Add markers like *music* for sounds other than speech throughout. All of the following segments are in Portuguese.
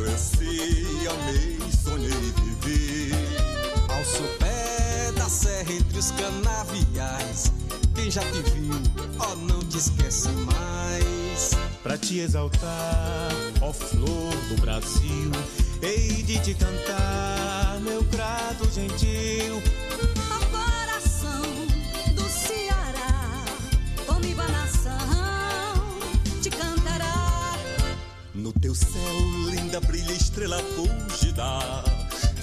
cresci, amei, sonhei, vivi. Ao seu pé da serra entre os canaviais. Quem já te viu, ó, oh, não te esquece mais. Pra te exaltar, ó flor do Brasil, hei de te cantar, meu grato gentil No teu céu, linda, brilha estrela fúlgida,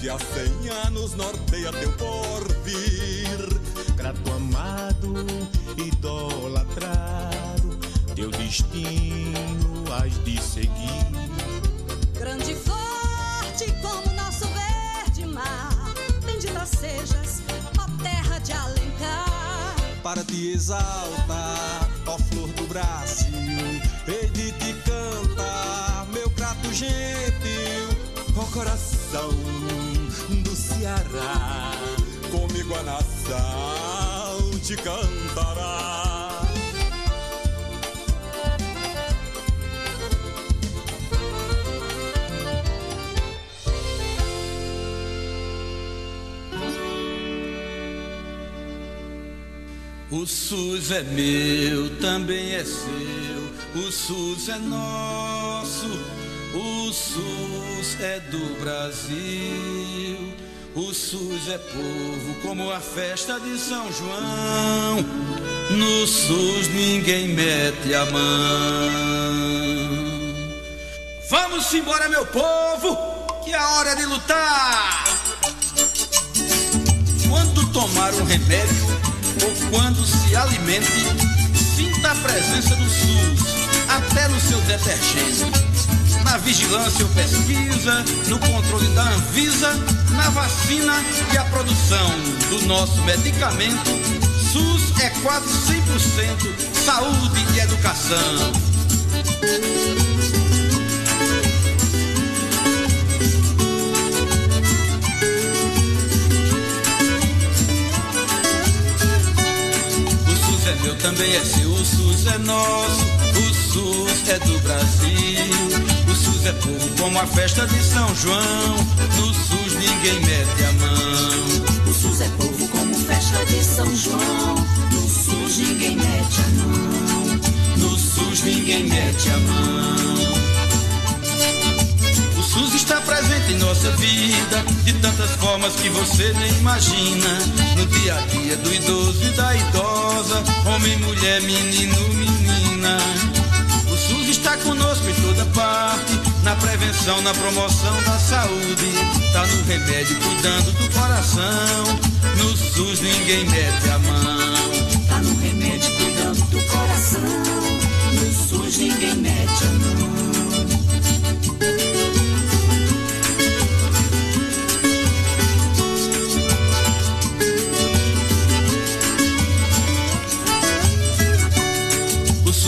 que há cem anos norteia teu porvir. Grato amado, idolatrado, teu destino has de seguir. Grande e forte como nosso verde mar, bendita sejas, ó terra de Alencar. Para te exaltar, ó flor do Brasil, coração do Ceará, comigo a nação te cantará. O SUS é meu, também é seu, o SUS é nosso. O SUS é do Brasil. O SUS é povo como a festa de São João. No SUS ninguém mete a mão. Vamos embora, meu povo, que é hora de lutar. Quando tomar um remédio ou quando se alimente, sinta a presença do SUS até no seu detergente na vigilância ou pesquisa, no controle da Anvisa, na vacina e a produção do nosso medicamento. SUS é quase 100% saúde e educação. O SUS é meu, também é seu, o SUS é nosso, o SUS é do é povo como a festa de São João. No SUS ninguém mete a mão. O SUS é povo como festa de São João. No SUS ninguém mete a mão. No SUS ninguém mete a mão. O SUS está presente em nossa vida de tantas formas que você nem imagina. No dia a dia do idoso e da idosa, homem, mulher, menino, menina. O SUS está conosco em toda parte na prevenção, na promoção da saúde, tá no remédio cuidando do coração. No SUS ninguém mete a mão. Tá no remédio cuidando do coração. No SUS ninguém mete a mão.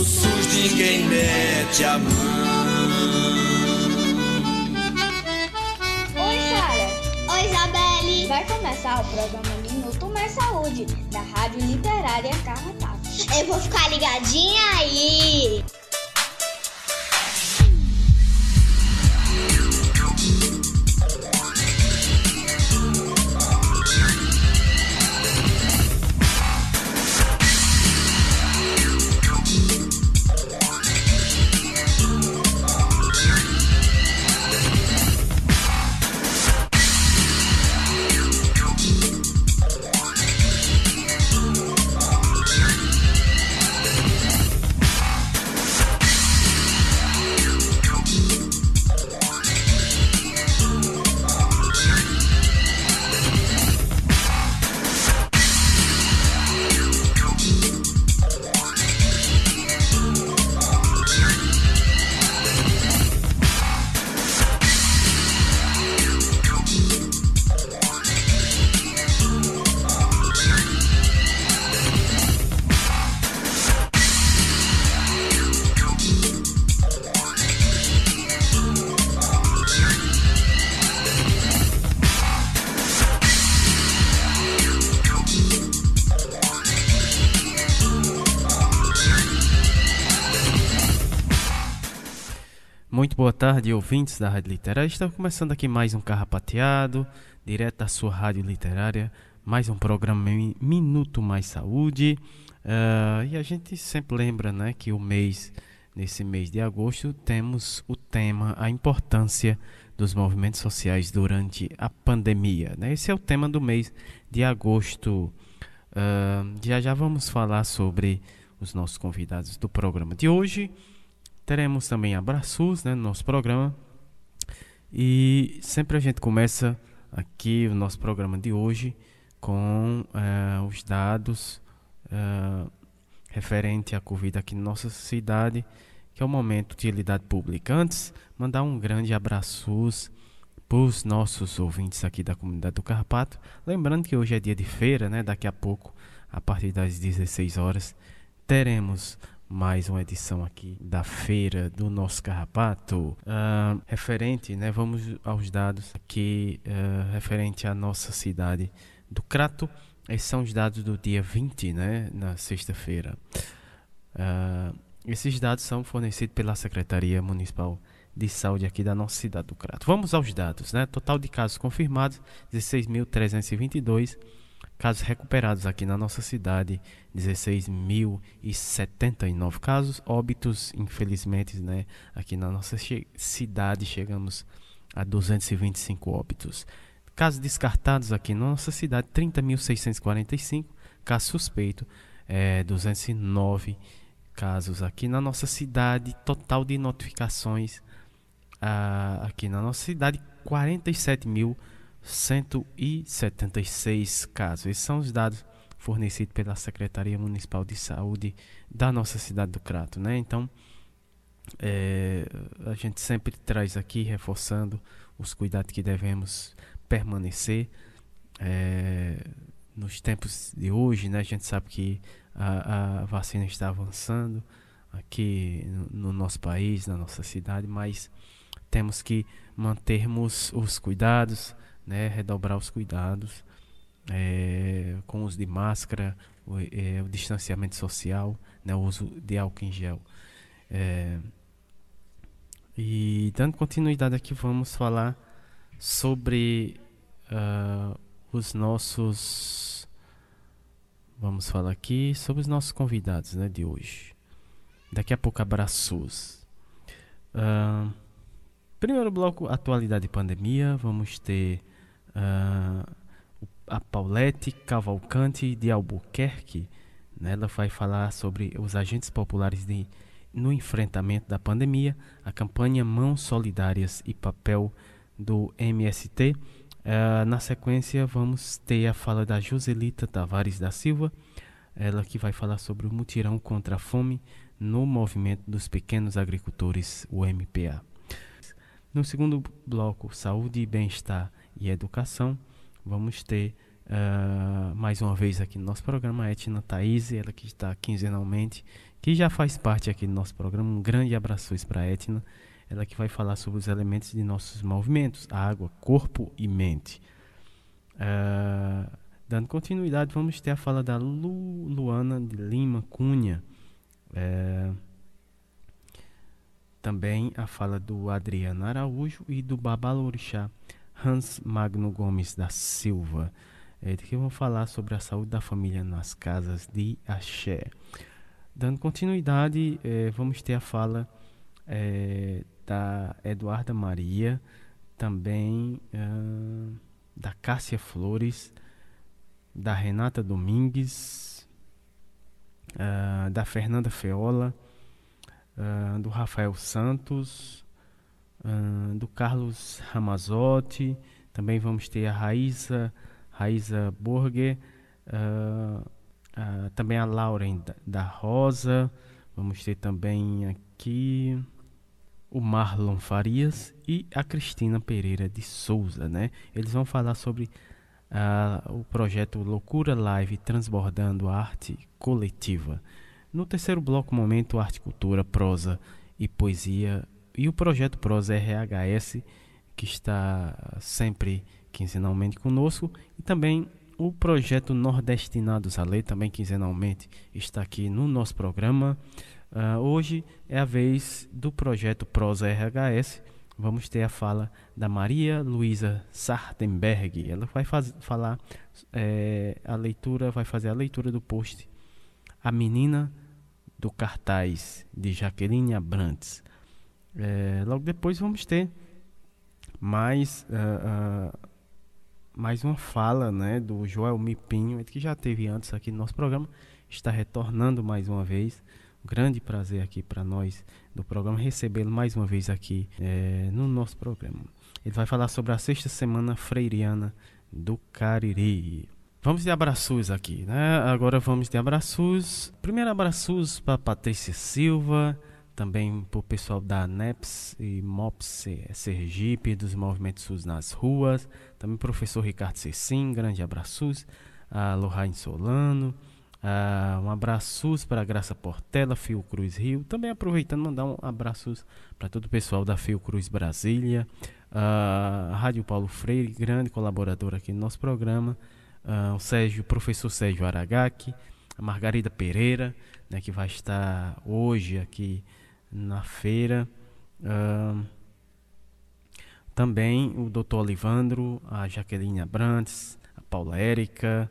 No SUS ninguém mete a mão. Oi, Sara. Oi, Isabelle. Vai começar o programa Minuto Mais Saúde, da Rádio Literária Carrapato. Eu vou ficar ligadinha aí. Boa tarde, ouvintes da Rádio Literária. Está começando aqui mais um Carrapateado, direto da sua Rádio Literária, mais um programa Minuto Mais Saúde. Uh, e a gente sempre lembra né, que o mês, nesse mês de agosto, temos o tema A Importância dos Movimentos Sociais durante a Pandemia. Né? Esse é o tema do mês de agosto. Uh, já já vamos falar sobre os nossos convidados do programa de hoje. Teremos também abraços né, no nosso programa. E sempre a gente começa aqui o nosso programa de hoje com uh, os dados uh, referente à Covid aqui na nossa cidade, que é o momento de utilidade pública. Antes, mandar um grande abraços para os nossos ouvintes aqui da comunidade do Carpato. Lembrando que hoje é dia de feira, né? Daqui a pouco, a partir das 16 horas, teremos mais uma edição aqui da feira do nosso carrapato uh, referente, né? Vamos aos dados aqui uh, referente à nossa cidade do Crato. Esses são os dados do dia 20, né? Na sexta-feira. Uh, esses dados são fornecidos pela Secretaria Municipal de Saúde aqui da nossa cidade do Crato. Vamos aos dados, né? Total de casos confirmados 16.322 Casos recuperados aqui na nossa cidade, 16.079 casos. Óbitos, infelizmente, né, aqui na nossa che cidade chegamos a 225 óbitos. Casos descartados aqui na nossa cidade, 30.645. Caso suspeito, é, 209 casos aqui na nossa cidade. Total de notificações ah, aqui na nossa cidade, 47 mil 176 casos. Esses são os dados fornecidos pela Secretaria Municipal de Saúde da nossa cidade do Crato, né? Então, é, a gente sempre traz aqui reforçando os cuidados que devemos permanecer é, nos tempos de hoje, né? A gente sabe que a, a vacina está avançando aqui no, no nosso país, na nossa cidade, mas temos que mantermos os cuidados, né, redobrar os cuidados é, com o uso de máscara, o, é, o distanciamento social, né, o uso de álcool em gel. É, e dando continuidade aqui, vamos falar sobre uh, os nossos. Vamos falar aqui sobre os nossos convidados né, de hoje. Daqui a pouco, abraços. Uh, primeiro bloco, atualidade e pandemia. Vamos ter uh, a Paulette Cavalcante de Albuquerque. Né, ela vai falar sobre os agentes populares de, no enfrentamento da pandemia, a campanha Mãos Solidárias e papel do MST. Uh, na sequência, vamos ter a fala da Joselita Tavares da Silva, ela que vai falar sobre o mutirão contra a fome no movimento dos pequenos agricultores, o MPA. No segundo bloco, saúde e bem-estar e educação. Vamos ter uh, mais uma vez aqui no nosso programa a Etna Thaís, ela que está quinzenalmente, que já faz parte aqui do nosso programa. Um grande abraço para a Etna, ela que vai falar sobre os elementos de nossos movimentos, água, corpo e mente. Uh, dando continuidade, vamos ter a fala da Lu, Luana de Lima Cunha. Uh, também a fala do Adriano Araújo e do Babalorixá Hans Magno Gomes da Silva, é, que vão falar sobre a saúde da família nas casas de Axé. Dando continuidade, é, vamos ter a fala é, da Eduarda Maria, também da Cássia Flores, da Renata Domingues, da Fernanda Feola, do Rafael Santos, do Carlos Ramazotti, também vamos ter a Raíssa, Raíssa Burger, uh, uh, também a Lauren da Rosa, vamos ter também aqui o Marlon Farias e a Cristina Pereira de Souza, né? Eles vão falar sobre uh, o projeto Loucura Live Transbordando a Arte Coletiva. No terceiro bloco, momento Arte, Cultura, Prosa e Poesia e o projeto Prosa RHS, que está sempre quinzenalmente conosco, e também o projeto Nordestinados à Lei, também quinzenalmente, está aqui no nosso programa. Uh, hoje é a vez do projeto Prosa RHS. Vamos ter a fala da Maria Luísa Sartenberg. Ela vai faz, falar é, a leitura, vai fazer a leitura do post A Menina do Cartaz de Jaqueline Abrantes. É, logo depois vamos ter mais uh, uh, mais uma fala né, do Joel Mipinho, que já teve antes aqui no nosso programa, está retornando mais uma vez. Um grande prazer aqui para nós do programa recebê-lo mais uma vez aqui é, no nosso programa. Ele vai falar sobre a sexta semana freiriana do Cariri. Vamos de abraços aqui, né? Agora vamos de abraços. Primeiro abraços para Patrícia Silva, também para o pessoal da NEPS e MOPS Sergipe, dos Movimentos SUS nas ruas, também professor Ricardo Cecim, grande abraços, a Lohane Solano, a, um abraço para a Graça Portela, Fiocruz Rio, também aproveitando mandar um abraço para todo o pessoal da Fiocruz Brasília, a Rádio Paulo Freire, grande colaborador aqui no nosso programa, o Sérgio, professor Sérgio Aragaki, a Margarida Pereira, né, que vai estar hoje aqui na feira. Uh, também o Dr. Olivandro, a Jaqueline Abrantes, a Paula Érica,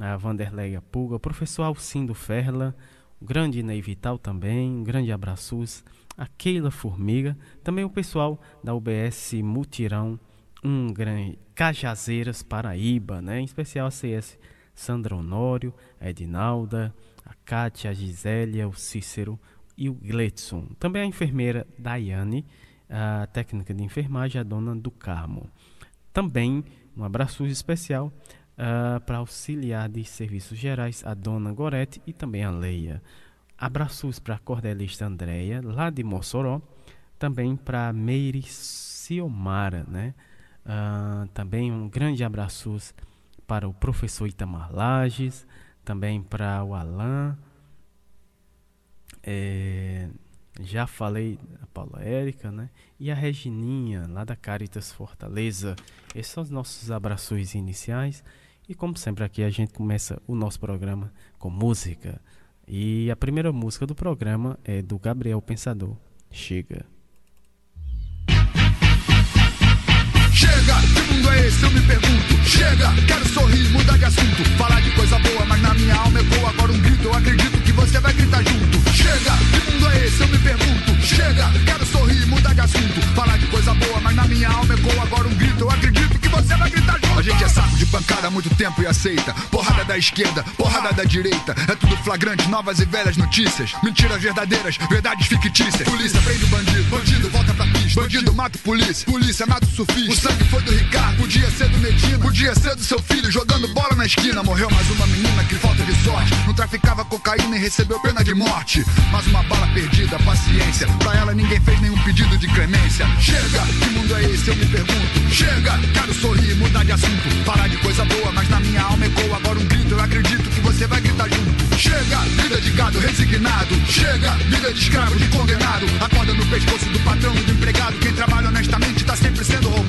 a Vanderleia Pulga, o professor Alcindo Ferla, o grande Ney Vital também, um grande abraços, a Keila Formiga, também o pessoal da UBS Mutirão, um grande Cajazeiras Paraíba, né? em especial a CS Sandra Honório, a Edinalda, a Kátia, a Gisélia, o Cícero, e o Gletson. Também a enfermeira Daiane, a técnica de enfermagem, a dona do Carmo. Também um abraço especial uh, para auxiliar de serviços gerais, a dona Gorete e também a Leia. Abraços para a cordelista Andréia, lá de Mossoró. Também para Meire Ciomara, né? Uh, também um grande abraço para o professor Itamar Lages, também para o Alain, é, já falei a Paula Érica, né? E a Regininha, lá da Caritas Fortaleza. Esses são os nossos abraços iniciais. E como sempre aqui a gente começa o nosso programa com música. E a primeira música do programa é do Gabriel Pensador. Chega. Chega, que mundo é esse? Eu me pergunto. Chega, da esquerda, porrada da direita. É tudo flagrante, novas e velhas notícias. Mentiras verdadeiras, verdades fictícias. Polícia prende o bandido, bandido volta pra pista. Bandido mata polícia, polícia mata o surfista. O sangue foi do Ricardo, podia ser do Medina, podia ser do seu filho jogando bola na esquina. Morreu mais uma menina que falta de sorte. Não traficava cocaína e recebeu pena de morte. Mais uma bala perdida, paciência. Pra ela ninguém fez nenhum pedido de clemência. Chega, que mundo é esse? Eu me pergunto. Chega, quero sorrir, mudar de assunto. Falar de coisa boa, mas na minha alma ecoa agora um grito. Eu acredito que você vai gritar junto. Chega, vida de gado resignado. Chega, vida de escravo, de condenado. Acorda no pescoço do patrão e do empregado. Quem trabalha honestamente tá sempre sendo roubado.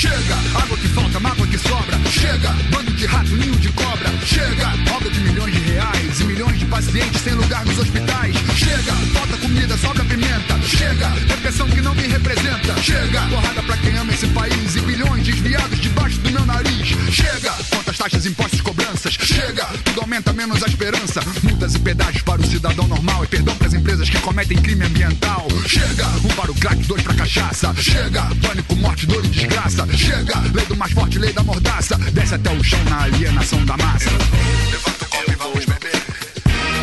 Chega, água que falta, mágoa que sobra. Chega, bando de rato, ninho de cobra. Chega, obra de milhões de reais e milhões de pacientes sem lugar nos hospitais. Chega, falta comida, sobra pimenta. Chega, repressão que não me representa. Chega, porrada pra quem ama esse país e bilhões desviados debaixo do meu nariz. Chega, quantas taxas, impostos, cobranças. Chega, tudo aumenta menos a esperança. Multas e pedágios para o cidadão normal e perdão para as empresas que cometem crime ambiental. Chega, um para o crack, dois pra cachaça. Chega, pânico, morte, dor e desgraça. Chega, lei do mais forte, lei da mordaça. Desce até o chão na alienação da massa. Levanta o copo e vamos beber.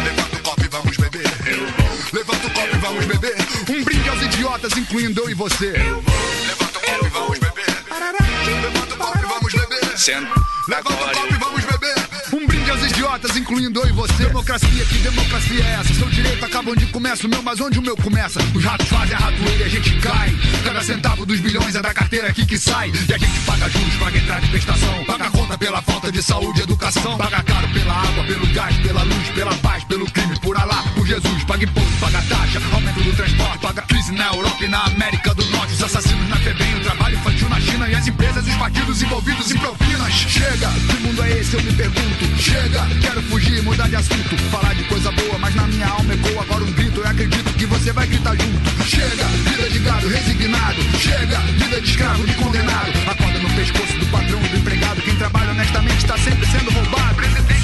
Levanta o copo e vamos beber. Levanta o copo e vamos beber. Um brinde aos idiotas, incluindo eu e você. Levanta o copo e vamos beber. Levanta o copo e vamos beber. Um brinde aos idiotas, incluindo eu e você. Democracia, que democracia é essa? Seu direito acaba onde começa o meu, mas onde o meu começa? Os ratos fazem a ratoeira e a gente cai. Cada centavo dos bilhões é da carteira aqui que sai. E a gente paga juros, paga entrada e prestação. Paga conta pela falta de saúde e educação. Paga caro pela água, pelo gás, pela luz, pela paz, pelo crime, por Alá, por Jesus. Paga imposto, paga taxa, aumento do transporte. Paga crise na Europa e na América do Norte. Os assassinos na FEBEM, o trabalho infantil na China. E as empresas os partidos envolvidos em propinas. Chega, que mundo é esse? Eu me pergunto. Chega, quero fugir, mudar de assunto. Falar de coisa boa, mas na minha alma ecoa agora um grito. Eu acredito você vai gritar junto. Chega, vida de gado resignado. Chega, vida de escravo de condenado. Acorda no pescoço do patrão do empregado. Quem trabalha honestamente está sempre sendo roubado. Presidente,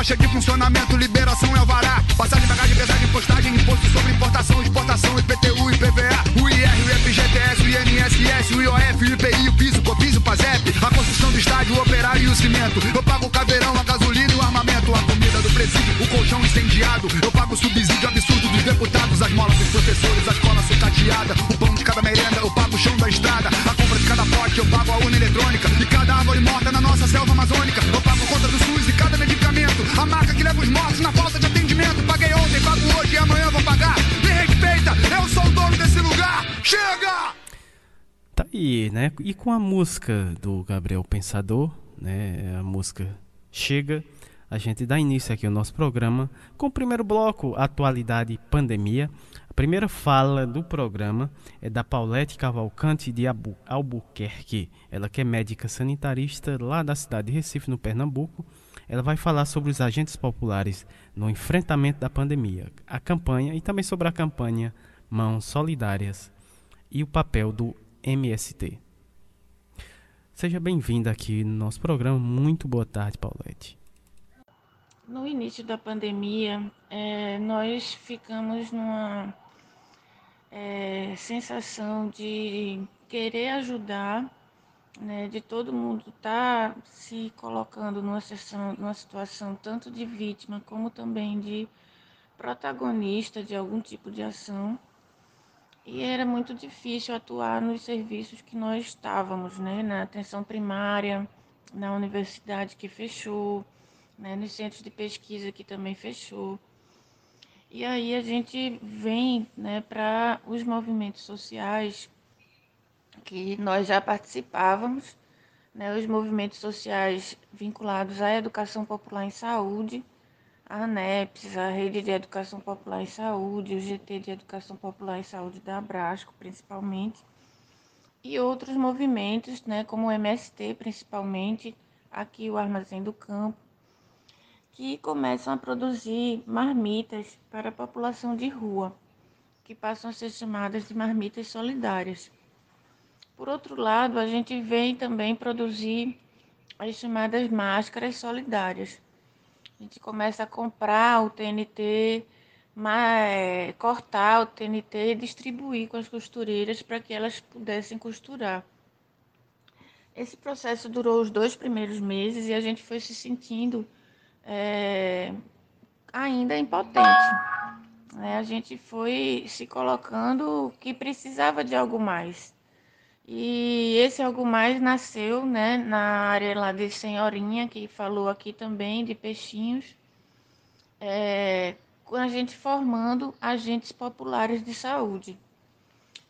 taxa de funcionamento, liberação e alvará. Passagem, bagagem, pesagem, postagem, imposto sobre importação, exportação, IPTU, IPVA, o IR, o FGTS, o INSS, o IOF, o IPI, o piso, copis, o PASEP, a construção do estádio, o operário e o cimento. Eu pago o caveirão, a gasolina e o armamento, a comida do presídio, o colchão incendiado. Eu pago o subsídio absurdo dos deputados, as molas dos professores, a escola sucateada, o pão de cada merenda, eu pago o chão da estrada, a compra de cada pote, eu pago a urna eletrônica, e cada árvore morta na nossa selva amazônica, mortos na falta de atendimento, paguei ontem, pago hoje e amanhã vou pagar, me respeita, eu sou o dono desse lugar, chega! Tá aí, né? E com a música do Gabriel Pensador, né? A música Chega, a gente dá início aqui ao nosso programa com o primeiro bloco, Atualidade e Pandemia. A primeira fala do programa é da Paulette Cavalcante de Albuquerque. Ela que é médica sanitarista lá da cidade de Recife, no Pernambuco. Ela vai falar sobre os agentes populares no enfrentamento da pandemia, a campanha e também sobre a campanha Mãos Solidárias e o papel do MST. Seja bem-vinda aqui no nosso programa. Muito boa tarde, Paulette. No início da pandemia, é, nós ficamos numa é, sensação de querer ajudar, né, de todo mundo estar tá se colocando numa, sessão, numa situação tanto de vítima como também de protagonista de algum tipo de ação. E era muito difícil atuar nos serviços que nós estávamos, né, na atenção primária, na universidade que fechou, né, nos centros de pesquisa que também fechou. E aí a gente vem né, para os movimentos sociais que nós já participávamos, né, os movimentos sociais vinculados à educação popular em saúde, a ANEPS, a Rede de Educação Popular em Saúde, o GT de Educação Popular em Saúde da Abrasco, principalmente, e outros movimentos, né, como o MST, principalmente, aqui o Armazém do Campo, que começam a produzir marmitas para a população de rua, que passam a ser chamadas de marmitas solidárias. Por outro lado, a gente vem também produzir as chamadas máscaras solidárias. A gente começa a comprar o TNT, mas, cortar o TNT e distribuir com as costureiras para que elas pudessem costurar. Esse processo durou os dois primeiros meses e a gente foi se sentindo é, ainda impotente. Né? A gente foi se colocando que precisava de algo mais. E esse algo mais nasceu né, na área lá de Senhorinha, que falou aqui também, de peixinhos, é, com a gente formando agentes populares de saúde.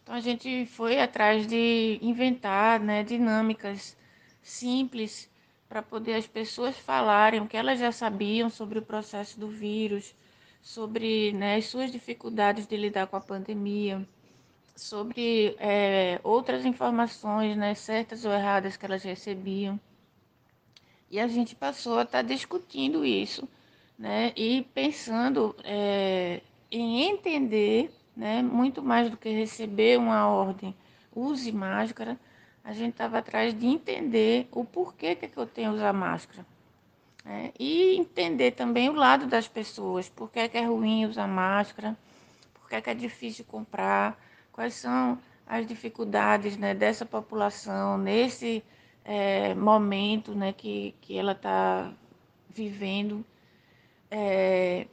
Então a gente foi atrás de inventar né, dinâmicas simples para poder as pessoas falarem o que elas já sabiam sobre o processo do vírus, sobre né, as suas dificuldades de lidar com a pandemia, sobre é, outras informações, né, certas ou erradas que elas recebiam. E a gente passou a estar tá discutindo isso, né, e pensando é, em entender, né, muito mais do que receber uma ordem, use máscara, a gente estava atrás de entender o porquê que, é que eu tenho que usar máscara. Né? E entender também o lado das pessoas, por que, que é ruim usar máscara, por que, que é difícil comprar, quais são as dificuldades né, dessa população nesse é, momento né, que, que ela está vivendo. É,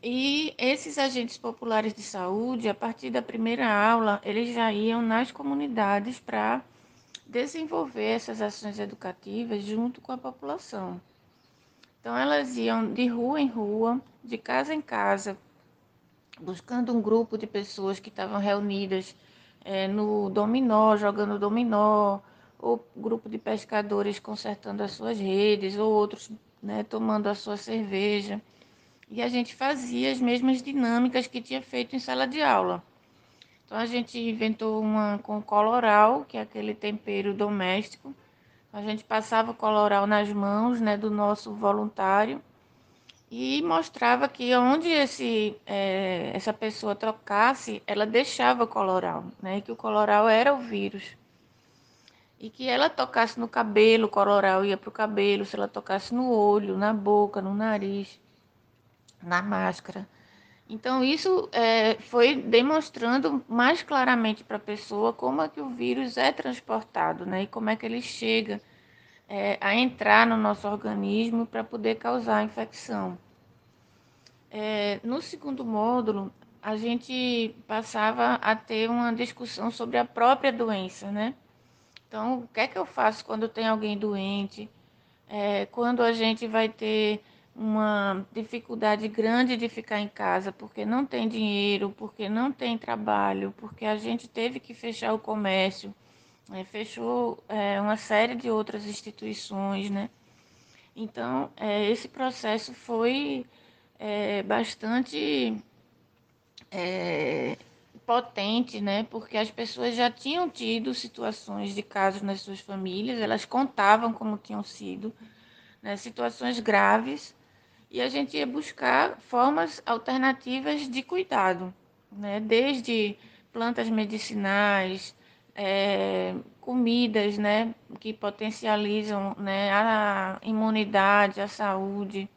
e esses agentes populares de saúde, a partir da primeira aula, eles já iam nas comunidades para desenvolver essas ações educativas junto com a população. Então, elas iam de rua em rua, de casa em casa, buscando um grupo de pessoas que estavam reunidas é, no dominó, jogando dominó, ou grupo de pescadores consertando as suas redes, ou outros né, tomando a sua cerveja. e a gente fazia as mesmas dinâmicas que tinha feito em sala de aula. Então a gente inventou uma com coloral, que é aquele tempero doméstico. A gente passava o coloral nas mãos né, do nosso voluntário e mostrava que onde esse, é, essa pessoa tocasse, ela deixava o coloral, né? Que o coloral era o vírus. E que ela tocasse no cabelo, o coloral ia para o cabelo, se ela tocasse no olho, na boca, no nariz, na máscara. Então, isso é, foi demonstrando mais claramente para a pessoa como é que o vírus é transportado, né? E como é que ele chega é, a entrar no nosso organismo para poder causar infecção. É, no segundo módulo, a gente passava a ter uma discussão sobre a própria doença, né? Então, o que é que eu faço quando tem alguém doente? É, quando a gente vai ter uma dificuldade grande de ficar em casa porque não tem dinheiro, porque não tem trabalho, porque a gente teve que fechar o comércio é, fechou é, uma série de outras instituições, né? Então, é, esse processo foi é, bastante é, potente, né? Porque as pessoas já tinham tido situações de casos nas suas famílias, elas contavam como tinham sido, né? situações graves, e a gente ia buscar formas alternativas de cuidado, né? Desde plantas medicinais, é, comidas, né, que potencializam, né, a imunidade, a saúde,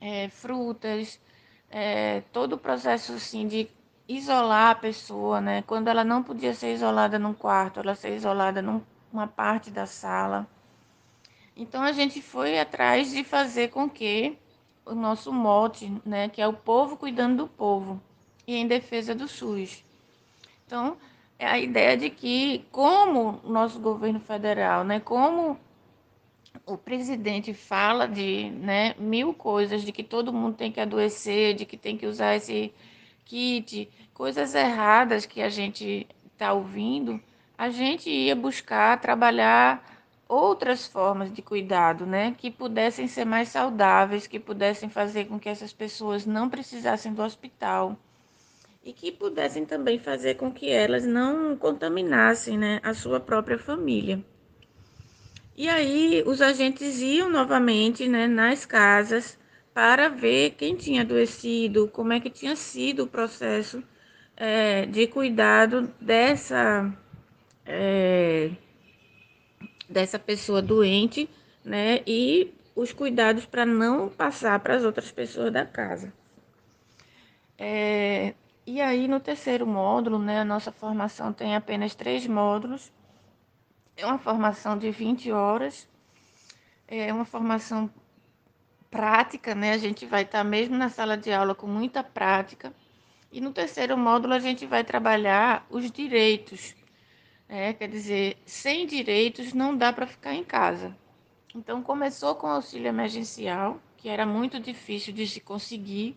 é, frutas, é, todo o processo, assim, de isolar a pessoa, né, quando ela não podia ser isolada num quarto, ela ser isolada numa parte da sala. Então, a gente foi atrás de fazer com que o nosso mote, né, que é o povo cuidando do povo e em defesa do SUS. Então, é a ideia de que, como o nosso governo federal, né, como o presidente fala de né, mil coisas, de que todo mundo tem que adoecer, de que tem que usar esse kit, coisas erradas que a gente está ouvindo, a gente ia buscar trabalhar outras formas de cuidado, né, que pudessem ser mais saudáveis, que pudessem fazer com que essas pessoas não precisassem do hospital e que pudessem também fazer com que elas não contaminassem né, a sua própria família. E aí os agentes iam novamente né, nas casas para ver quem tinha adoecido, como é que tinha sido o processo é, de cuidado dessa, é, dessa pessoa doente, né, e os cuidados para não passar para as outras pessoas da casa. É, e aí, no terceiro módulo, né, a nossa formação tem apenas três módulos. É uma formação de 20 horas. É uma formação prática, né? A gente vai estar mesmo na sala de aula com muita prática. E no terceiro módulo a gente vai trabalhar os direitos. Né? Quer dizer, sem direitos não dá para ficar em casa. Então começou com o auxílio emergencial, que era muito difícil de se conseguir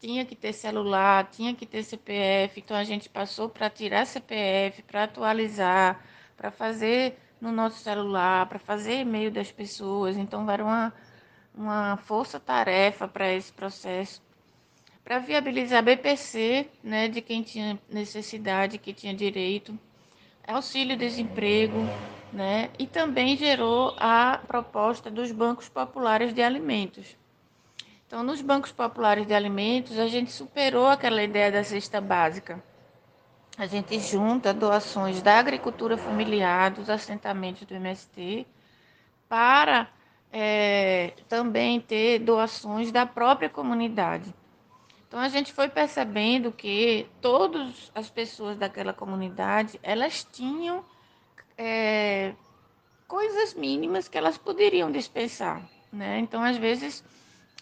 tinha que ter celular, tinha que ter CPF, então a gente passou para tirar CPF, para atualizar, para fazer no nosso celular, para fazer e-mail das pessoas. Então era uma, uma força-tarefa para esse processo. Para viabilizar BPC, né, de quem tinha necessidade, que tinha direito, auxílio-desemprego, né, e também gerou a proposta dos bancos populares de alimentos. Então, nos bancos populares de alimentos, a gente superou aquela ideia da cesta básica. A gente junta doações da agricultura familiar, dos assentamentos do MST, para é, também ter doações da própria comunidade. Então a gente foi percebendo que todas as pessoas daquela comunidade elas tinham é, coisas mínimas que elas poderiam dispensar, né? Então às vezes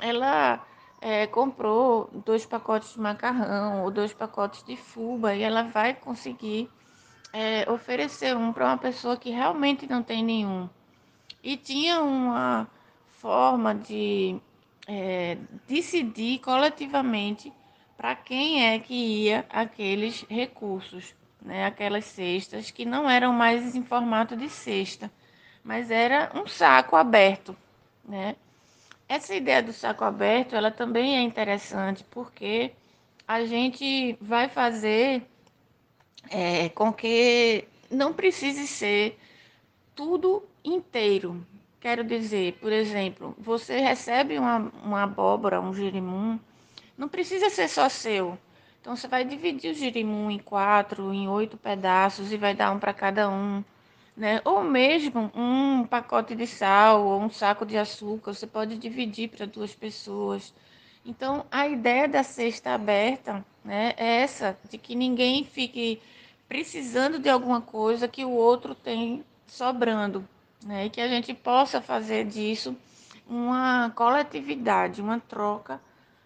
ela é, comprou dois pacotes de macarrão ou dois pacotes de fuba e ela vai conseguir é, oferecer um para uma pessoa que realmente não tem nenhum. E tinha uma forma de é, decidir coletivamente para quem é que ia aqueles recursos, né? aquelas cestas que não eram mais em formato de cesta, mas era um saco aberto, né? Essa ideia do saco aberto, ela também é interessante porque a gente vai fazer é, com que não precise ser tudo inteiro. Quero dizer, por exemplo, você recebe uma, uma abóbora, um girimum, não precisa ser só seu. Então você vai dividir o girimum em quatro, em oito pedaços e vai dar um para cada um. Né? Ou mesmo um pacote de sal ou um saco de açúcar, você pode dividir para duas pessoas. Então, a ideia da cesta aberta né, é essa, de que ninguém fique precisando de alguma coisa que o outro tem sobrando, né, e que a gente possa fazer disso uma coletividade, uma troca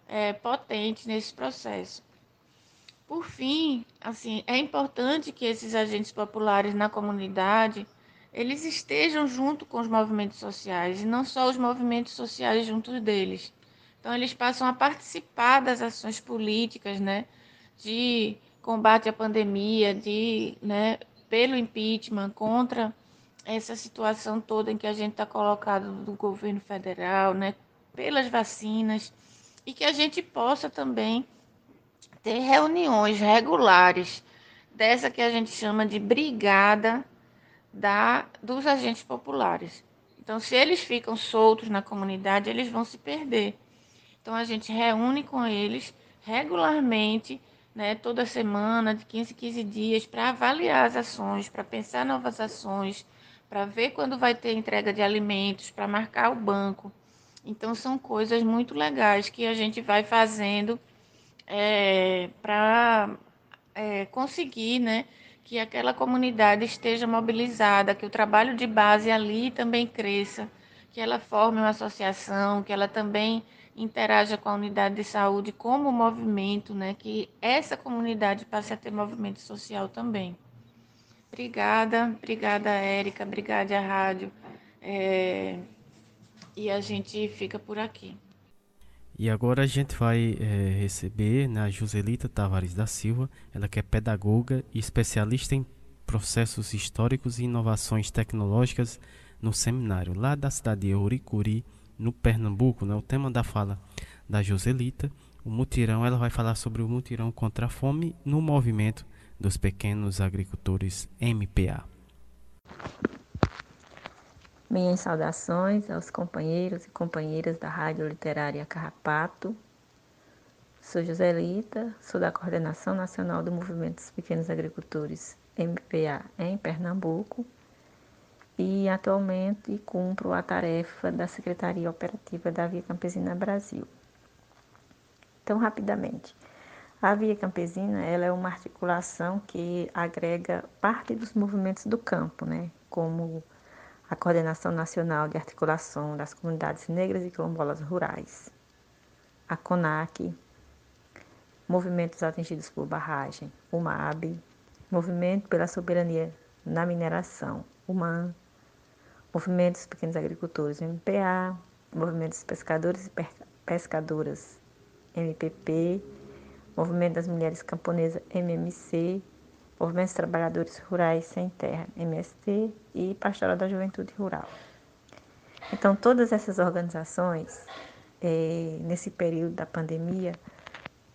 é, potente nesse processo. Por fim, assim, é importante que esses agentes populares na comunidade eles estejam junto com os movimentos sociais e não só os movimentos sociais junto deles. Então eles passam a participar das ações políticas, né, de combate à pandemia, de, né, pelo impeachment contra essa situação toda em que a gente está colocado do governo federal, né, pelas vacinas e que a gente possa também ter reuniões regulares dessa que a gente chama de brigada da, dos agentes populares. Então, se eles ficam soltos na comunidade, eles vão se perder. Então, a gente reúne com eles regularmente, né, toda semana, de 15 em 15 dias, para avaliar as ações, para pensar novas ações, para ver quando vai ter entrega de alimentos, para marcar o banco. Então, são coisas muito legais que a gente vai fazendo é, para é, conseguir né, que aquela comunidade esteja mobilizada, que o trabalho de base ali também cresça, que ela forme uma associação, que ela também interaja com a unidade de saúde como movimento, né, que essa comunidade passe a ter movimento social também. Obrigada, obrigada, Érica, obrigada, a rádio. É, e a gente fica por aqui. E agora a gente vai é, receber né, a Joselita Tavares da Silva, ela que é pedagoga e especialista em processos históricos e inovações tecnológicas no seminário lá da cidade de Ouricuri, no Pernambuco. Né, o tema da fala da Joselita, o mutirão, ela vai falar sobre o mutirão contra a fome no movimento dos pequenos agricultores MPA. Minhas saudações aos companheiros e companheiras da Rádio Literária Carrapato. Sou Joselita, sou da Coordenação Nacional do Movimento dos Pequenos Agricultores MPA em Pernambuco e atualmente cumpro a tarefa da Secretaria Operativa da Via Campesina Brasil. Então, rapidamente, a Via Campesina ela é uma articulação que agrega parte dos movimentos do campo, né? como a Coordenação Nacional de Articulação das Comunidades Negras e Quilombolas Rurais, a CONAC, Movimentos Atingidos por Barragem, o MAB, Movimento pela Soberania na Mineração, o MAN, Movimentos Pequenos Agricultores, MPA, Movimentos Pescadores e Pescadoras, MPP, Movimento das Mulheres Camponesas, MMC, Movimentos Trabalhadores Rurais Sem Terra, MST, e Pastoral da Juventude Rural. Então, todas essas organizações, é, nesse período da pandemia,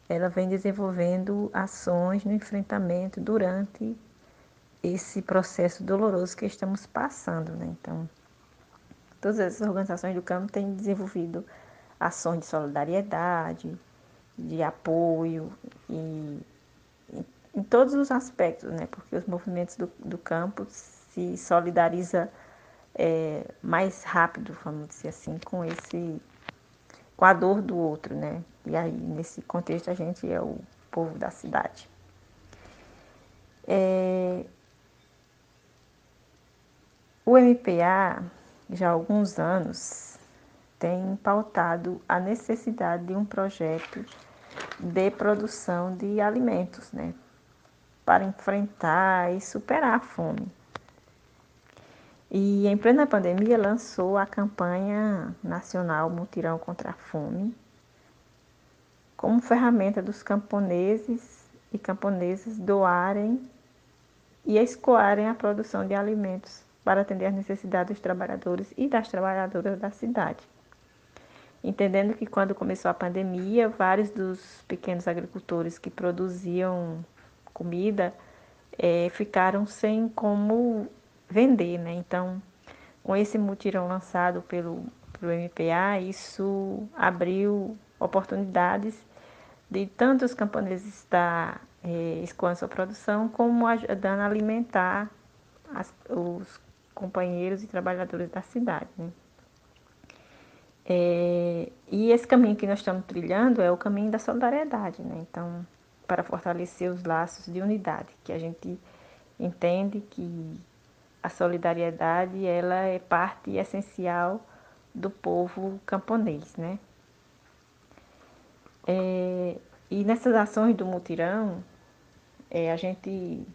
ela vem desenvolvendo ações no enfrentamento durante esse processo doloroso que estamos passando. Né? Então, todas essas organizações do campo têm desenvolvido ações de solidariedade, de apoio e em todos os aspectos, né? Porque os movimentos do, do campo se solidariza é, mais rápido, vamos dizer assim, com esse com a dor do outro, né? E aí nesse contexto a gente é o povo da cidade. É, o MPA já há alguns anos tem pautado a necessidade de um projeto de produção de alimentos, né? Para enfrentar e superar a fome. E em plena pandemia lançou a campanha nacional Mutirão contra a Fome, como ferramenta dos camponeses e camponesas doarem e escoarem a produção de alimentos para atender às necessidades dos trabalhadores e das trabalhadoras da cidade. entendendo que quando começou a pandemia, vários dos pequenos agricultores que produziam comida é, ficaram sem como vender, né? Então, com esse mutirão lançado pelo, pelo MPA, isso abriu oportunidades de tantos camponeses estar é, escoando sua produção, como ajudando a alimentar as, os companheiros e trabalhadores da cidade. Né? É, e esse caminho que nós estamos trilhando é o caminho da solidariedade, né? Então, para fortalecer os laços de unidade, que a gente entende que a solidariedade ela é parte essencial do povo camponês, né? É, e nessas ações do mutirão, é, a gente,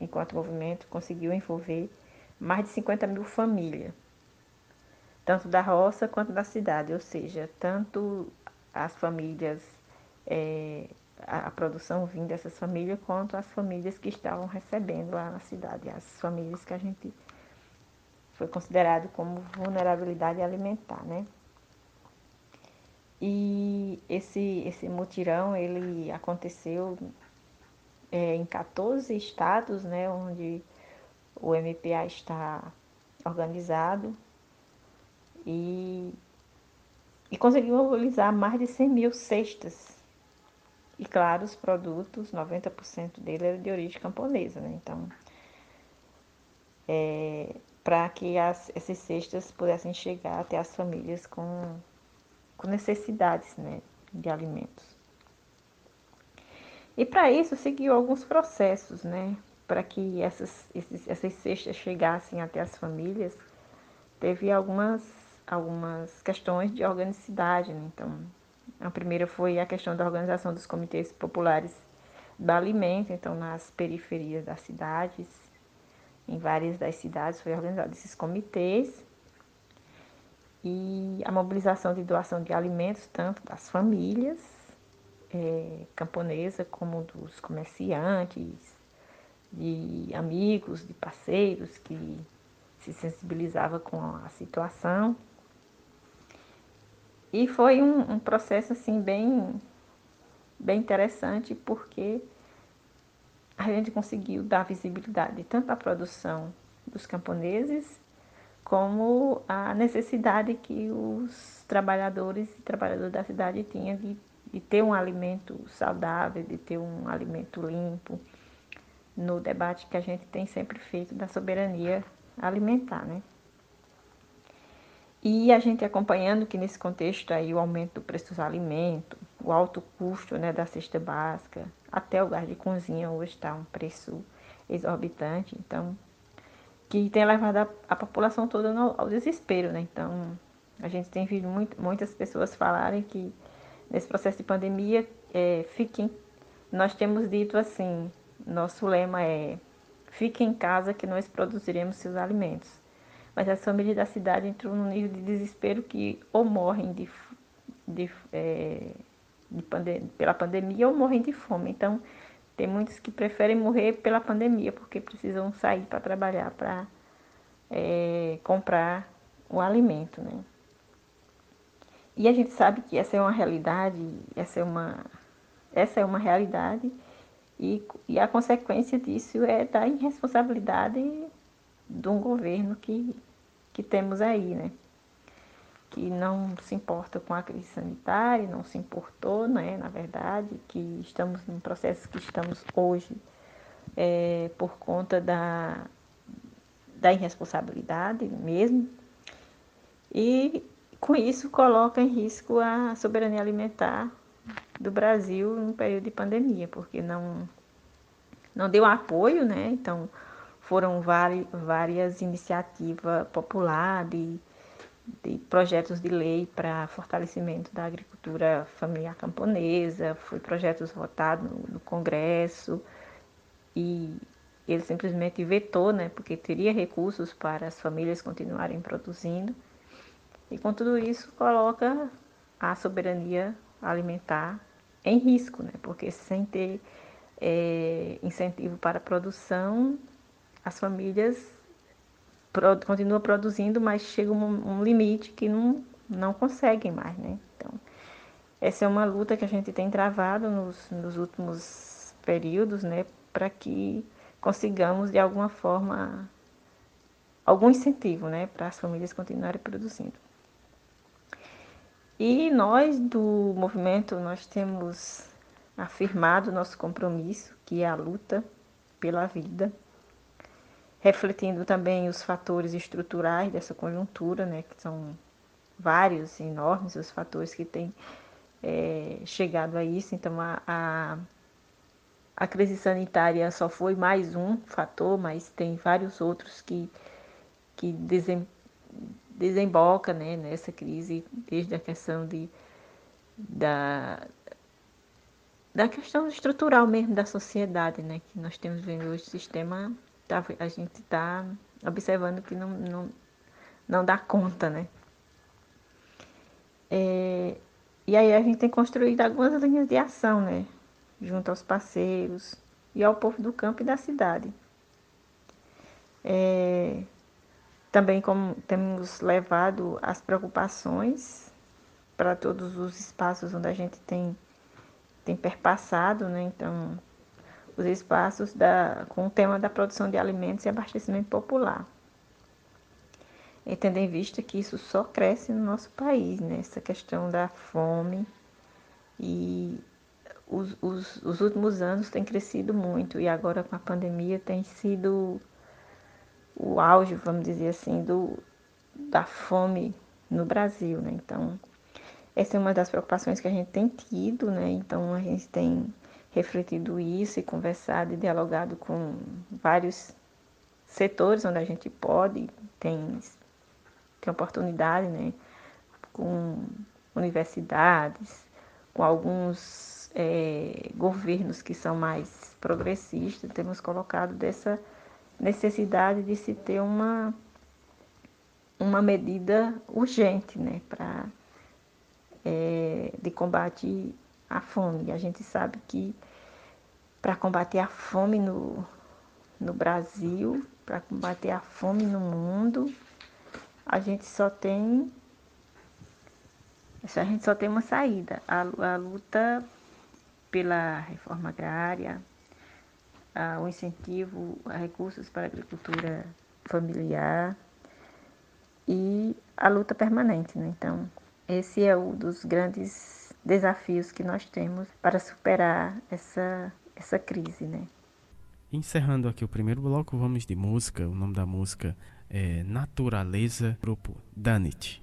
enquanto movimento, conseguiu envolver mais de 50 mil famílias, tanto da roça quanto da cidade, ou seja, tanto as famílias, é, a, produção vinda dessas famílias, quanto as famílias que estavam recebendo lá na cidade, as famílias que a gente foi considerado como vulnerabilidade alimentar, né? E esse, esse mutirão, ele aconteceu é, em 14 estados, né, onde o MPA está organizado e, e conseguiu mobilizar mais de 100 mil cestas. E claro, os produtos, 90% dele era de origem camponesa, né? Então, é, para que as, essas cestas pudessem chegar até as famílias com, com necessidades né, de alimentos. E para isso seguiu alguns processos, né? Para que essas, esses, essas cestas chegassem até as famílias, teve algumas, algumas questões de organicidade, né? Então, a primeira foi a questão da organização dos comitês populares do alimento, então nas periferias das cidades, em várias das cidades foi organizado esses comitês e a mobilização de doação de alimentos tanto das famílias é, camponesa, como dos comerciantes, de amigos, de parceiros que se sensibilizava com a situação. E foi um, um processo assim bem, bem interessante porque a gente conseguiu dar visibilidade tanto à produção dos camponeses como à necessidade que os trabalhadores e trabalhadoras da cidade tinham de de ter um alimento saudável, de ter um alimento limpo, no debate que a gente tem sempre feito da soberania alimentar, né? E a gente acompanhando que nesse contexto aí o aumento do preço dos alimentos, o alto custo né, da cesta básica, até o gás de cozinha hoje está um preço exorbitante, então que tem levado a, a população toda ao, ao, desespero, né? Então a gente tem visto muito, muitas pessoas falarem que nesse processo de pandemia, é, fiquem, nós temos dito assim, nosso lema é fique em casa que nós produziremos seus alimentos. Mas as famílias da cidade entram num nível de desespero que ou morrem de, de, é, de pandem pela pandemia ou morrem de fome. Então, tem muitos que preferem morrer pela pandemia, porque precisam sair para trabalhar, para é, comprar o alimento, né? E a gente sabe que essa é uma realidade, essa é uma, essa é uma realidade, e, e a consequência disso é da irresponsabilidade de um governo que, que temos aí, né? Que não se importa com a crise sanitária, não se importou, né? Na verdade, que estamos num processo que estamos hoje é, por conta da, da irresponsabilidade mesmo. E com isso coloca em risco a soberania alimentar do Brasil no período de pandemia, porque não, não deu apoio, né? Então foram várias, iniciativas populares de, de projetos de lei para fortalecimento da agricultura familiar camponesa, foi projetos votados no, no Congresso e ele simplesmente vetou, né? Porque teria recursos para as famílias continuarem produzindo e com tudo isso coloca a soberania alimentar em risco, né? porque sem ter é, incentivo para a produção, as famílias pro, continuam produzindo, mas chega um, um limite que não, não conseguem mais, né? Então, essa é uma luta que a gente tem travado nos, nos últimos períodos, né? Para que consigamos, de alguma forma, algum incentivo, né? Para as famílias continuarem produzindo. E nós do movimento, nós temos afirmado nosso compromisso, que é a luta pela vida, refletindo também os fatores estruturais dessa conjuntura, né, que são vários, enormes os fatores que têm é, chegado a isso. Então, a, a, a, crise sanitária só foi mais um fator, mas tem vários outros que, que desem, desemboca né, nessa crise, desde a questão de, da, da questão estrutural mesmo da sociedade, né, que nós temos vendo hoje o sistema, tá, a gente está observando que não, não, não dá conta, né. É, e aí a gente tem construído algumas linhas de ação, né, junto aos parceiros e ao povo do campo e da cidade. É, também como temos levado as preocupações para todos os espaços onde a gente tem, tem perpassado, né? Então, os espaços da, com o tema da produção de alimentos e abastecimento popular. E tendo em vista que isso só cresce no nosso país, né? Essa questão da fome e os, os, os últimos anos tem crescido muito e agora com a pandemia tem sido o auge, vamos dizer assim, do, da fome no Brasil, né? Então, essa é uma das preocupações que a gente tem tido, né? Então, a gente tem refletido isso e conversado e dialogado com vários setores onde a gente pode, tem, tem oportunidade, né? Com universidades, com alguns é, governos que são mais progressistas, temos colocado dessa necessidade de se ter uma, uma medida urgente né, para é, de combate à fome. A gente sabe que para combater a fome no, no Brasil, para combater a fome no mundo, a gente só tem a gente só tem uma saída, a, a luta pela reforma agrária, ah, o incentivo a recursos para a agricultura familiar e a luta permanente. Né? Então, esse é um dos grandes desafios que nós temos para superar essa, essa crise. Né? Encerrando aqui o primeiro bloco, vamos de música. O nome da música é Naturaleza, grupo Danit.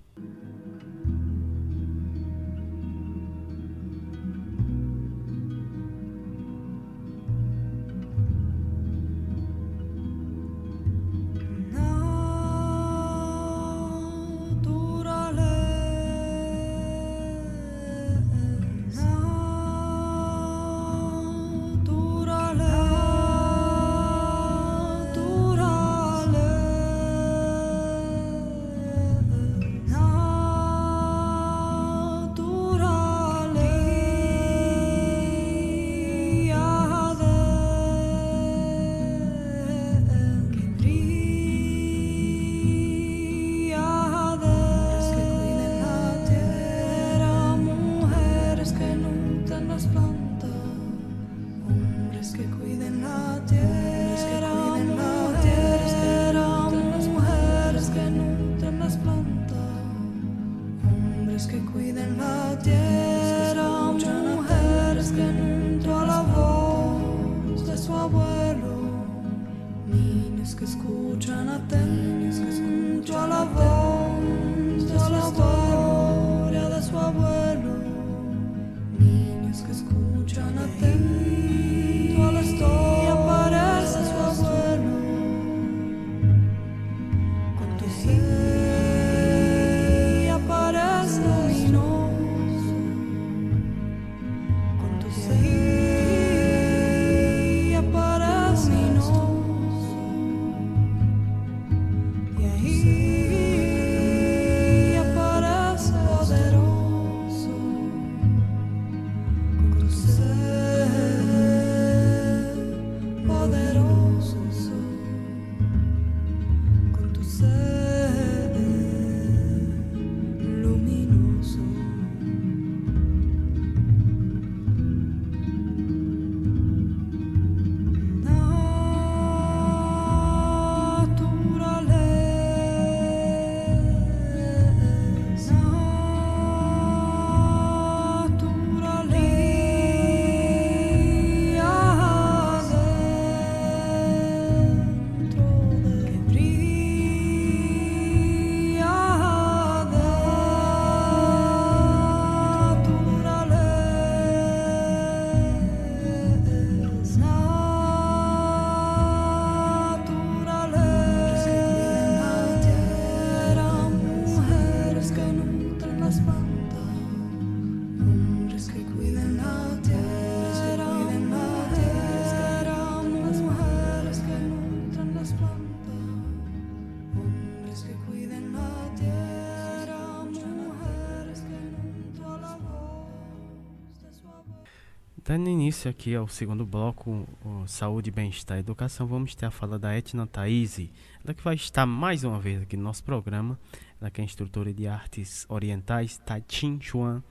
Início aqui ao segundo bloco, Saúde, Bem-Estar e Educação, vamos ter a fala da Etna Thaís, ela que vai estar mais uma vez aqui no nosso programa, ela que é instrutora de artes orientais, Tai Chin Chuan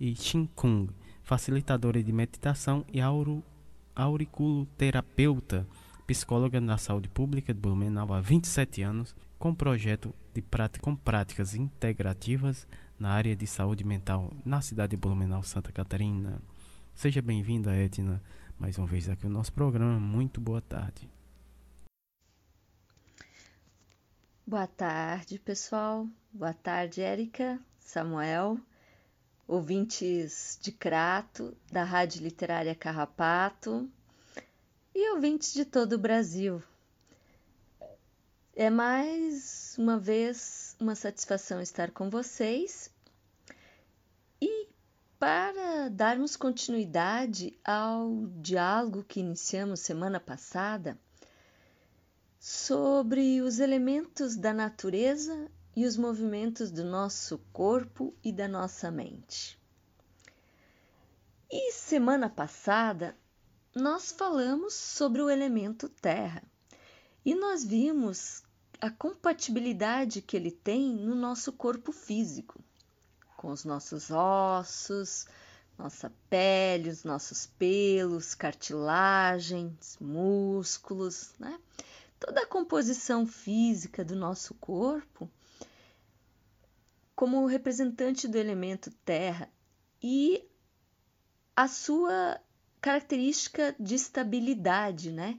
e Chin Kung, facilitadora de meditação e auro, auriculoterapeuta, psicóloga na saúde pública de Blumenau há 27 anos, com projeto de prática, com práticas integrativas na área de saúde mental na cidade de Blumenau, Santa Catarina. Seja bem-vinda, Edna, mais uma vez aqui no nosso programa. Muito boa tarde. Boa tarde, pessoal. Boa tarde, Érica, Samuel, ouvintes de Crato, da Rádio Literária Carrapato e ouvintes de todo o Brasil. É mais uma vez uma satisfação estar com vocês e para darmos continuidade ao diálogo que iniciamos semana passada sobre os elementos da natureza e os movimentos do nosso corpo e da nossa mente. E semana passada nós falamos sobre o elemento terra e nós vimos a compatibilidade que ele tem no nosso corpo físico, com os nossos ossos, nossa pele, os nossos pelos, cartilagens, músculos, né? Toda a composição física do nosso corpo, como representante do elemento terra e a sua característica de estabilidade, né?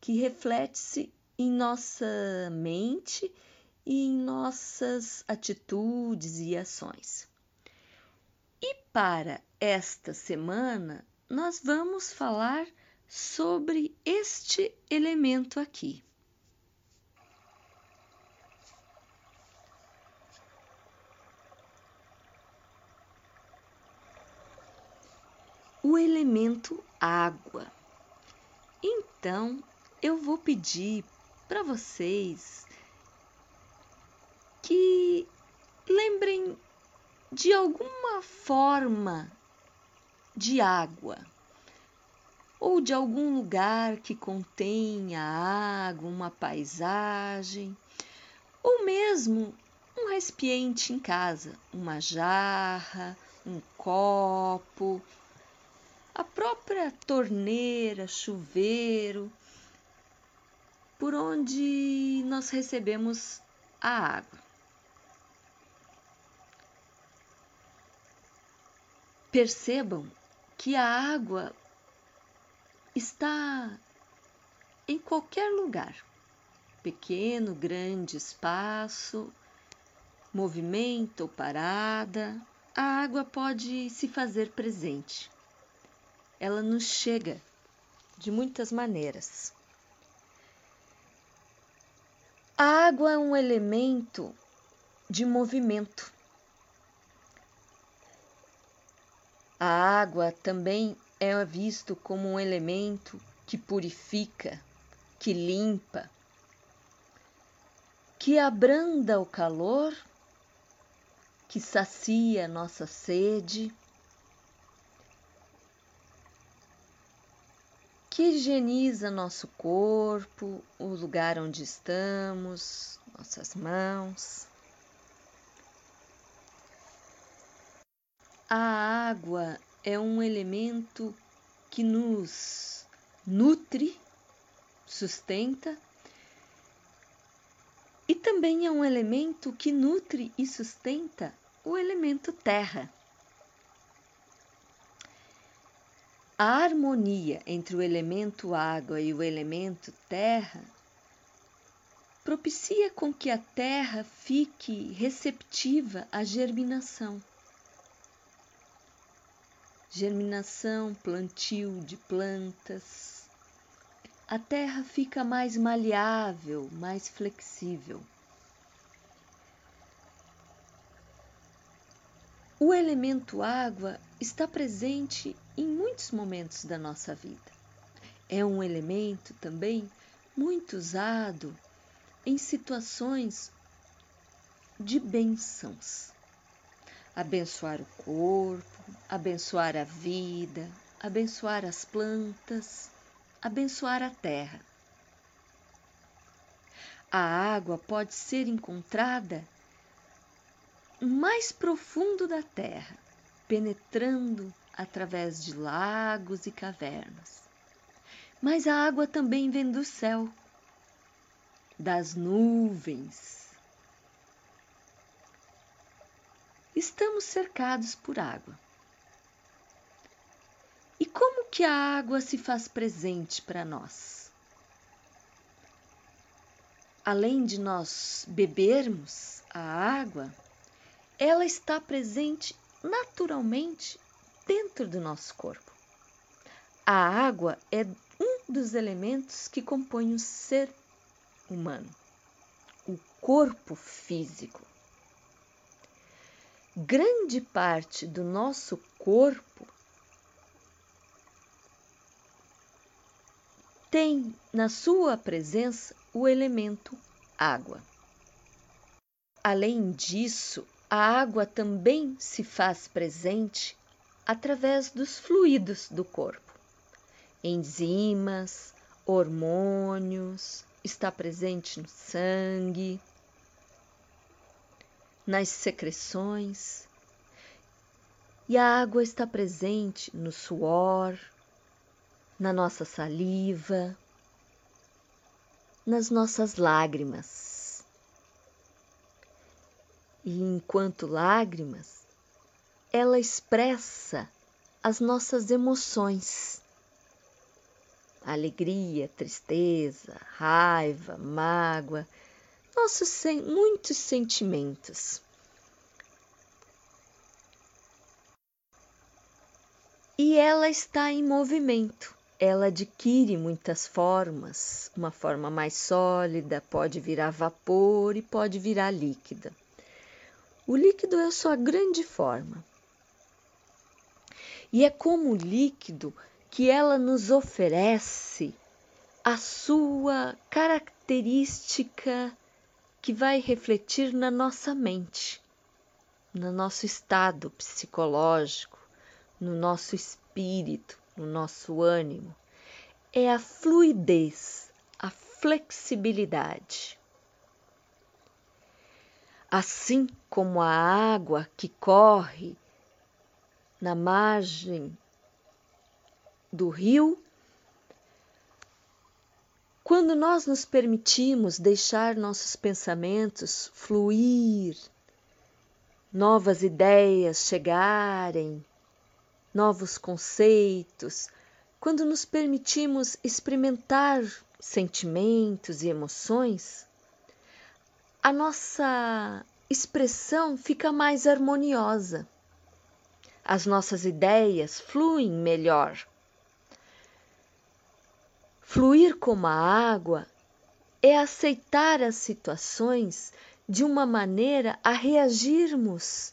Que reflete-se em nossa mente e em nossas atitudes e ações. E para esta semana, nós vamos falar sobre este elemento aqui. O elemento água. Então, eu vou pedir para vocês que lembrem de alguma forma de água ou de algum lugar que contenha água, uma paisagem, ou mesmo um recipiente em casa, uma jarra, um copo, a própria torneira, chuveiro, por onde nós recebemos a água. Percebam que a água está em qualquer lugar pequeno, grande espaço, movimento ou parada, a água pode se fazer presente. Ela nos chega de muitas maneiras. A água é um elemento de movimento. A água também é visto como um elemento que purifica, que limpa, que abranda o calor, que sacia nossa sede que higieniza nosso corpo, o lugar onde estamos, nossas mãos. A água é um elemento que nos nutre, sustenta, e também é um elemento que nutre e sustenta o elemento terra. A harmonia entre o elemento água e o elemento terra propicia com que a terra fique receptiva à germinação. Germinação, plantio de plantas. A terra fica mais maleável, mais flexível. O elemento água está presente em muitos momentos da nossa vida. É um elemento também muito usado em situações de bençãos. Abençoar o corpo, abençoar a vida, abençoar as plantas, abençoar a terra. A água pode ser encontrada mais profundo da terra, penetrando através de lagos e cavernas. Mas a água também vem do céu, das nuvens. Estamos cercados por água. E como que a água se faz presente para nós? Além de nós bebermos a água, ela está presente naturalmente dentro do nosso corpo. A água é um dos elementos que compõem o ser humano, o corpo físico. Grande parte do nosso corpo tem na sua presença o elemento água. Além disso, a água também se faz presente através dos fluidos do corpo. Enzimas, hormônios, está presente no sangue, nas secreções. E a água está presente no suor, na nossa saliva, nas nossas lágrimas. E enquanto lágrimas, ela expressa as nossas emoções. Alegria, tristeza, raiva, mágoa, nossos muitos sentimentos. E ela está em movimento ela adquire muitas formas, uma forma mais sólida, pode virar vapor e pode virar líquida. O líquido é a sua grande forma. E é como líquido que ela nos oferece a sua característica que vai refletir na nossa mente, no nosso estado psicológico, no nosso espírito no nosso ânimo é a fluidez, a flexibilidade. Assim como a água que corre na margem do rio, quando nós nos permitimos deixar nossos pensamentos fluir, novas ideias chegarem, novos conceitos, quando nos permitimos experimentar sentimentos e emoções, a nossa expressão fica mais harmoniosa. As nossas ideias fluem melhor. Fluir como a água é aceitar as situações de uma maneira a reagirmos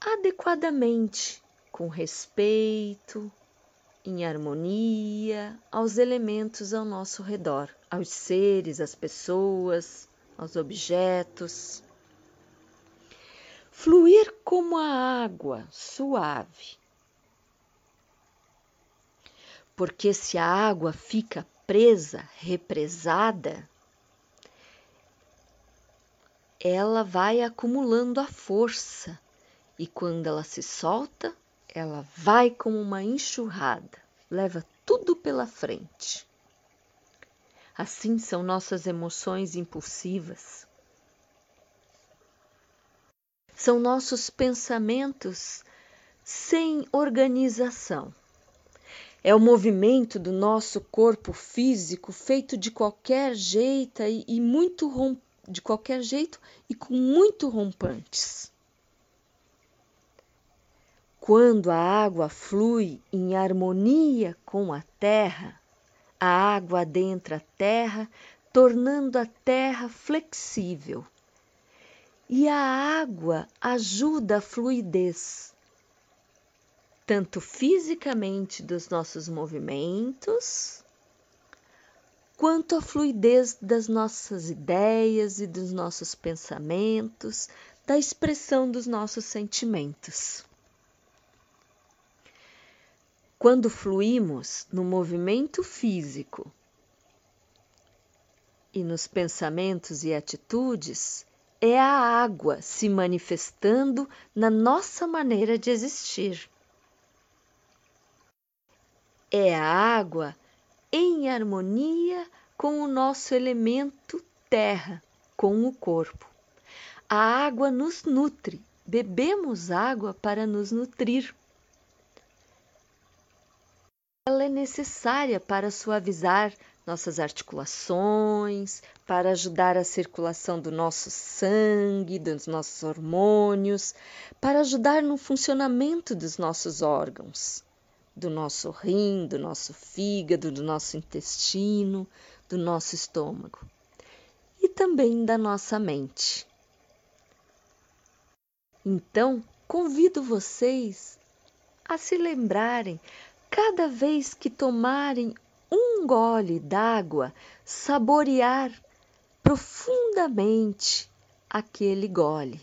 adequadamente, com respeito, em harmonia aos elementos ao nosso redor, aos seres, às pessoas, aos objetos. Fluir como a água suave. Porque se a água fica presa, represada, ela vai acumulando a força e quando ela se solta, ela vai como uma enxurrada, leva tudo pela frente. Assim são nossas emoções impulsivas. São nossos pensamentos sem organização. É o movimento do nosso corpo físico feito de qualquer jeito e, e muito de qualquer jeito e com muito rompantes. Quando a água flui em harmonia com a terra, a água adentra a terra, tornando a terra flexível. E a água ajuda a fluidez, tanto fisicamente dos nossos movimentos, quanto a fluidez das nossas ideias e dos nossos pensamentos, da expressão dos nossos sentimentos. quando fluímos no movimento físico e nos pensamentos e atitudes, é a água se manifestando na nossa maneira de existir. É a água em harmonia com o nosso elemento terra, com o corpo. A água nos nutre, bebemos água para nos nutrir. Ela é necessária para suavizar nossas articulações, para ajudar a circulação do nosso sangue, dos nossos hormônios, para ajudar no funcionamento dos nossos órgãos, do nosso rim, do nosso fígado, do nosso intestino, do nosso estômago e também da nossa mente. Então, convido vocês a se lembrarem, cada vez que tomarem um gole d'água, saborear profundamente aquele gole.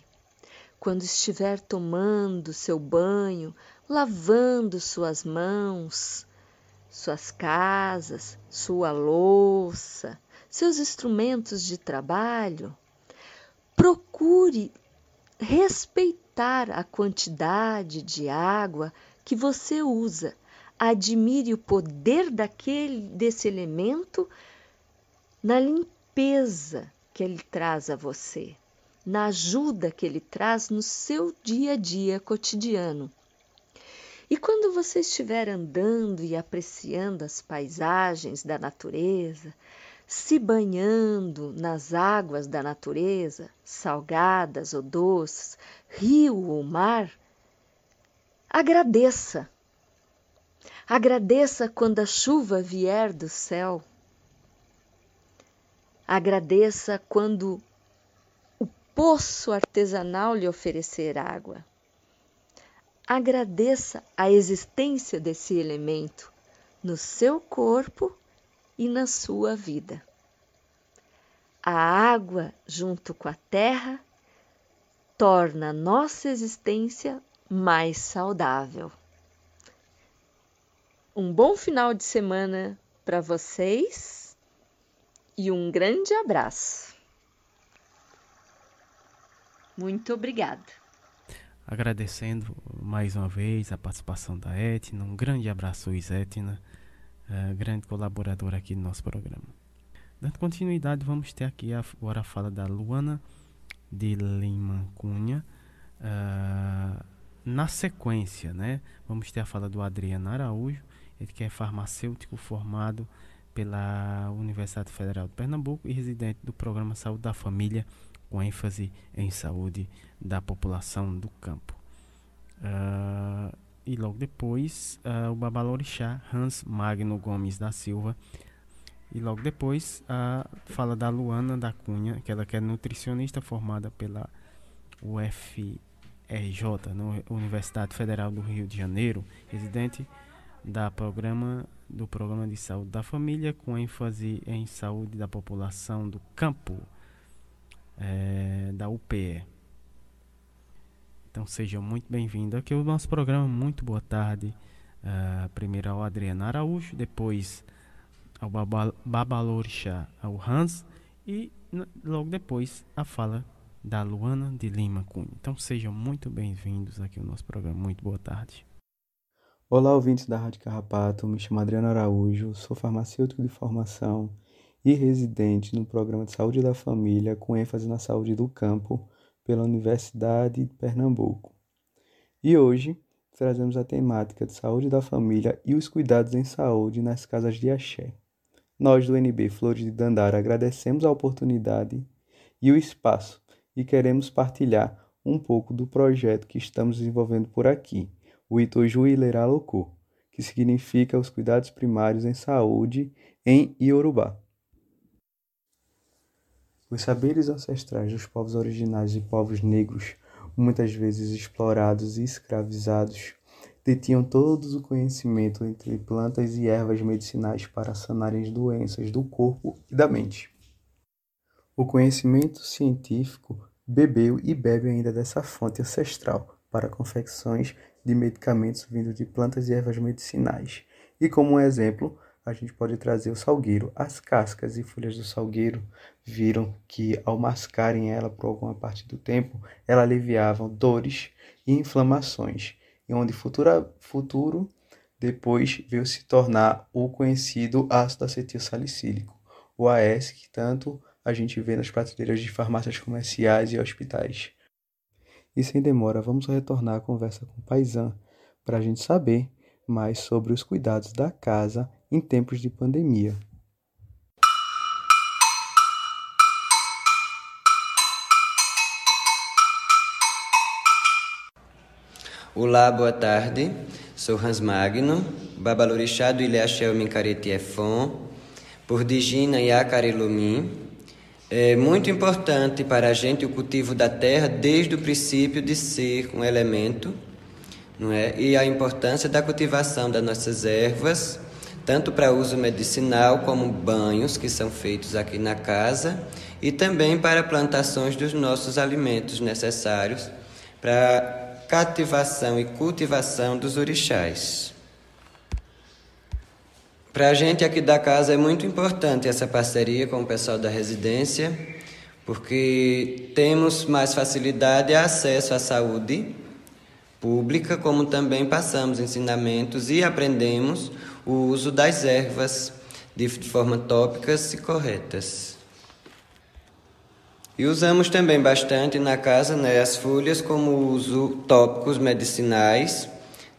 Quando estiver tomando seu banho, lavando suas mãos, suas casas, sua louça, seus instrumentos de trabalho, procure respeitar a quantidade de água que você usa admire o poder daquele desse elemento na limpeza que ele traz a você, na ajuda que ele traz no seu dia a dia cotidiano. E quando você estiver andando e apreciando as paisagens da natureza, se banhando nas águas da natureza, salgadas ou doces, rio ou mar, agradeça Agradeça quando a chuva vier do céu. Agradeça quando o poço artesanal lhe oferecer água. Agradeça a existência desse elemento no seu corpo e na sua vida. A água, junto com a terra, torna a nossa existência mais saudável. Um bom final de semana para vocês e um grande abraço. Muito obrigada. Agradecendo mais uma vez a participação da Etna. Um grande abraço, Etna, uh, grande colaboradora aqui do nosso programa. Dando continuidade, vamos ter aqui agora a fala da Luana de Lima Cunha. Uh, na sequência, né, vamos ter a fala do Adriano Araújo ele que é farmacêutico formado pela Universidade Federal de Pernambuco e residente do Programa Saúde da Família, com ênfase em saúde da população do campo. Uh, e logo depois, uh, o Babalorixá Hans Magno Gomes da Silva. E logo depois, a uh, fala da Luana da Cunha, que ela que é nutricionista formada pela UFRJ, no Universidade Federal do Rio de Janeiro, residente da programa do programa de saúde da família com ênfase em saúde da população do campo é, da UPE. Então sejam muito bem-vindos aqui o nosso programa. Muito boa tarde. Uh, primeiro ao Adriano Araújo, depois ao Babalorixá, ao Hans e logo depois a fala da Luana de Lima Cunha. Então sejam muito bem-vindos aqui ao nosso programa. Muito boa tarde. Olá, ouvintes da Rádio Carrapato. Me chamo Adriano Araújo, sou farmacêutico de formação e residente no programa de saúde da família com ênfase na saúde do campo pela Universidade de Pernambuco. E hoje trazemos a temática de saúde da família e os cuidados em saúde nas casas de axé. Nós do NB Flores de Dandara agradecemos a oportunidade e o espaço e queremos partilhar um pouco do projeto que estamos desenvolvendo por aqui o Itoju Ileraloku, que significa os cuidados primários em saúde em Iorubá. Os saberes ancestrais dos povos originários e povos negros, muitas vezes explorados e escravizados, detinham todo o conhecimento entre plantas e ervas medicinais para sanarem as doenças do corpo e da mente. O conhecimento científico bebeu e bebe ainda dessa fonte ancestral para confecções de medicamentos vindos de plantas e ervas medicinais. E como um exemplo, a gente pode trazer o salgueiro. As cascas e folhas do salgueiro viram que ao mascarem ela por alguma parte do tempo, ela aliviavam dores e inflamações, e onde futura, futuro depois veio se tornar o conhecido ácido acetil salicílico, o AS, que tanto a gente vê nas prateleiras de farmácias comerciais e hospitais. E sem demora, vamos retornar à conversa com o Paisan para a gente saber mais sobre os cuidados da casa em tempos de pandemia. Olá, boa tarde. Sou Hans Magno, Babalorixá do Ilhaxel Mincareti Efon, por Digina e Acarelumim, é muito importante para a gente o cultivo da terra desde o princípio de ser um elemento, não é? E a importância da cultivação das nossas ervas, tanto para uso medicinal como banhos que são feitos aqui na casa e também para plantações dos nossos alimentos necessários para cativação e cultivação dos orixás. Para a gente aqui da casa é muito importante essa parceria com o pessoal da residência, porque temos mais facilidade e acesso à saúde pública, como também passamos ensinamentos e aprendemos o uso das ervas de forma tópicas e corretas. E usamos também bastante na casa né, as folhas como uso tópicos medicinais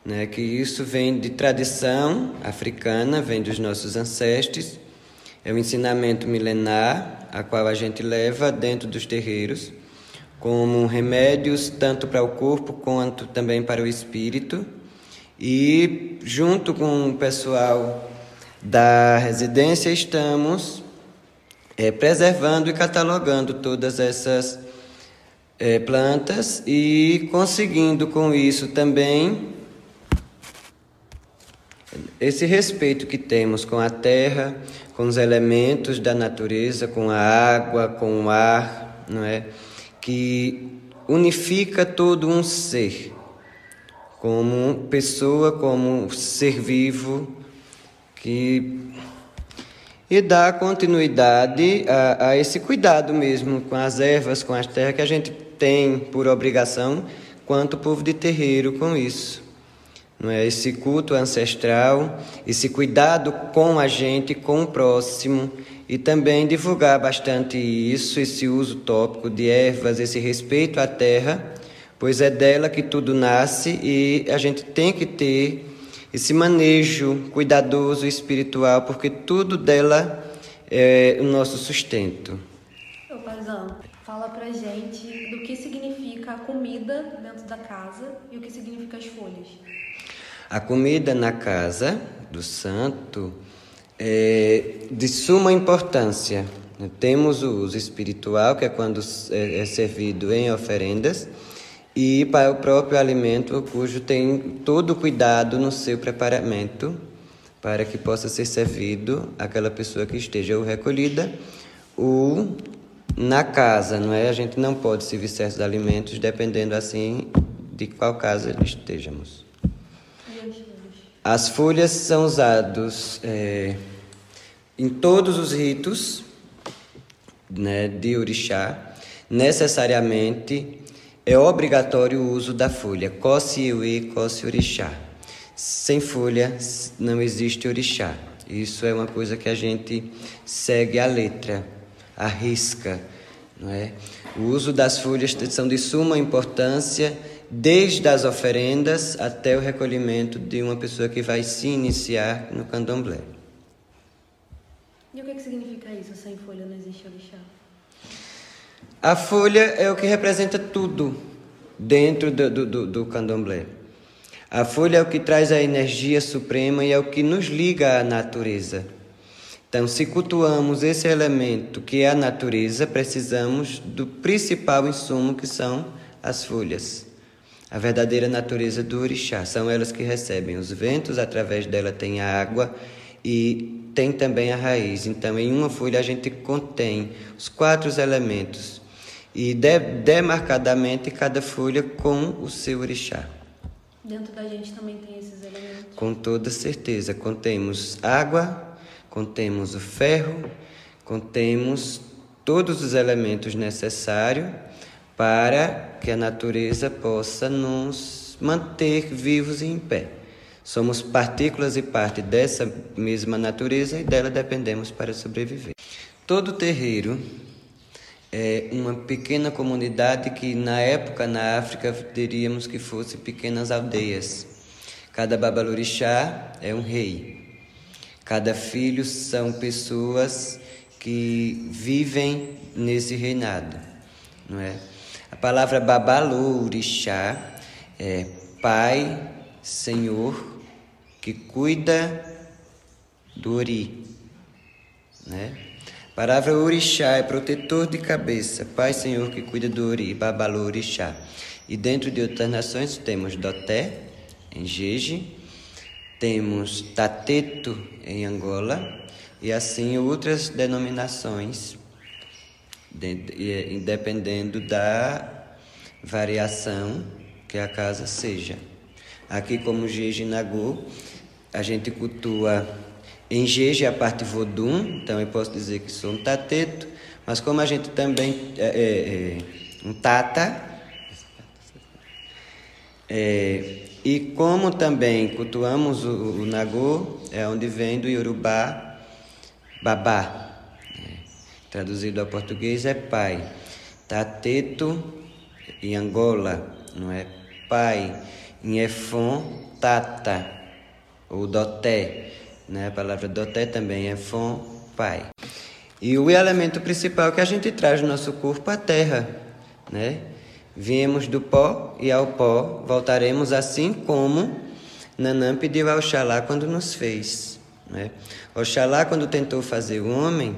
né, que isso vem de tradição africana, vem dos nossos ancestros, é um ensinamento milenar, a qual a gente leva dentro dos terreiros, como remédios tanto para o corpo quanto também para o espírito. E junto com o pessoal da residência estamos é, preservando e catalogando todas essas é, plantas e conseguindo com isso também esse respeito que temos com a terra, com os elementos da natureza, com a água, com o ar, não é? Que unifica todo um ser, como pessoa, como ser vivo, que e dá continuidade a, a esse cuidado mesmo com as ervas, com as terras que a gente tem por obrigação, quanto povo de terreiro com isso não é? Esse culto ancestral, esse cuidado com a gente, com o próximo e também divulgar bastante isso, esse uso tópico de ervas, esse respeito à terra, pois é dela que tudo nasce e a gente tem que ter esse manejo cuidadoso espiritual, porque tudo dela é o nosso sustento. Ô, Paizão, fala pra gente do que significa a comida dentro da casa e o que significa as folhas. A comida na casa do santo é de suma importância. Temos o uso espiritual, que é quando é, é servido em oferendas, e para o próprio alimento, cujo tem todo cuidado no seu preparamento, para que possa ser servido àquela pessoa que esteja ou recolhida ou na casa, não é? A gente não pode servir certos alimentos dependendo assim de qual casa estejamos. As folhas são usadas é, em todos os ritos né, de orixá. Necessariamente é obrigatório o uso da folha. Cosse iuê, cosse orixá. Sem folha não existe orixá. Isso é uma coisa que a gente segue a letra, a risca. Não é? O uso das folhas são de suma importância desde as oferendas até o recolhimento de uma pessoa que vai se iniciar no candomblé. E o que, que significa isso? Sem folha não existe orixá? A folha é o que representa tudo dentro do, do, do, do candomblé. A folha é o que traz a energia suprema e é o que nos liga à natureza. Então, se cultuamos esse elemento que é a natureza, precisamos do principal insumo que são as folhas a verdadeira natureza do orixá. São elas que recebem os ventos, através dela tem a água e tem também a raiz. Então, em uma folha a gente contém os quatro elementos. E de, demarcadamente cada folha com o seu orixá. Dentro da gente também tem esses elementos? Com toda certeza. Contemos água, contemos o ferro, contemos todos os elementos necessários para que a natureza possa nos manter vivos e em pé. Somos partículas e parte dessa mesma natureza e dela dependemos para sobreviver. Todo terreiro é uma pequena comunidade que na época na África diríamos que fosse pequenas aldeias. Cada babalorixá é um rei. Cada filho são pessoas que vivem nesse reinado, não é? A palavra babalorixá é pai, senhor que cuida do ori, né? Palavra orixá é protetor de cabeça, Pai Senhor que cuida do ori, babalô orixá. E dentro de outras nações temos Doté, em Jeje, temos Tateto, em Angola, e assim outras denominações, dependendo da variação que a casa seja. Aqui, como Jeje Nagô, a gente cultua em Jeje a parte Vodum, então eu posso dizer que sou um tateto, mas como a gente também é, é, é um tata, é, e como também cultuamos o, o Nagô, é onde vem do Yorubá babá, né? traduzido ao português é pai. Tateto em Angola, não é pai. Em Efon, tata, ou doté. Né? A palavra doté também é fon, pai. E o elemento principal que a gente traz no nosso corpo é a terra. Né? Viemos do pó e ao pó voltaremos assim como Nanã pediu ao Oxalá quando nos fez. Né? Oxalá, quando tentou fazer o homem,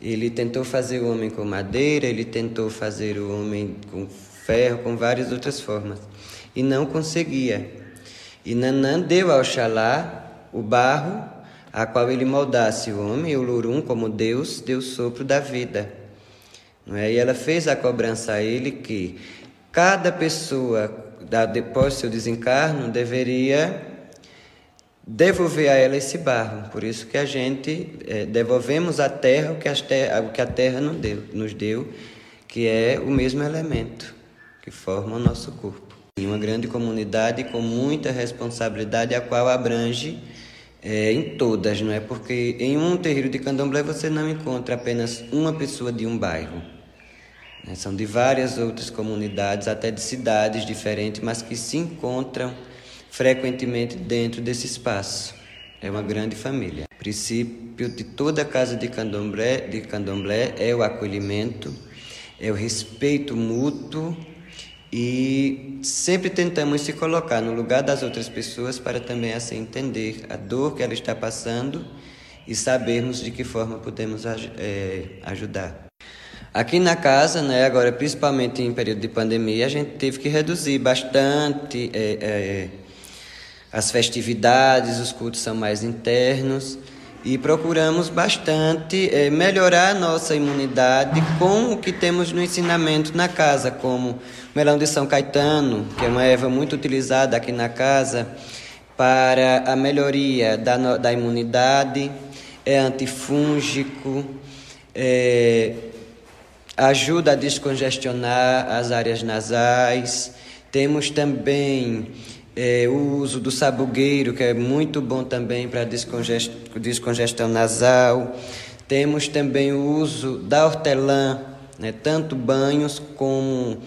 ele tentou fazer o homem com madeira, ele tentou fazer o homem com ferro, com várias outras formas. E não conseguia. E Nanã deu ao Oxalá o barro a qual ele moldasse o homem e o lurum como Deus deu sopro da vida. Não é? E ela fez a cobrança a ele que cada pessoa, do seu desencarno, deveria devolver a ela esse barro. Por isso que a gente é, devolvemos à terra o que, terra, o que a terra nos deu, nos deu, que é o mesmo elemento que forma o nosso corpo. Em uma grande comunidade com muita responsabilidade, a qual abrange é, em todas, não é? Porque em um terreiro de candomblé você não encontra apenas uma pessoa de um bairro. Né? São de várias outras comunidades, até de cidades diferentes, mas que se encontram frequentemente dentro desse espaço. É uma grande família. O princípio de toda casa de candomblé, de candomblé é o acolhimento, é o respeito mútuo e sempre tentamos se colocar no lugar das outras pessoas para também assim entender a dor que ela está passando e sabermos de que forma podemos é, ajudar. Aqui na casa, né, agora principalmente em período de pandemia, a gente teve que reduzir bastante é, é, as festividades, os cultos são mais internos e procuramos bastante é, melhorar a nossa imunidade com o que temos no ensinamento na casa, como melão de São Caetano, que é uma erva muito utilizada aqui na casa para a melhoria da, da imunidade, é antifúngico, é, ajuda a descongestionar as áreas nasais. Temos também é, o uso do sabugueiro, que é muito bom também para descongest, descongestão nasal. Temos também o uso da hortelã, né, tanto banhos como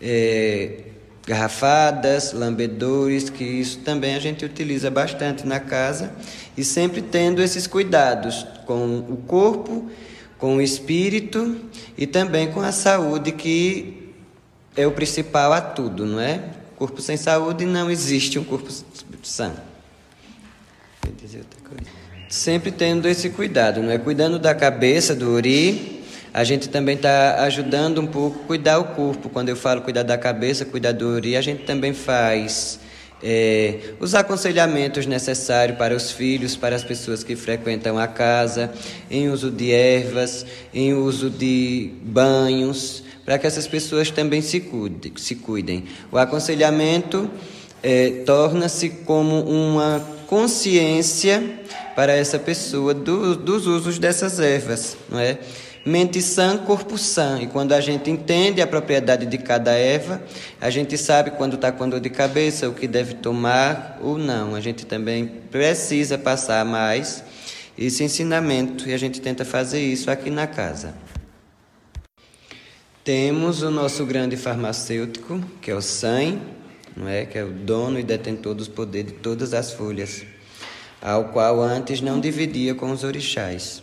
é, garrafadas, lambedores, que isso também a gente utiliza bastante na casa e sempre tendo esses cuidados com o corpo, com o espírito e também com a saúde, que é o principal a tudo, não é? Corpo sem saúde não existe um corpo sã. Sempre tendo esse cuidado, não é? Cuidando da cabeça, do ori, a gente também está ajudando um pouco cuidar o corpo. Quando eu falo cuidar da cabeça, cuidar do ori, a gente também faz é, os aconselhamentos necessários para os filhos, para as pessoas que frequentam a casa, em uso de ervas, em uso de banhos, para que essas pessoas também se cuidem. Se cuidem. O aconselhamento é, torna-se como uma consciência para essa pessoa do, dos usos dessas ervas, não é? Mente sã, corpo sã. E quando a gente entende a propriedade de cada erva, a gente sabe quando está com dor de cabeça, o que deve tomar ou não. A gente também precisa passar mais esse ensinamento e a gente tenta fazer isso aqui na casa. Temos o nosso grande farmacêutico, que é o SAM, não é? que é o dono e detentor dos poderes de todas as folhas, ao qual antes não dividia com os orixás.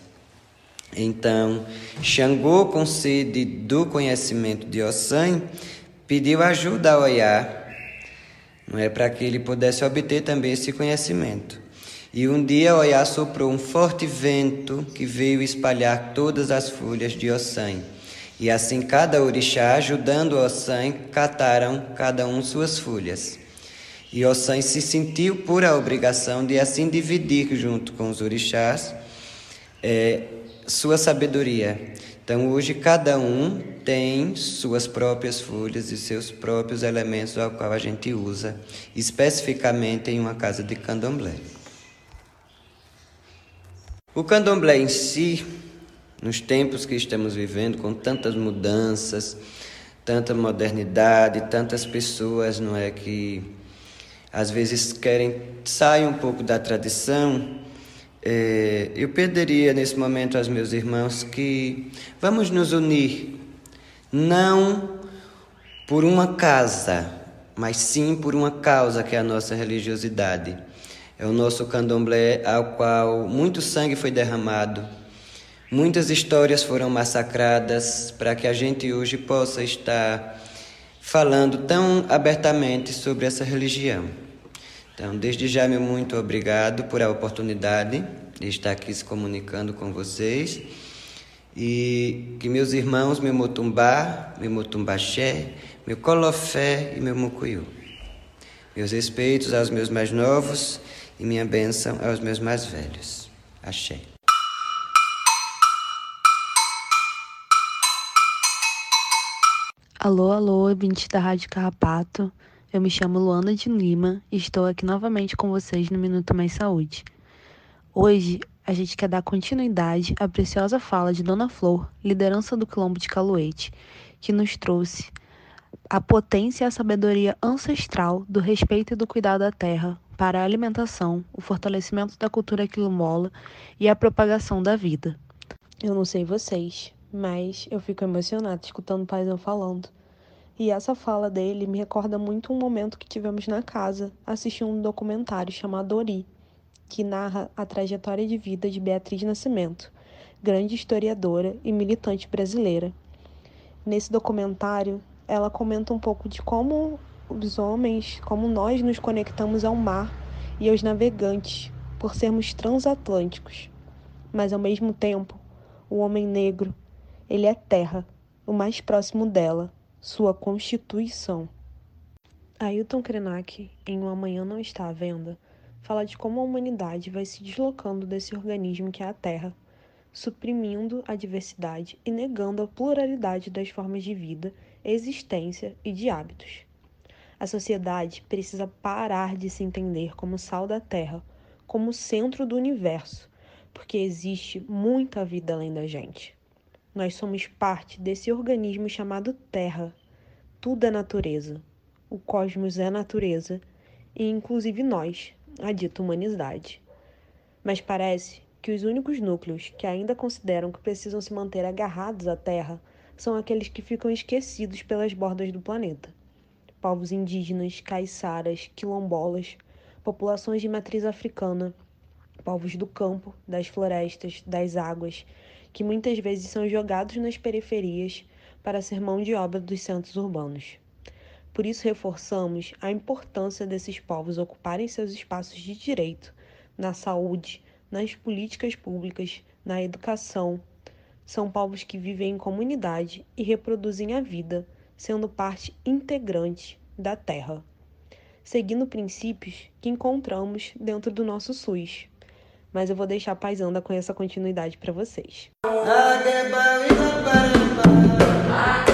Então, Xangô, com sede do conhecimento de Ossan, pediu ajuda a Oiá, não é para que ele pudesse obter também esse conhecimento. E um dia Oiá soprou um forte vento que veio espalhar todas as folhas de Ossan. E assim cada orixá, ajudando Ossan, cataram cada um suas folhas. E Ossan se sentiu por a obrigação de assim dividir junto com os orixás é, sua sabedoria. Então, hoje, cada um tem suas próprias folhas e seus próprios elementos ao qual a gente usa, especificamente em uma casa de candomblé. O candomblé em si, nos tempos que estamos vivendo, com tantas mudanças, tanta modernidade, tantas pessoas, não é, que às vezes querem sair um pouco da tradição, é, eu pediria nesse momento aos meus irmãos que vamos nos unir, não por uma casa, mas sim por uma causa que é a nossa religiosidade. É o nosso candomblé ao qual muito sangue foi derramado, muitas histórias foram massacradas para que a gente hoje possa estar falando tão abertamente sobre essa religião. Então, desde já, meu muito obrigado por a oportunidade de estar aqui se comunicando com vocês. E que meus irmãos, meu motumbá, meu motumbaxé, meu colofé e meu mucuyu. Meus respeitos aos meus mais novos e minha bênção aos meus mais velhos. Axé. Alô, alô, ouvintes da Rádio Carrapato. Eu me chamo Luana de Lima e estou aqui novamente com vocês no Minuto Mais Saúde. Hoje a gente quer dar continuidade à preciosa fala de Dona Flor, liderança do Quilombo de Caluete, que nos trouxe a potência e a sabedoria ancestral do respeito e do cuidado da terra para a alimentação, o fortalecimento da cultura quilombola e a propagação da vida. Eu não sei vocês, mas eu fico emocionada escutando o paizão falando. E essa fala dele me recorda muito um momento que tivemos na casa, assistindo um documentário chamado Ori, que narra a trajetória de vida de Beatriz Nascimento, grande historiadora e militante brasileira. Nesse documentário, ela comenta um pouco de como os homens, como nós nos conectamos ao mar e aos navegantes por sermos transatlânticos. Mas ao mesmo tempo, o homem negro, ele é terra, o mais próximo dela, sua constituição. Ailton Krenak, em O Amanhã Não Está à Venda, fala de como a humanidade vai se deslocando desse organismo que é a Terra, suprimindo a diversidade e negando a pluralidade das formas de vida, existência e de hábitos. A sociedade precisa parar de se entender como sal da Terra, como centro do universo, porque existe muita vida além da gente. Nós somos parte desse organismo chamado Terra. Tudo é natureza. O cosmos é natureza, e inclusive nós, a dita humanidade. Mas parece que os únicos núcleos que ainda consideram que precisam se manter agarrados à Terra são aqueles que ficam esquecidos pelas bordas do planeta. Povos indígenas, caiçaras, quilombolas, populações de matriz africana, povos do campo, das florestas, das águas, que muitas vezes são jogados nas periferias para ser mão de obra dos centros urbanos. Por isso, reforçamos a importância desses povos ocuparem seus espaços de direito na saúde, nas políticas públicas, na educação. São povos que vivem em comunidade e reproduzem a vida, sendo parte integrante da terra, seguindo princípios que encontramos dentro do nosso SUS mas eu vou deixar a paisanda com essa continuidade para vocês. Música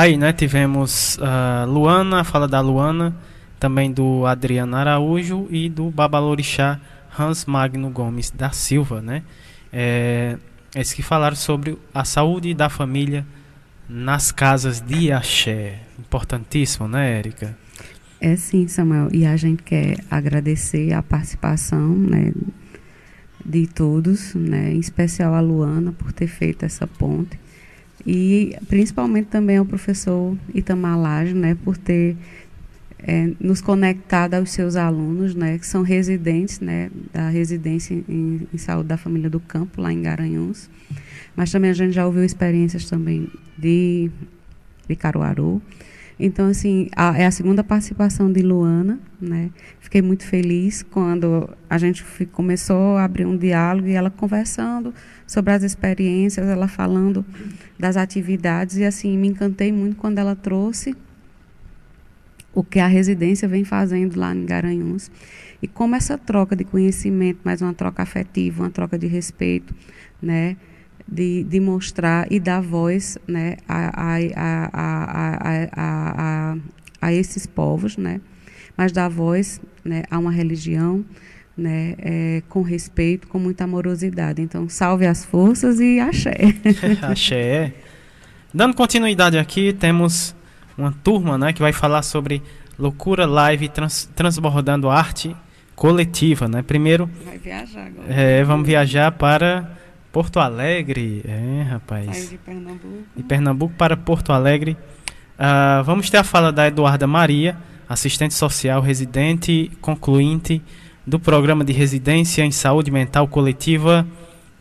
aí, né? Tivemos uh, Luana, fala da Luana, também do Adriano Araújo e do Babalorixá Hans Magno Gomes da Silva, né? É, esses que falaram sobre a saúde da família nas casas de axé. Importantíssimo, né, Érica? É sim, Samuel. E a gente quer agradecer a participação né, de todos, né, em especial a Luana por ter feito essa ponte. E principalmente também ao professor Itamar Laje, né, por ter é, nos conectado aos seus alunos, né, que são residentes né, da residência em, em, saúde da família do campo, lá em Garanhuns. Mas também a gente já ouviu experiências também de, de Caruaru. Então, assim, a, é a segunda participação de Luana, né? Fiquei muito feliz quando a gente começou a abrir um diálogo e ela conversando sobre as experiências, ela falando das atividades e, assim, me encantei muito quando ela trouxe o que a residência vem fazendo lá em Garanhuns. E como essa troca de conhecimento, mais uma troca afetiva, uma troca de respeito, né? De, de mostrar e dar voz né, a, a, a, a, a, esses povos, né? mas dar voz né, a uma religião né, é, com respeito, com muita amorosidade. Então, salve as forças e axé. *laughs* axé. Dando continuidade aqui, temos uma turma né, que vai falar sobre loucura live trans, transbordando arte coletiva. Né? Primeiro, vai viajar agora. É, vamos viajar para Porto Alegre. É, rapaz. Saiu de Pernambuco. De Pernambuco para Porto Alegre. Uh, vamos ter a fala da Eduarda Maria, assistente social residente concluinte do programa de residência em saúde mental coletiva.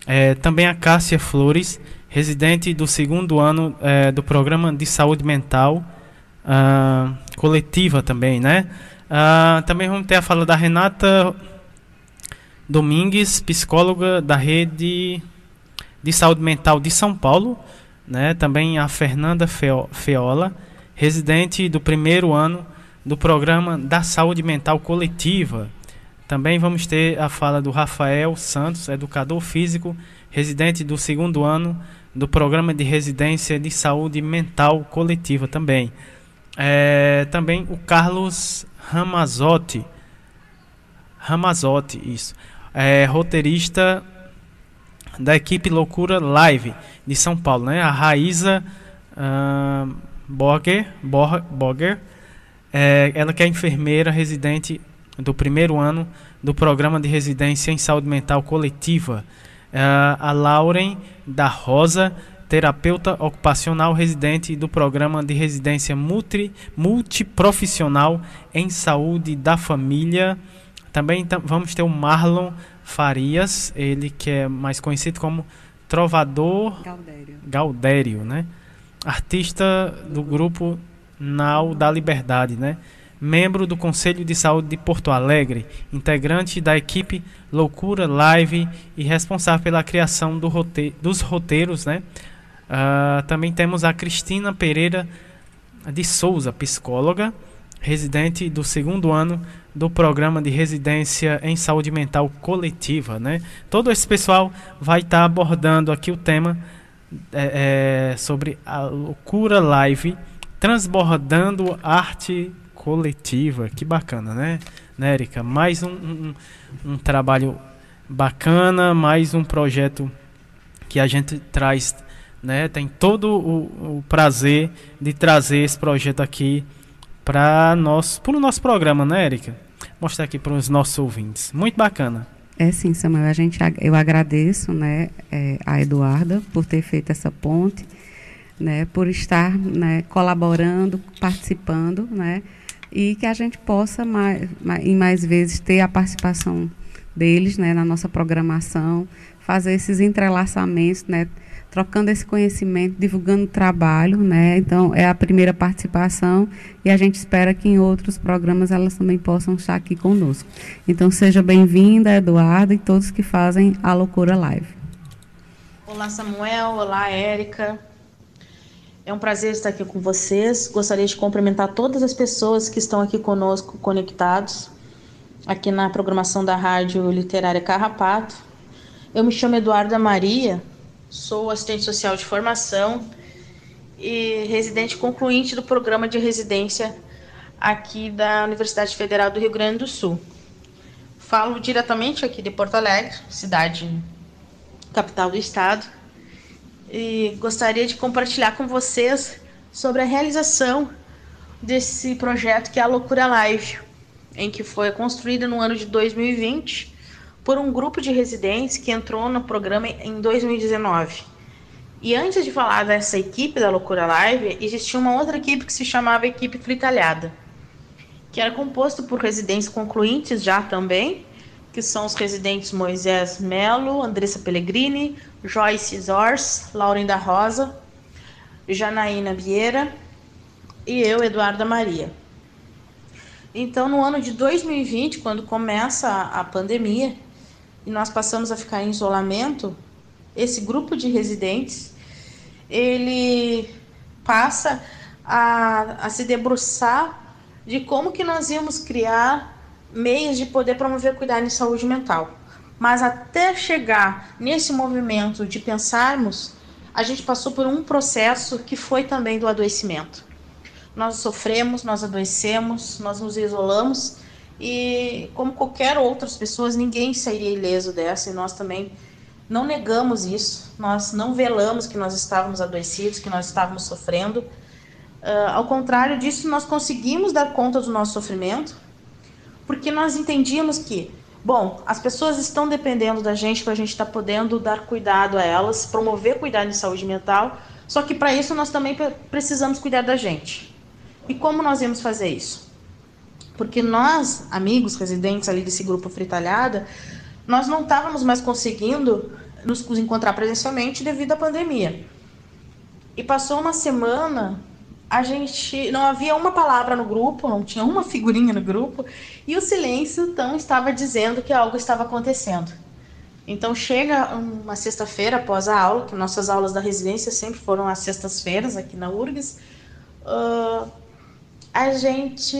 É, também a Cássia Flores, residente do segundo ano é, do programa de saúde mental uh, coletiva também, né? Uh, também vamos ter a fala da Renata Domingues, psicóloga da rede de saúde mental de São Paulo, né? Também a Fernanda Feola, residente do primeiro ano do programa da saúde mental coletiva. Também vamos ter a fala do Rafael Santos, educador físico, residente do segundo ano do programa de residência de saúde mental coletiva também. É, também o Carlos Ramazotti. Ramazotti, isso. É, roteirista da equipe Loucura Live de São Paulo, né? A Raíza uh, é, ela que é enfermeira residente do primeiro ano do programa de residência em saúde mental coletiva. Uh, a Lauren da Rosa terapeuta ocupacional residente do programa de residência multi, multiprofissional em saúde da família. Também vamos ter o Marlon Farias, ele que é mais conhecido como Trovador Gaudério, Gaudério né? Artista do grupo Nau da Liberdade, né? Membro do Conselho de Saúde de Porto Alegre, integrante da equipe Loucura Live e responsável pela criação do rote dos roteiros, né? Uh, também temos a Cristina Pereira de Souza, psicóloga, residente do segundo ano do programa de residência em saúde mental coletiva. Né? Todo esse pessoal vai estar tá abordando aqui o tema é, é, sobre a loucura live transbordando arte coletiva. Que bacana, né, né Érica? Mais um, um, um trabalho bacana, mais um projeto que a gente traz né? Tem todo o, o prazer de trazer esse projeto aqui para nós, para o nosso programa, né, Érica? Mostrar aqui para os nossos ouvintes. Muito bacana. É sim, Samuel. A gente, eu agradeço, né, é, a Eduarda por ter feito essa ponte, né, por estar, né, colaborando, participando, né, e que a gente possa mais, mais, em mais vezes ter a participação deles, né, na nossa programação, fazer esses entrelaçamentos, né, trocando esse conhecimento, divulgando o trabalho, né? Então é a primeira participação e a gente espera que em outros programas elas também possam estar aqui conosco. Então seja bem-vinda, Eduardo, e todos que fazem a Loucura Live. Olá, Samuel. Olá, Érica. É um prazer estar aqui com vocês. Gostaria de cumprimentar todas as pessoas que estão aqui conosco conectados aqui na programação da Rádio Literária Carrapato. Eu me chamo Eduarda Maria, sou assistente social de formação e residente concluinte do programa de residência aqui da Universidade Federal do Rio Grande do Sul. Falo diretamente aqui de Porto Alegre, cidade capital do estado, e gostaria de compartilhar com vocês sobre a realização desse projeto que é a Loucura Live, em que foi construída no ano de 2020 por um grupo de residentes que entrou no programa em 2019. E antes de falar dessa equipe da Loucura Live, existia uma outra equipe que se chamava Equipe Fritalhada, que era composto por residentes concluintes já também, que são os residentes Moisés Melo, Andressa Pellegrini, Joyce Zors, Lauren da Rosa, Janaína Vieira e eu, Eduarda Maria. Então, no ano de 2020, quando começa a pandemia e nós passamos a ficar em isolamento, esse grupo de residentes ele passa a, a se debruçar de como que nós íamos criar meios de poder promover cuidado em saúde mental. Mas até chegar nesse movimento de pensarmos, a gente passou por um processo que foi também do adoecimento. Nós sofremos, nós adoecemos, nós nos isolamos e, como qualquer outras pessoas, ninguém sairia ileso dessa e nós também não negamos isso, nós não velamos que nós estávamos adoecidos, que nós estávamos sofrendo. Uh, ao contrário disso, nós conseguimos dar conta do nosso sofrimento, porque nós entendíamos que, bom, as pessoas estão dependendo da gente para a gente estar tá podendo dar cuidado a elas, promover cuidado em saúde mental, só que para isso nós também precisamos cuidar da gente. E como nós íamos fazer isso? Porque nós, amigos residentes ali desse grupo Fritalhada, nós não estávamos mais conseguindo nos encontrar presencialmente devido à pandemia. E passou uma semana, a gente não havia uma palavra no grupo, não tinha uma figurinha no grupo, e o silêncio então estava dizendo que algo estava acontecendo. Então chega uma sexta-feira após a aula, que nossas aulas da residência sempre foram às sextas-feiras aqui na URGS, uh, a gente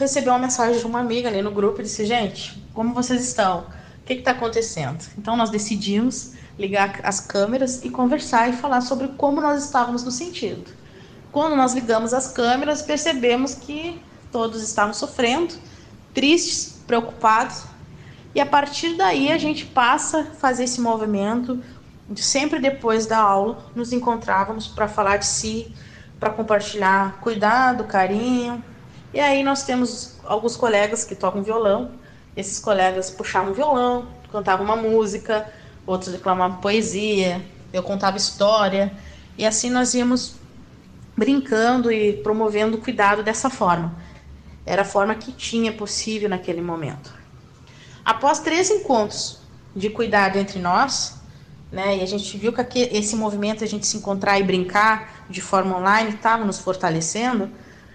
recebeu uma mensagem de uma amiga ali no grupo e disse: Gente, como vocês estão? que está acontecendo? Então nós decidimos ligar as câmeras e conversar e falar sobre como nós estávamos no sentido. Quando nós ligamos as câmeras, percebemos que todos estavam sofrendo, tristes, preocupados, e a partir daí a gente passa a fazer esse movimento sempre depois da aula nos encontrávamos para falar de si, para compartilhar cuidado, carinho. E aí nós temos alguns colegas que tocam violão esses colegas puxavam violão, cantavam uma música, outros declamavam poesia, eu contava história, e assim nós íamos brincando e promovendo o cuidado dessa forma. Era a forma que tinha possível naquele momento. Após três encontros de cuidado entre nós, né, e a gente viu que esse movimento, a gente se encontrar e brincar de forma online, estava nos fortalecendo,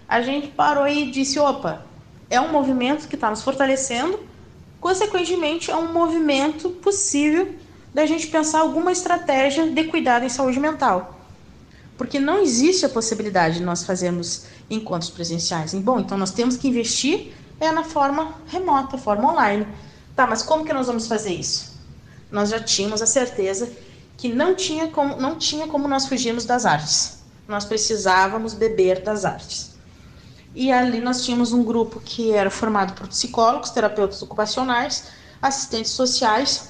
a gente parou e disse: opa, é um movimento que está nos fortalecendo, consequentemente, é um movimento possível da gente pensar alguma estratégia de cuidado em saúde mental. Porque não existe a possibilidade de nós fazermos encontros presenciais. Bom, então nós temos que investir é na forma remota, forma online. Tá, mas como que nós vamos fazer isso? Nós já tínhamos a certeza que não tinha como, não tinha como nós fugirmos das artes. Nós precisávamos beber das artes. E ali nós tínhamos um grupo que era formado por psicólogos, terapeutas ocupacionais, assistentes sociais,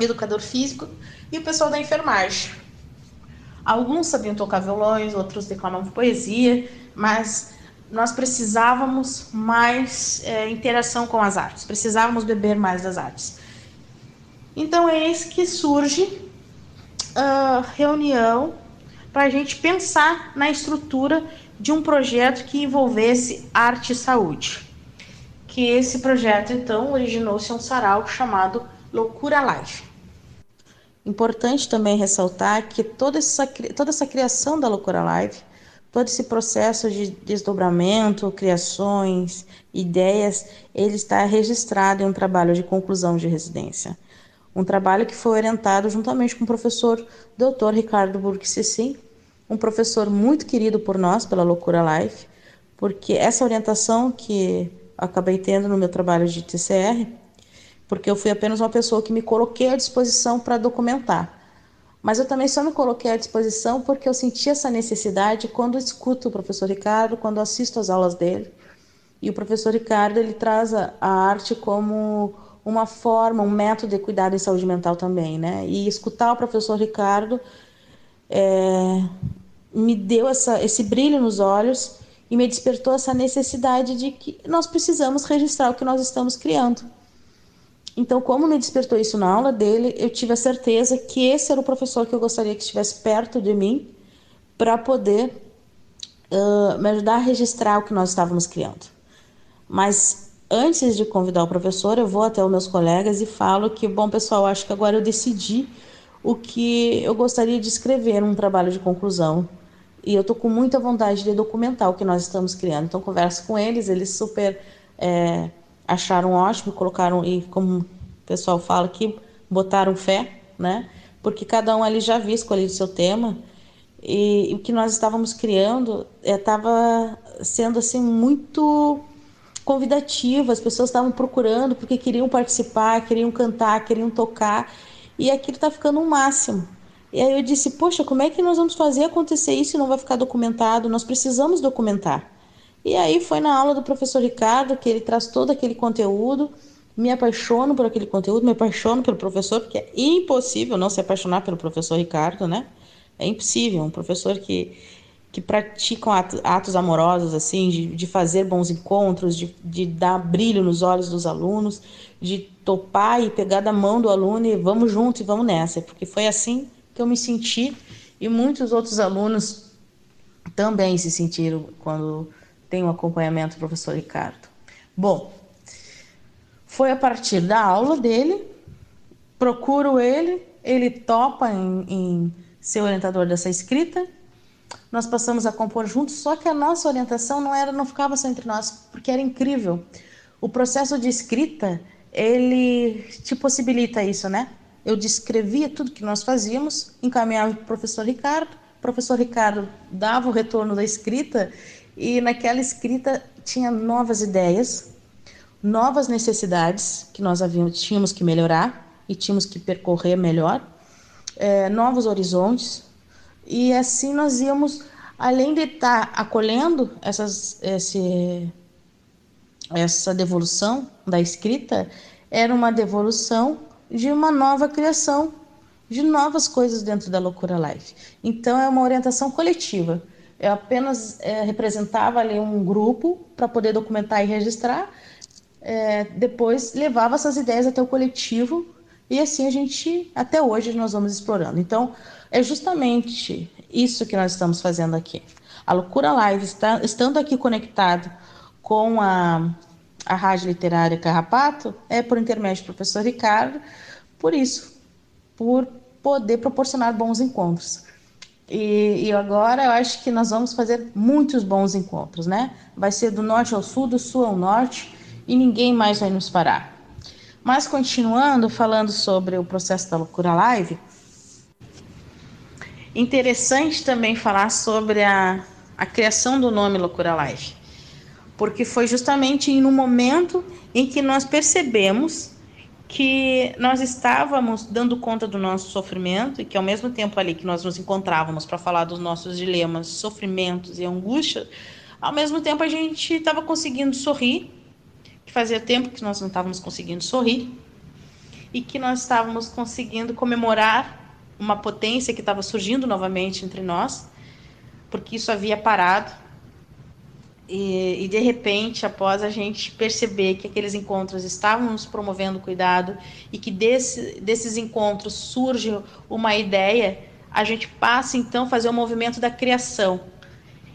educador físico e o pessoal da enfermagem. Alguns sabiam tocar violões, outros declamavam poesia, mas nós precisávamos mais é, interação com as artes, precisávamos beber mais das artes. Então é isso que surge a reunião para a gente pensar na estrutura de um projeto que envolvesse arte e saúde. Que esse projeto, então, originou-se um sarau chamado Loucura Live. Importante também ressaltar que toda essa, toda essa criação da Loucura Live, todo esse processo de desdobramento, criações, ideias, ele está registrado em um trabalho de conclusão de residência. Um trabalho que foi orientado juntamente com o professor Dr. Ricardo Burke Cecim, um professor muito querido por nós, pela Loucura Life, porque essa orientação que acabei tendo no meu trabalho de TCR, porque eu fui apenas uma pessoa que me coloquei à disposição para documentar. Mas eu também só me coloquei à disposição porque eu senti essa necessidade quando escuto o professor Ricardo, quando assisto às aulas dele. E o professor Ricardo ele traz a, arte como uma forma, um método de cuidado em saúde mental também, né? E escutar o professor Ricardo é, me deu essa, esse brilho nos olhos e me despertou essa necessidade de que nós precisamos registrar o que nós estamos criando. Então, como me despertou isso na aula dele, eu tive a certeza que esse era o professor que eu gostaria que estivesse perto de mim para poder uh, me ajudar a registrar o que nós estávamos criando. Mas antes de convidar o professor, eu vou até os meus colegas e falo que, bom, pessoal, acho que agora eu decidi o que eu gostaria de escrever num trabalho de conclusão. E eu estou com muita vontade de documentar o que nós estamos criando. Então, converso com eles, eles super. É, acharam ótimo, colocaram, e como o pessoal fala aqui, botaram fé, né? Porque cada um ali já havia escolhido seu tema e, e o que nós estávamos criando estava é, sendo assim muito convidativo, as pessoas estavam procurando porque queriam participar, queriam cantar, queriam tocar e aquilo está ficando um máximo. E aí eu disse, poxa, como é que nós vamos fazer acontecer isso e não vai ficar documentado? Nós precisamos documentar. E aí foi na aula do professor Ricardo que ele traz todo aquele conteúdo. Me apaixono por aquele conteúdo, me apaixono pelo professor, porque é impossível não se apaixonar pelo professor Ricardo, né? É impossível. Um professor que, que pratica atos, atos amorosos, assim, de, de fazer bons encontros, de, de dar brilho nos olhos dos alunos, de topar e pegar da mão do aluno e vamos junto e vamos nessa. Porque foi assim que eu me senti e muitos outros alunos também se sentiram quando tem o acompanhamento do professor Ricardo. Bom, foi a partir da aula dele, procuro ele, ele topa em, em ser orientador dessa escrita. Nós passamos a compor juntos, só que a nossa orientação não era, não ficava só entre nós, porque era incrível. O processo de escrita, ele te possibilita isso, né? Eu descrevia tudo que nós fazíamos, encaminhava para o professor Ricardo, o professor Ricardo dava o retorno da escrita e naquela escrita tinha novas ideias, novas necessidades que nós havíamos, tínhamos que melhorar e tínhamos que percorrer melhor, é, novos horizontes. E assim nós íamos, além de estar acolhendo essas, esse, essa devolução da escrita, era uma devolução de uma nova criação, de novas coisas dentro da Loucura Life. Então é uma orientação coletiva. Eu apenas é, representava ali um grupo para poder documentar e registrar. É, depois levava essas ideias até o coletivo e assim a gente, até hoje, nós vamos explorando. Então, é justamente isso que nós estamos fazendo aqui. A Loucura Live, está, estando aqui conectado com a, a Rádio Literária Carrapato, é por intermédio do professor Ricardo, por isso, por poder proporcionar bons encontros. E, e, agora eu acho que nós vamos fazer muitos bons encontros, né? Vai ser do norte ao sul, do sul ao norte e ninguém mais vai nos parar. Mas continuando falando sobre o processo da loucura live, interessante também falar sobre a, a criação do nome Loucura Live, porque foi justamente no momento em que nós percebemos que nós estávamos dando conta do nosso sofrimento e que ao mesmo tempo ali que nós nos encontrávamos para falar dos nossos dilemas, sofrimentos e angústia, ao mesmo tempo a gente estava conseguindo sorrir, que fazia tempo que nós não estávamos conseguindo sorrir e que nós estávamos conseguindo comemorar uma potência que estava surgindo novamente entre nós, porque isso havia parado e, e, de repente, após a gente perceber que aqueles encontros estavam nos promovendo cuidado e que desse, desses encontros surge uma ideia, a gente passa então a fazer o movimento da criação.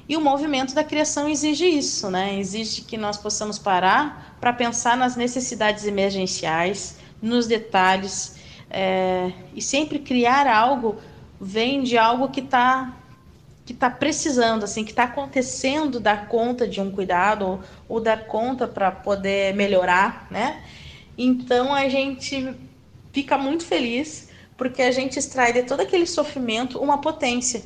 E o movimento da criação exige isso, né? Exige que nós possamos parar para pensar nas necessidades emergenciais, nos detalhes, é, e sempre criar algo vem de algo que está que está precisando, assim, que está acontecendo dar conta de um cuidado ou, ou dar conta para poder melhorar, né? Então a gente fica muito feliz porque a gente extrai de todo aquele sofrimento uma potência.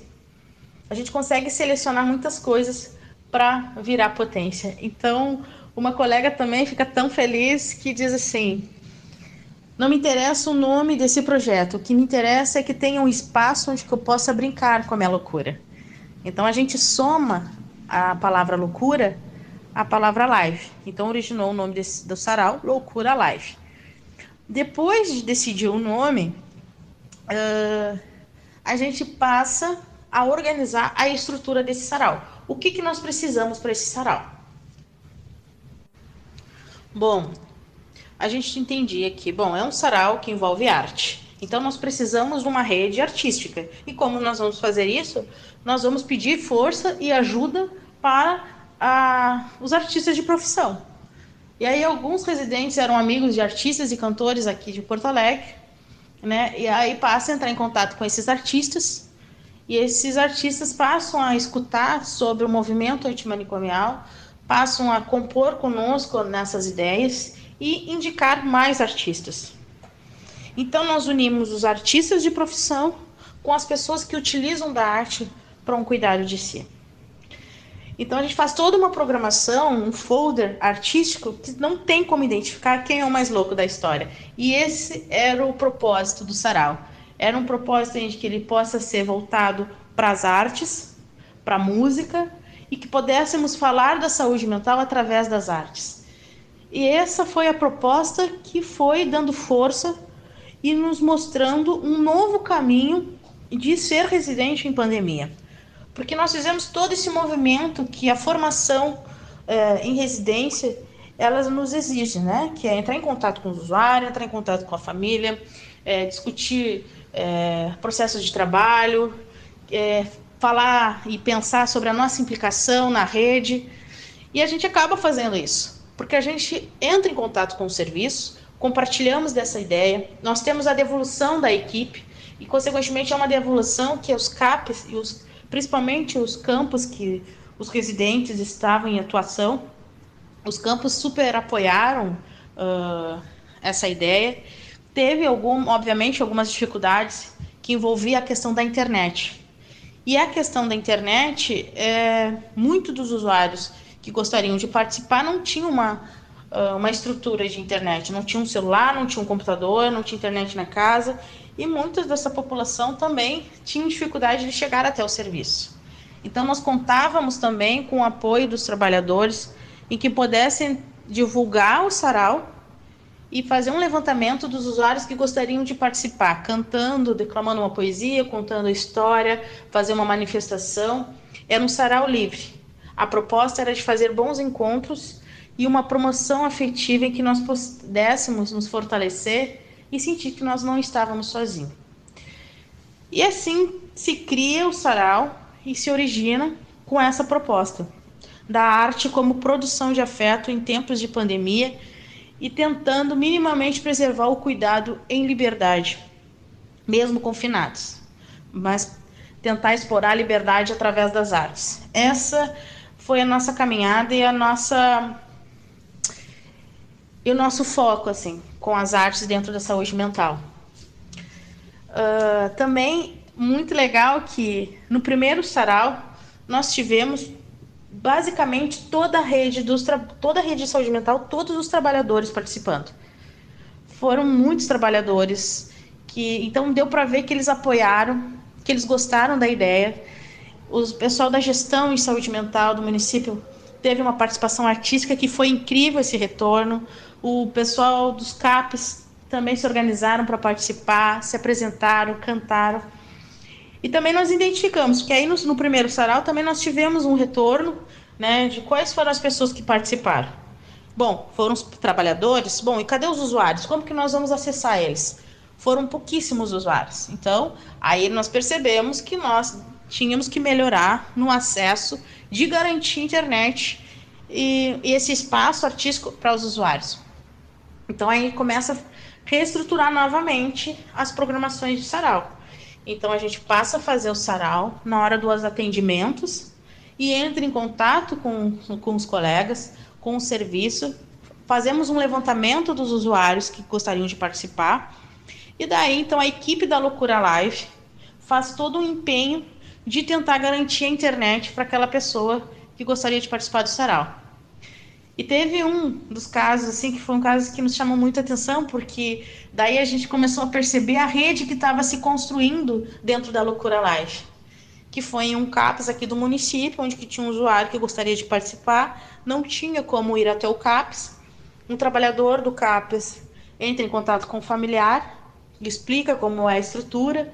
A gente consegue selecionar muitas coisas para virar potência. Então, uma colega também fica tão feliz que diz assim: Não me interessa o nome desse projeto. O que me interessa é que tenha um espaço onde eu possa brincar com a minha loucura. Então a gente soma a palavra loucura à palavra live. Então originou o nome desse, do sarau, Loucura Live. Depois de decidir o nome, uh, a gente passa a organizar a estrutura desse sarau. O que, que nós precisamos para esse sarau? Bom, a gente entendia que, bom, é um sarau que envolve arte. Então nós precisamos de uma rede artística. E como nós vamos fazer isso? Nós vamos pedir força e ajuda para a, os artistas de profissão. E aí alguns residentes eram amigos de artistas e cantores aqui de Porto Alegre, né? E aí passa a entrar em contato com esses artistas e esses artistas passam a escutar sobre o movimento antimanicomial, passam a compor conosco nessas ideias e indicar mais artistas. Então, nós unimos os artistas de profissão com as pessoas que utilizam da arte para um cuidado de si. Então, a gente faz toda uma programação, um folder artístico que não tem como identificar quem é o mais louco da história. E esse era o propósito do sarau. Era um propósito de que ele possa ser voltado para as artes, para a música e que pudéssemos falar da saúde mental através das artes. E essa foi a proposta que foi dando força e nos mostrando um novo caminho de ser residente em pandemia. Porque nós fizemos todo esse movimento que a formação eh, em residência elas nos exige, né? Que é entrar em contato com o usuário, entrar em contato com a família, é, discutir é, processos de trabalho, é, falar e pensar sobre a nossa implicação na rede. E a gente acaba fazendo isso, porque a gente entra em contato com o serviço, compartilhamos dessa ideia, nós temos a devolução da equipe, e consequentemente é uma devolução que os CAPs, e os, principalmente os campos que os residentes estavam em atuação, os campos super apoiaram uh, essa ideia. Teve, algum, obviamente, algumas dificuldades que envolvia a questão da internet. E a questão da internet, é, muito dos usuários que gostariam de participar não tinham uma, uma estrutura de internet, não tinha um celular, não tinha um computador, não tinha internet na casa, e muitas dessa população também tinham dificuldade de chegar até o serviço. Então, nós contávamos também com o apoio dos trabalhadores em que pudessem divulgar o sarau e fazer um levantamento dos usuários que gostariam de participar, cantando, declamando uma poesia, contando a história, fazer uma manifestação. Era um sarau livre. A proposta era de fazer bons encontros e uma promoção afetiva em que nós pudéssemos nos fortalecer e sentir que nós não estávamos sozinhos. E assim se cria o sarau e se origina com essa proposta da arte como produção de afeto em tempos de pandemia e tentando minimamente preservar o cuidado em liberdade, mesmo confinados, mas tentar explorar a liberdade através das artes. Essa foi a nossa caminhada e a nossa e o nosso foco assim com as artes dentro da saúde mental. Uh, também muito legal que no primeiro sarau nós tivemos basicamente toda a rede dos toda a rede de saúde mental, todos os trabalhadores participando. Foram muitos trabalhadores que então deu para ver que eles apoiaram, que eles gostaram da ideia. O pessoal da gestão em saúde mental do município teve uma participação artística que foi incrível esse retorno. O pessoal dos CAPs também se organizaram para participar, se apresentaram, cantaram. E também nós identificamos, que aí no, no, primeiro sarau também nós tivemos um retorno né, de quais foram as pessoas que participaram. Bom, foram os trabalhadores? Bom, e cadê os usuários? Como que nós vamos acessar eles? Foram pouquíssimos usuários. Então, aí nós percebemos que nós tínhamos que melhorar no acesso de garantir internet e, e esse espaço artístico para os usuários. Então, aí começa a reestruturar novamente as programações de sarau. Então a gente passa a fazer o sarau na hora dos atendimentos e entra em contato com, com os colegas, com o serviço, fazemos um levantamento dos usuários que gostariam de participar. E daí, então, a equipe da Loucura Live faz todo um empenho de tentar garantir a internet para aquela pessoa que gostaria de participar do sarau. E teve um dos casos, assim, que foi um caso que nos chamou muita atenção, porque daí a gente começou a perceber a rede que estava se construindo dentro da Loucura Live. Que foi em um CAPS aqui do município, onde que tinha um usuário que gostaria de participar, não tinha como ir até o CAPS. Um trabalhador do CAPS entra em contato com o familiar, explica como é a estrutura.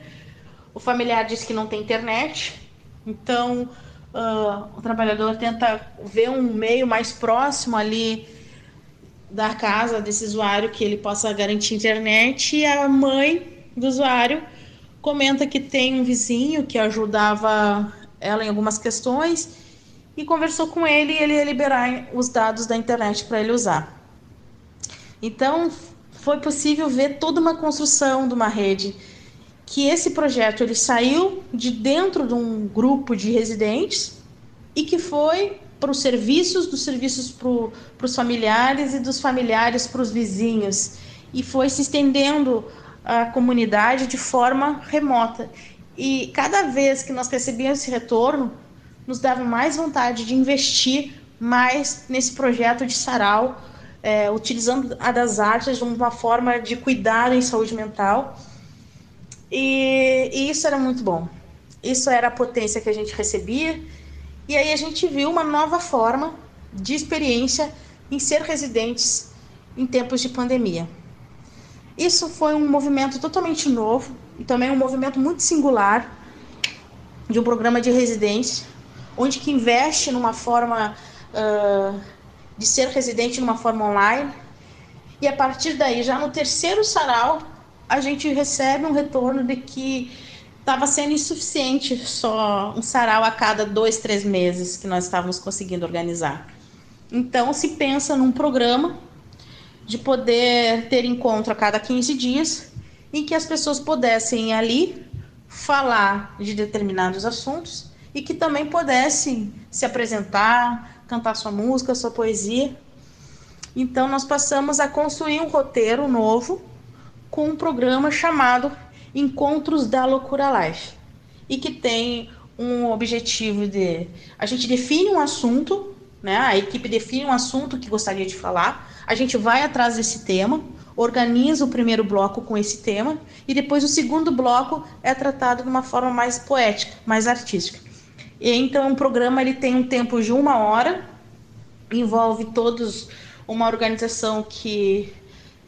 O familiar diz que não tem internet, então uh, o trabalhador tenta ver um meio mais próximo ali da casa desse usuário que ele possa garantir internet e a mãe do usuário comenta que tem um vizinho que ajudava ela em algumas questões e conversou com ele e ele ia liberar os dados da internet para ele usar. Então, foi possível ver toda uma construção de uma rede que esse projeto ele saiu de dentro de um grupo de residentes e que foi para os serviços, dos serviços para os familiares e dos familiares para os vizinhos e foi se estendendo a comunidade de forma remota. E cada vez que nós recebíamos esse retorno, nos dava mais vontade de investir mais nesse projeto de sarau, é, utilizando a das artes de uma forma de cuidar em saúde mental e, e isso era muito bom. Isso era a potência que a gente recebia. E aí a gente viu uma nova forma de experiência em ser residentes em tempos de pandemia. Isso foi um movimento totalmente novo e também um movimento muito singular de um programa de residência, onde que investe numa forma uh, de ser residente numa forma online. E a partir daí, já no terceiro sarau, a gente recebe um retorno de que estava sendo insuficiente só um sarau a cada dois, três meses que nós estávamos conseguindo organizar. Então, se pensa num programa de poder ter encontro a cada 15 dias em que as pessoas pudessem ali falar de determinados assuntos e que também pudessem se apresentar, cantar sua música, sua poesia. Então, nós passamos a construir um roteiro novo com um programa chamado Encontros da Loucura Life e que tem um objetivo de a gente define um assunto, né? A equipe define um assunto que gostaria de falar, a gente vai atrás desse tema, organiza o primeiro bloco com esse tema e depois o segundo bloco é tratado de uma forma mais poética, mais artística. E então o programa ele tem um tempo de uma hora, envolve todos uma organização que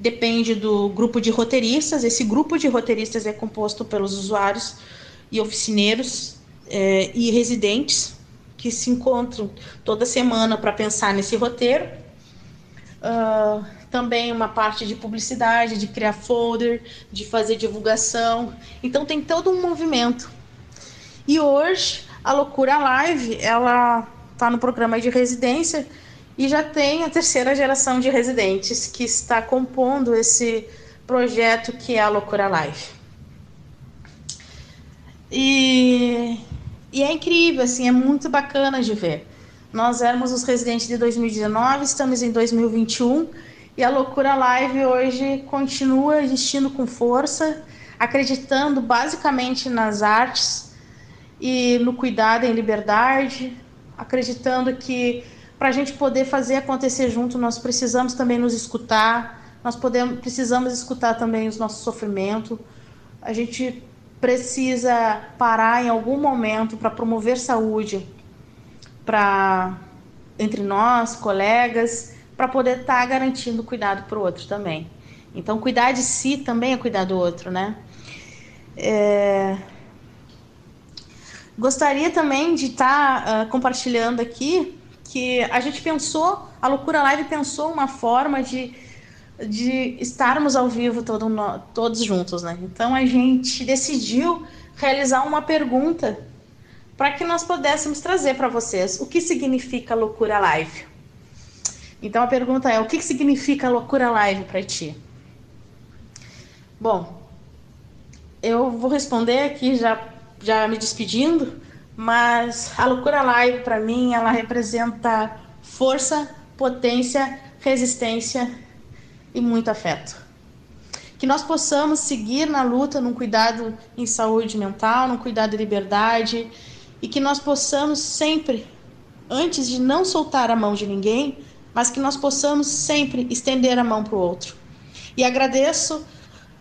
depende do grupo de roteiristas. Esse grupo de roteiristas é composto pelos usuários e oficineiros é, e residentes que se encontram toda semana para pensar nesse roteiro. Uh, também uma parte de publicidade, de criar folder, de fazer divulgação. Então tem todo um movimento. E hoje a Loucura Live, ela está no programa de residência e já tem a terceira geração de residentes que está compondo esse projeto que é a Loucura Live. E, e é incrível, assim, é muito bacana de ver. Nós éramos os residentes de 2019, estamos em 2021 e a Loucura Live hoje continua existindo com força, acreditando basicamente nas artes e no cuidado em liberdade, acreditando que para a gente poder fazer acontecer junto, nós precisamos também nos escutar, nós podemos, precisamos escutar também os nossos sofrimentos. A gente precisa parar em algum momento para promover saúde para entre nós, colegas, para poder estar tá garantindo cuidado para o outro também. Então, cuidar de si também é cuidar do outro, né? É... Gostaria também de estar tá, uh, compartilhando aqui que a gente pensou, a Loucura Live pensou uma forma de, de estarmos ao vivo todo, todos juntos, né? Então a gente decidiu realizar uma pergunta para que nós pudéssemos trazer para vocês o que significa Loucura Live. Então a pergunta é: o que significa Loucura Live para ti? Bom, eu vou responder aqui já, já me despedindo mas a loucura live para mim ela representa força, potência, resistência e muito afeto. Que nós possamos seguir na luta, num cuidado em saúde mental, num cuidado de liberdade e que nós possamos sempre, antes de não soltar a mão de ninguém, mas que nós possamos sempre estender a mão para o outro. E agradeço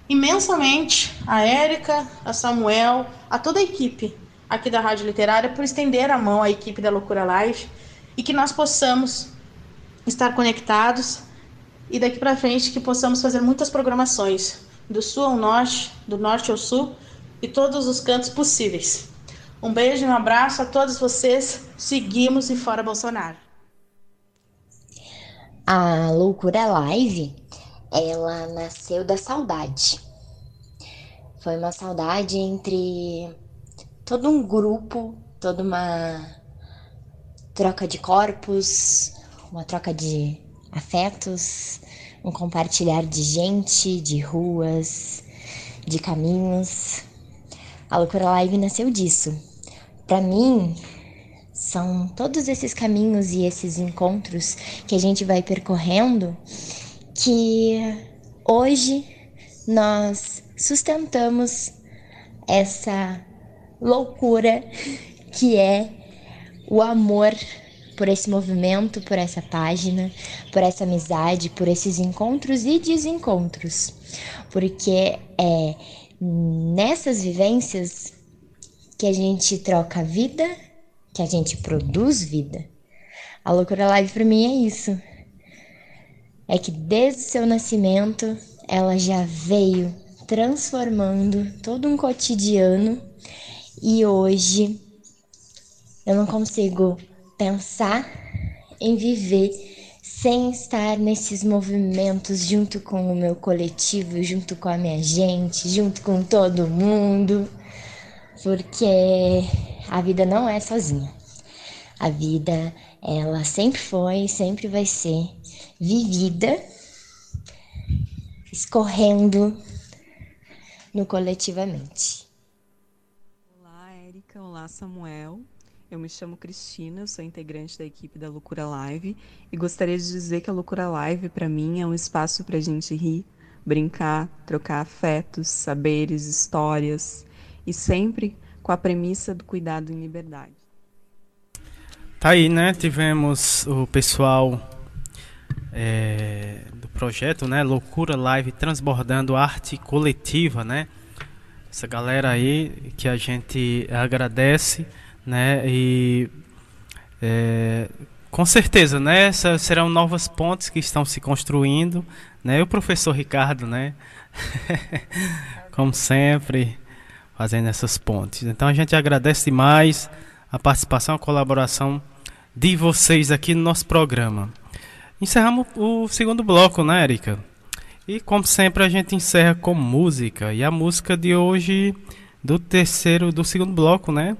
imensamente a Érica, a Samuel, a toda a equipe aqui da Rádio Literária por estender a mão à equipe da Loucura Live e que nós possamos estar conectados e daqui para frente que possamos fazer muitas programações do sul ao norte, do norte ao sul e todos os cantos possíveis. Um beijo e um abraço a todos vocês. Seguimos e fora Bolsonaro. A Loucura Live, ela nasceu da saudade. Foi uma saudade entre todo um grupo, toda uma troca de corpos, uma troca de afetos, um compartilhar de gente, de ruas, de caminhos. A Loucura Live nasceu disso. Para mim, são todos esses caminhos e esses encontros que a gente vai percorrendo que hoje nós sustentamos essa loucura que é o amor por esse movimento, por essa página, por essa amizade, por esses encontros e desencontros. Porque é nessas vivências que a gente troca vida, que a gente produz vida. A Loucura Live para mim é isso. É que desde o seu nascimento ela já veio transformando todo um cotidiano e hoje eu não consigo pensar em viver sem estar nesses movimentos junto com o meu coletivo, junto com a minha gente, junto com todo mundo, porque a vida não é sozinha. A vida, ela sempre foi e sempre vai ser vivida escorrendo no coletivamente. Olá, Samuel. Eu me chamo Cristina, sou integrante da equipe da Loucura Live e gostaria de dizer que a Loucura Live para mim é um espaço para a gente rir, brincar, trocar afetos, saberes, histórias e sempre com a premissa do cuidado em liberdade. Tá aí, né? Tivemos o pessoal é, do projeto, né? Loucura Live transbordando arte coletiva, né? Essa galera aí que a gente agradece né? E é, com certeza, né? Essas serão novas pontes que estão se construindo, né? E o professor Ricardo, né? *laughs* Como sempre, fazendo essas pontes. Então a gente agradece demais a participação, a colaboração de vocês aqui no nosso programa. Encerramos o segundo bloco, né, Erika? E como sempre a gente encerra com música. E a música de hoje do terceiro, do segundo bloco, né?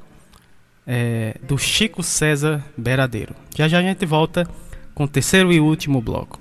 é, do Chico César Beradeiro. Já já a gente volta com o terceiro e último bloco.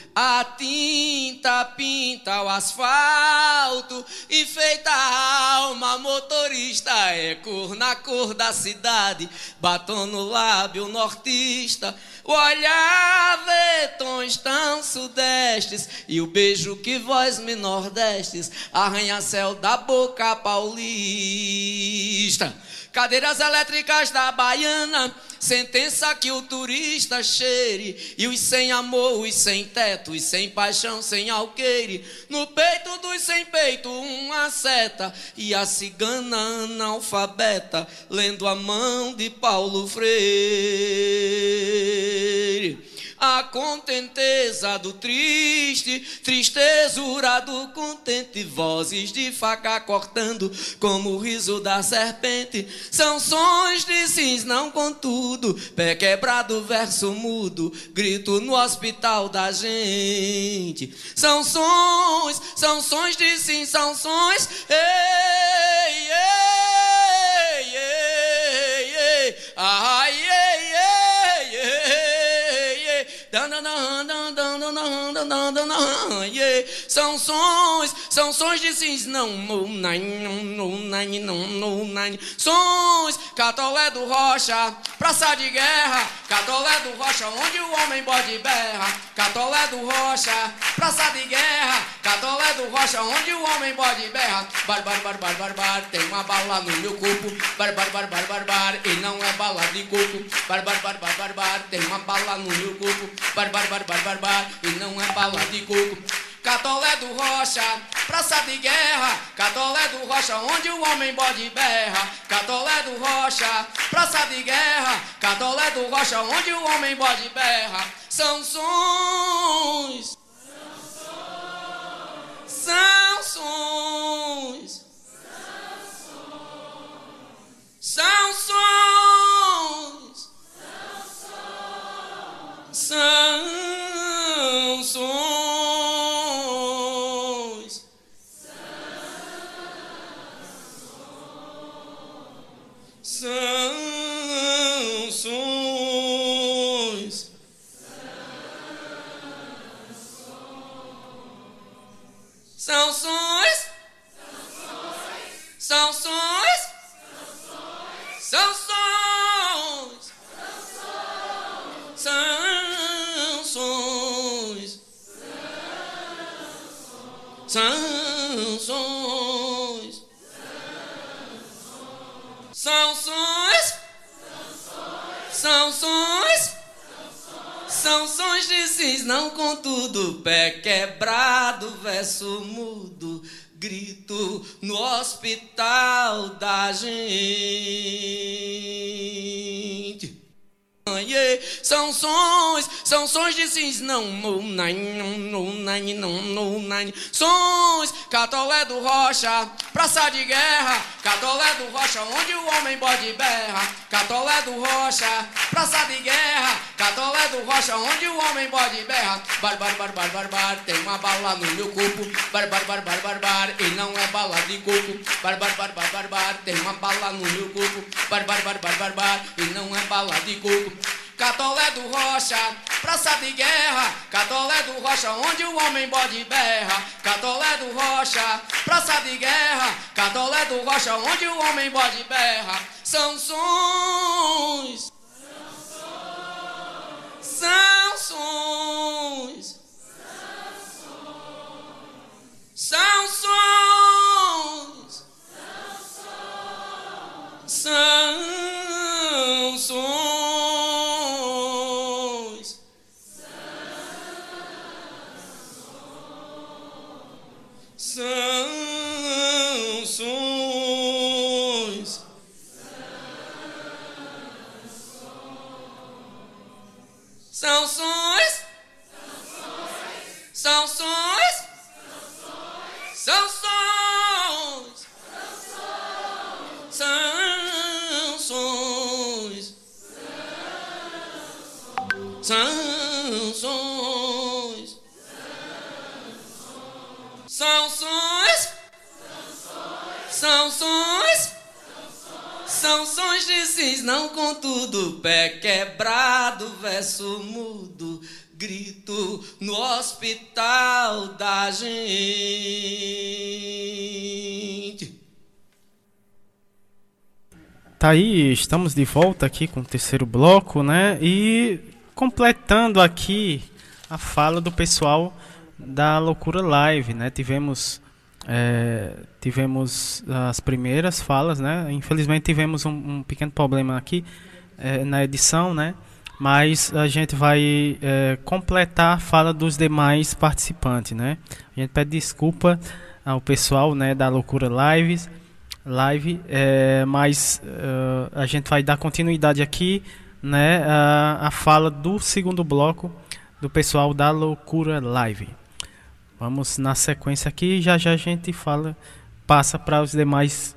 A tinta pinta o asfalto, enfeita a alma motorista. É cor na cor da cidade, batom no lábio nortista. O olhar vê tons tão sudestes e o beijo que vós me nordestes arranha-céu da boca paulista. Cadeiras elétricas da Baiana, sentença que o turista cheire. E os sem amor, os sem teto, os sem paixão, sem alqueire. No peito dos sem peito, uma seta. E a cigana analfabeta, lendo a mão de Paulo Freire. A contenteza do triste, tristezura do contente, vozes de faca cortando, como o riso da serpente, são sons de sims, não contudo, pé quebrado, verso mudo, grito no hospital da gente, são sons, são sons de sim, são sons, ei, ei, ei, ei, ai, ei, ei, ei, São sons, são sons de sims, não. Sons, catolé do rocha, praça de guerra, catolé do rocha, onde o homem bode berra, catolé do rocha, praça de guerra, catolé do rocha, onde o homem bode berra, bar, bar, bar, bar, bar, bar, tem uma bala no meu corpo, bar, bar, bar, bar, bar, bar, e não é bala de coco, bar, bar, bar, bar, bar, bar, tem uma bala no meu corpo, bar, bar, bar, bar, bar, bar, e não é bala de coco. Catolé do Rocha, praça de guerra, Catolé do Rocha, onde o homem bode berra. Catolé do Rocha, praça de guerra, Catolé do Rocha, onde o homem bode berra. São sons, são sons, são sons, são sons. Sansões. Sansões. Sansões. Sansões. Sansões. Sansões. Sansões. Sansões. Sansões. Sansões. Sansões. Sansões cis não contudo, pé quebrado, verso mudo, grito no hospital da gente. São sons, são sons de sims, não, não, no, nine, não, no, nine. Sons, catolé do rocha, praça de guerra, catolé do rocha, onde o homem bode berra. Catolé do rocha, praça de guerra, catolé do rocha, onde o homem bode berra. Bar, bar, bar, bar, bar, bar, tem uma bala no meu corpo. Bar, bar, bar, bar, bar, bar, e não é bala de coco. Bar, bar, bar, bar, bar, bar, tem uma bala no meu corpo. Bar, bar, bar, bar, bar, bar, e não é bala de coco. Catolé do Rocha, praça de guerra, Catolé do Rocha, onde o homem bode berra. Catolé do Rocha, praça de guerra, Catolé do Rocha, onde o homem bode berra. São sons, são sons, são hospital da gente. Tá aí, estamos de volta aqui com o terceiro bloco, né? E completando aqui a fala do pessoal da Loucura Live, né? Tivemos é, tivemos as primeiras falas, né? Infelizmente tivemos um, um pequeno problema aqui é, na edição, né? Mas a gente vai é, completar a fala dos demais participantes, né? A gente pede desculpa ao pessoal, né, da Loucura Lives, Live, é, mas é, a gente vai dar continuidade aqui, né, a, a fala do segundo bloco do pessoal da Loucura Live. Vamos na sequência aqui, já já a gente fala, passa para os demais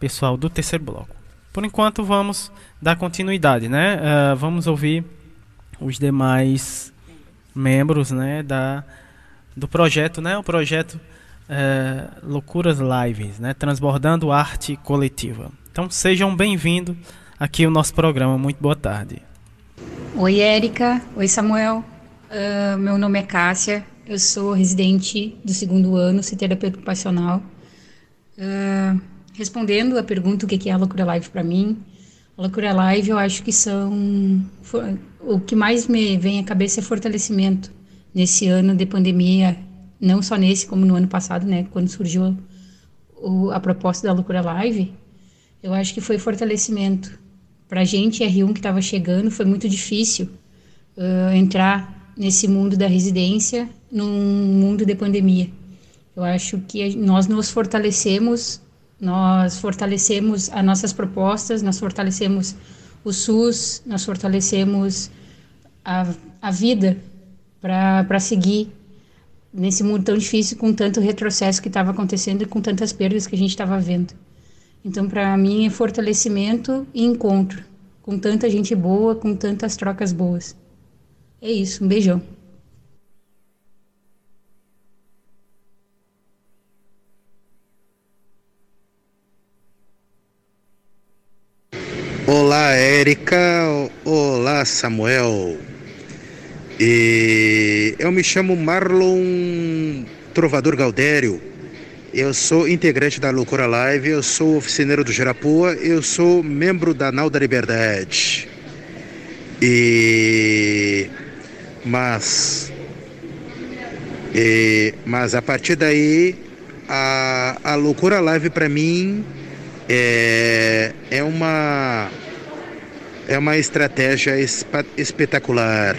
pessoal do terceiro bloco. Por enquanto vamos dar continuidade, né? Uh, vamos ouvir os demais membros, né, da do projeto, né? O projeto uh, Loucuras Lives, né? Transbordando arte coletiva. Então sejam bem-vindos aqui ao nosso programa. Muito boa tarde. Oi, Érica. Oi, Samuel. Uh, meu nome é Cássia. Eu sou residente do segundo ano, terapeuta ocupacional. Uh, respondendo a pergunta o que é a Loucura Live para mim, a Loucura Live eu acho que são o que mais me vem à cabeça é fortalecimento nesse ano de pandemia, não só nesse como no ano passado, né, quando surgiu o, a proposta da Loucura Live, eu acho que foi fortalecimento. Para a gente R1 que estava chegando foi muito difícil uh, entrar nesse mundo da residência num mundo de pandemia. Eu acho que nós nos fortalecemos nós fortalecemos as nossas propostas, nós fortalecemos o SUS, nós fortalecemos a, a vida para seguir nesse mundo tão difícil, com tanto retrocesso que estava acontecendo e com tantas perdas que a gente estava vendo. Então, para mim, é fortalecimento e encontro, com tanta gente boa, com tantas trocas boas. É isso, um beijão. Olá, Érica. Olá, Samuel. E eu me chamo Marlon Trovador Galdério. Eu sou integrante da Loucura Live, eu sou oficineiro do Gerapua, eu sou membro da Nau da Liberdade. E mas e, mas a partir daí a, a Loucura Live para mim é, é uma é uma estratégia espetacular.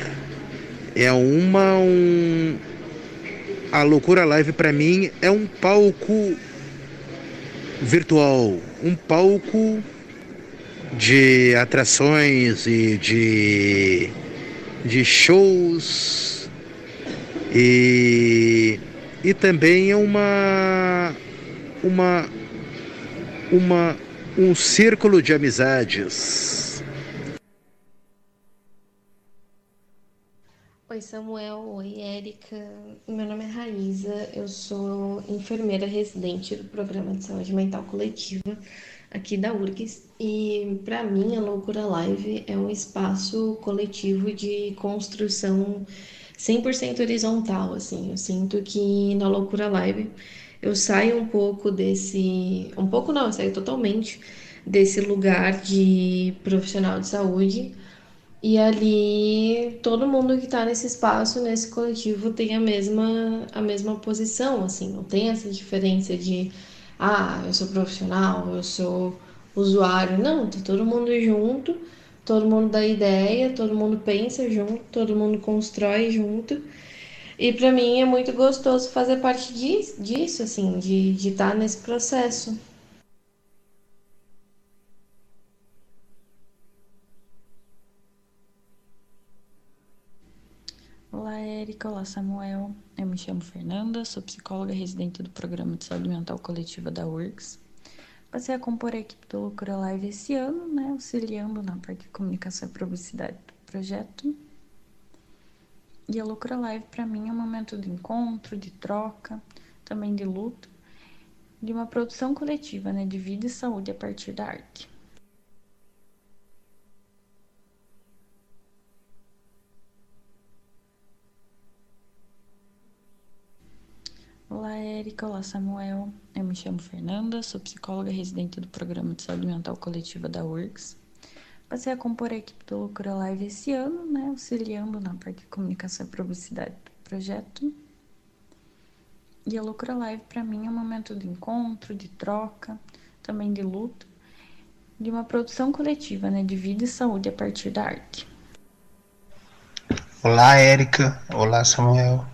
É uma um, a loucura live para mim é um palco virtual, um palco de atrações e de de shows e e também é uma uma uma, um círculo de amizades. Oi Samuel, oi Érica, meu nome é Raíza, eu sou enfermeira residente do programa de saúde mental coletiva aqui da URGS. E para mim a Loucura Live é um espaço coletivo de construção 100% horizontal, assim, eu sinto que na Loucura Live eu saio um pouco desse. Um pouco não, eu saio totalmente desse lugar de profissional de saúde. E ali todo mundo que está nesse espaço, nesse coletivo, tem a mesma, a mesma posição, assim, não tem essa diferença de ah, eu sou profissional, eu sou usuário. Não, tá todo mundo junto, todo mundo dá ideia, todo mundo pensa junto, todo mundo constrói junto. E para mim é muito gostoso fazer parte disso, assim, de estar de tá nesse processo. Olá, Érica. Olá, Samuel. Eu me chamo Fernanda, sou psicóloga residente do Programa de Saúde Mental Coletiva da URGS. Passei a compor a equipe do Loucura Live esse ano, né, auxiliando na parte de comunicação e publicidade do projeto. E a Loucura Live para mim é um momento de encontro, de troca, também de luta, de uma produção coletiva, né, de vida e saúde a partir da arte. Olá, Érica. Olá, Samuel. Eu me chamo Fernanda, sou psicóloga residente do Programa de Saúde Mental Coletiva da URGS. Passei a compor a equipe do Loucura Live esse ano, né, auxiliando na parte de comunicação e publicidade do projeto. E a Loucura Live para mim é um momento de encontro, de troca, também de luta, de uma produção coletiva, né, de vida e saúde a partir da arte. Olá, Érica. Olá, Samuel.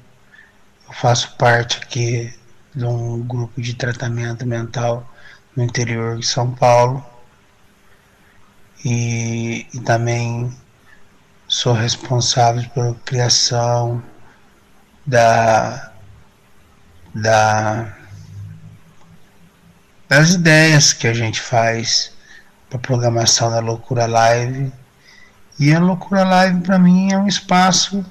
Eu faço parte aqui de um grupo de tratamento mental no interior de São Paulo e, e também sou responsável pela criação da, da das ideias que a gente faz para programação da Loucura Live. E a Loucura Live para mim é um espaço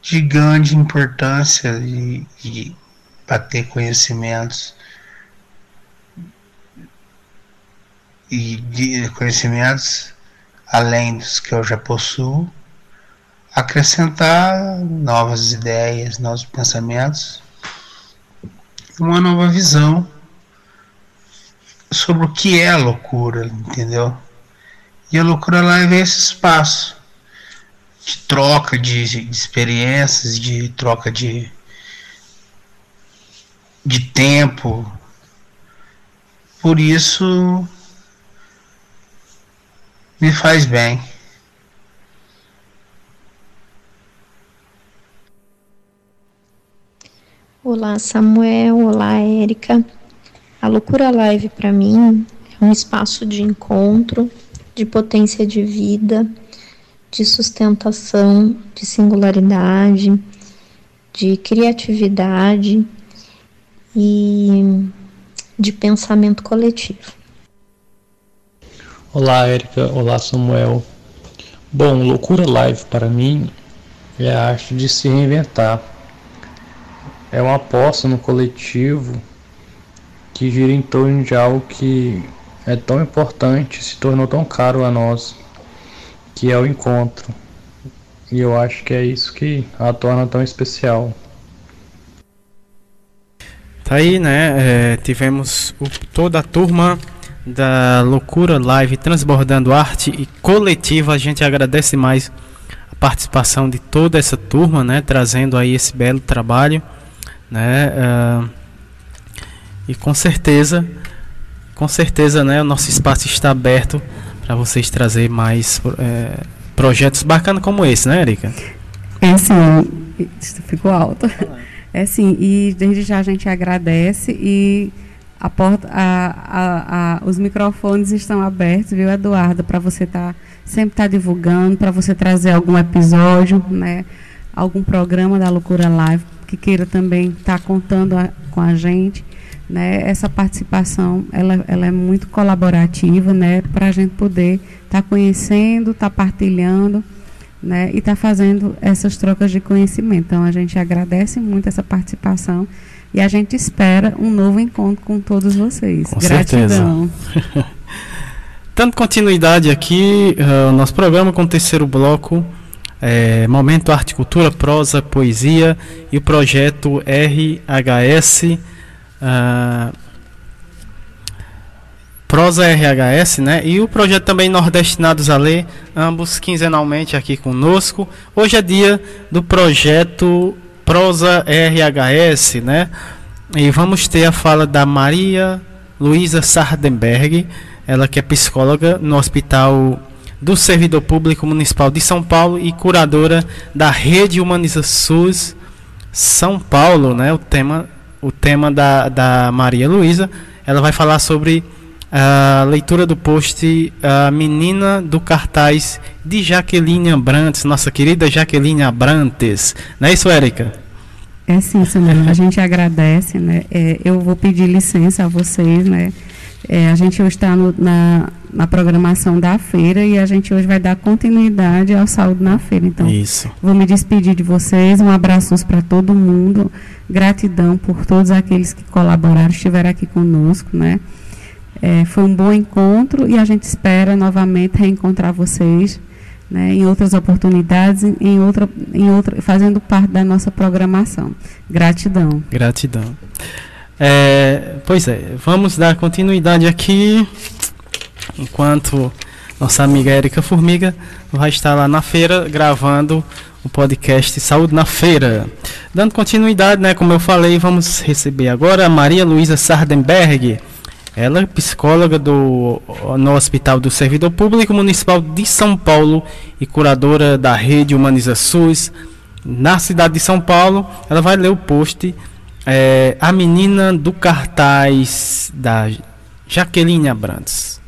de grande importância de, de para ter conhecimentos e de conhecimentos além dos que eu já possuo, acrescentar novas ideias, novos pensamentos, uma nova visão sobre o que é a loucura, entendeu? E a loucura live é esse espaço de troca de, de experiências, de troca de, de tempo. Por isso me faz bem. Olá Samuel, olá Érica. A Loucura Live para mim é um espaço de encontro, de potência de vida, de sustentação, de singularidade, de criatividade e de pensamento coletivo. Olá, Érica. Olá, Samuel. Bom, Loucura Live para mim é a arte de se reinventar. É uma aposta no coletivo que gira em torno de algo que é tão importante, se tornou tão caro a nós, que é o encontro. E eu acho que é isso que a torna tão especial. Tá aí, né? É, tivemos o, toda a turma da Loucura Live transbordando arte e coletiva. A gente agradece mais a participação de toda essa turma, né? Trazendo aí esse belo trabalho, né? Uh, e com certeza, com certeza, né, o nosso espaço está aberto para vocês trazer mais é, projetos bacanas como esse, né, Erika? É sim, ficou alto. É sim, e desde já a gente agradece e a porta, a, a, os microfones estão abertos, viu, Eduardo, para você estar tá, sempre estar tá divulgando, para você trazer algum episódio, né, algum programa da Loucura Live que queira também estar tá contando com a gente né, essa participação ela, ela é muito colaborativa né, para a gente poder estar tá conhecendo, estar tá partilhando né, e estar tá fazendo essas trocas de conhecimento. Então a gente agradece muito essa participação e a gente espera um novo encontro com todos vocês. Com Gratidão. Certeza. *laughs* Dando continuidade aqui, uh, nosso programa com o terceiro bloco. É, Momento Arte, Cultura, Prosa, Poesia e o projeto RHS Uh, Prosa RHS, né? E o projeto também Nordestinados a Ler, ambos quinzenalmente aqui conosco. Hoje é dia do projeto Prosa RHS, né? E vamos ter a fala da Maria Luísa Sardenberg, ela que é psicóloga no Hospital do Servidor Público Municipal de São Paulo e curadora da Rede Humaniza SUS São Paulo, né? O tema o tema da, da Maria Luísa. Ela vai falar sobre a leitura do post A Menina do Cartaz de Jaqueline Abrantes, nossa querida Jaqueline Abrantes. Não é isso, Érica? É sim, Samuel. A gente agradece, né? É, eu vou pedir licença a vocês, né? É, a gente hoje está na, na programação da feira e a gente hoje vai dar continuidade ao saúde na feira. Então, Isso. vou me despedir de vocês. Um abraço para todo mundo. Gratidão por todos aqueles que colaboraram, estiveram aqui conosco, né? É, foi um bom encontro e a gente espera novamente reencontrar vocês né, em outras oportunidades, em outra, em outra, fazendo parte da nossa programação. Gratidão. Gratidão. É, pois é, vamos dar continuidade aqui, enquanto nossa amiga Érica Formiga vai estar lá na feira gravando o podcast Saúde na Feira. Dando continuidade, né, como eu falei, vamos receber agora a Maria Luísa Sardenberg. Ela é psicóloga do, no Hospital do Servidor Público Municipal de São Paulo e curadora da rede Humaniza SUS na cidade de São Paulo. Ela vai ler o post. É, a menina do cartaz da Jaqueline Abrantes.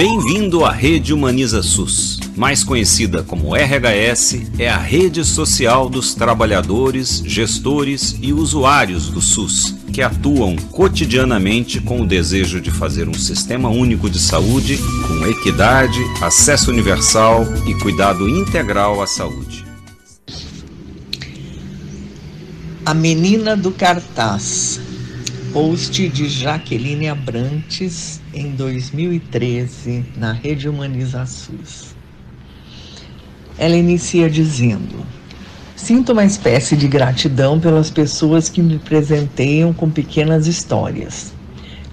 Bem-vindo à Rede Humaniza SUS. Mais conhecida como RHS, é a rede social dos trabalhadores, gestores e usuários do SUS, que atuam cotidianamente com o desejo de fazer um sistema único de saúde com equidade, acesso universal e cuidado integral à saúde. A Menina do Cartaz, post de Jaqueline Abrantes em 2013 na Rede Humaniza SUS. Ela inicia dizendo: Sinto uma espécie de gratidão pelas pessoas que me presenteiam com pequenas histórias.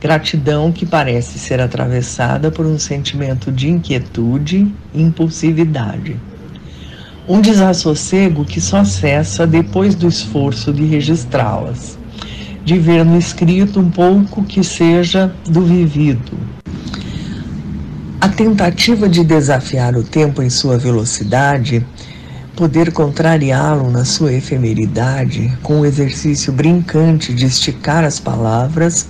Gratidão que parece ser atravessada por um sentimento de inquietude e impulsividade. Um desassossego que só cessa depois do esforço de registrá-las, de ver no escrito um pouco que seja do vivido, a tentativa de desafiar o tempo em sua velocidade, poder contrariá-lo na sua efemeridade, com o exercício brincante de esticar as palavras,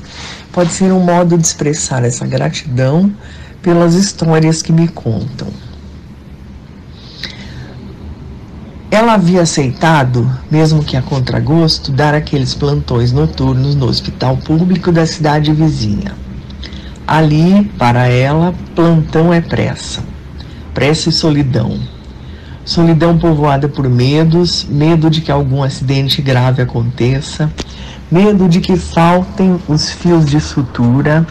pode ser um modo de expressar essa gratidão pelas histórias que me contam. Ela havia aceitado, mesmo que a contragosto, dar aqueles plantões noturnos no hospital público da cidade vizinha. Ali, para ela, plantão é pressa, pressa e solidão. Solidão povoada por medos, medo de que algum acidente grave aconteça, medo de que faltem os fios de sutura,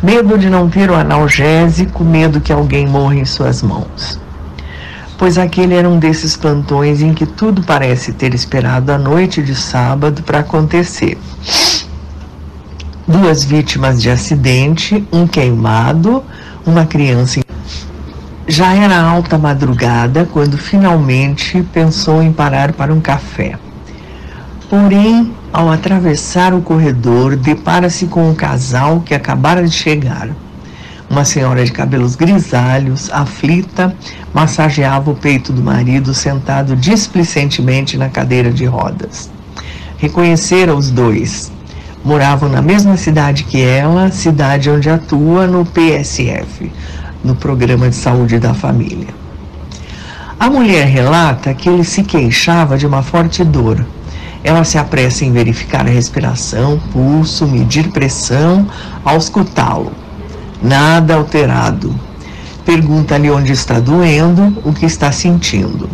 medo de não ter o analgésico, medo que alguém morra em suas mãos. Pois aquele era um desses plantões em que tudo parece ter esperado a noite de sábado para acontecer duas vítimas de acidente, um queimado, uma criança. Já era alta madrugada quando finalmente pensou em parar para um café. Porém, ao atravessar o corredor, depara-se com um casal que acabara de chegar. Uma senhora de cabelos grisalhos, aflita, massageava o peito do marido sentado displicentemente na cadeira de rodas. Reconhecera os dois moravam na mesma cidade que ela, cidade onde atua no PSF, no Programa de Saúde da Família. A mulher relata que ele se queixava de uma forte dor. Ela se apressa em verificar a respiração, pulso, medir pressão, auscultá-lo. Nada alterado. Pergunta-lhe onde está doendo, o que está sentindo.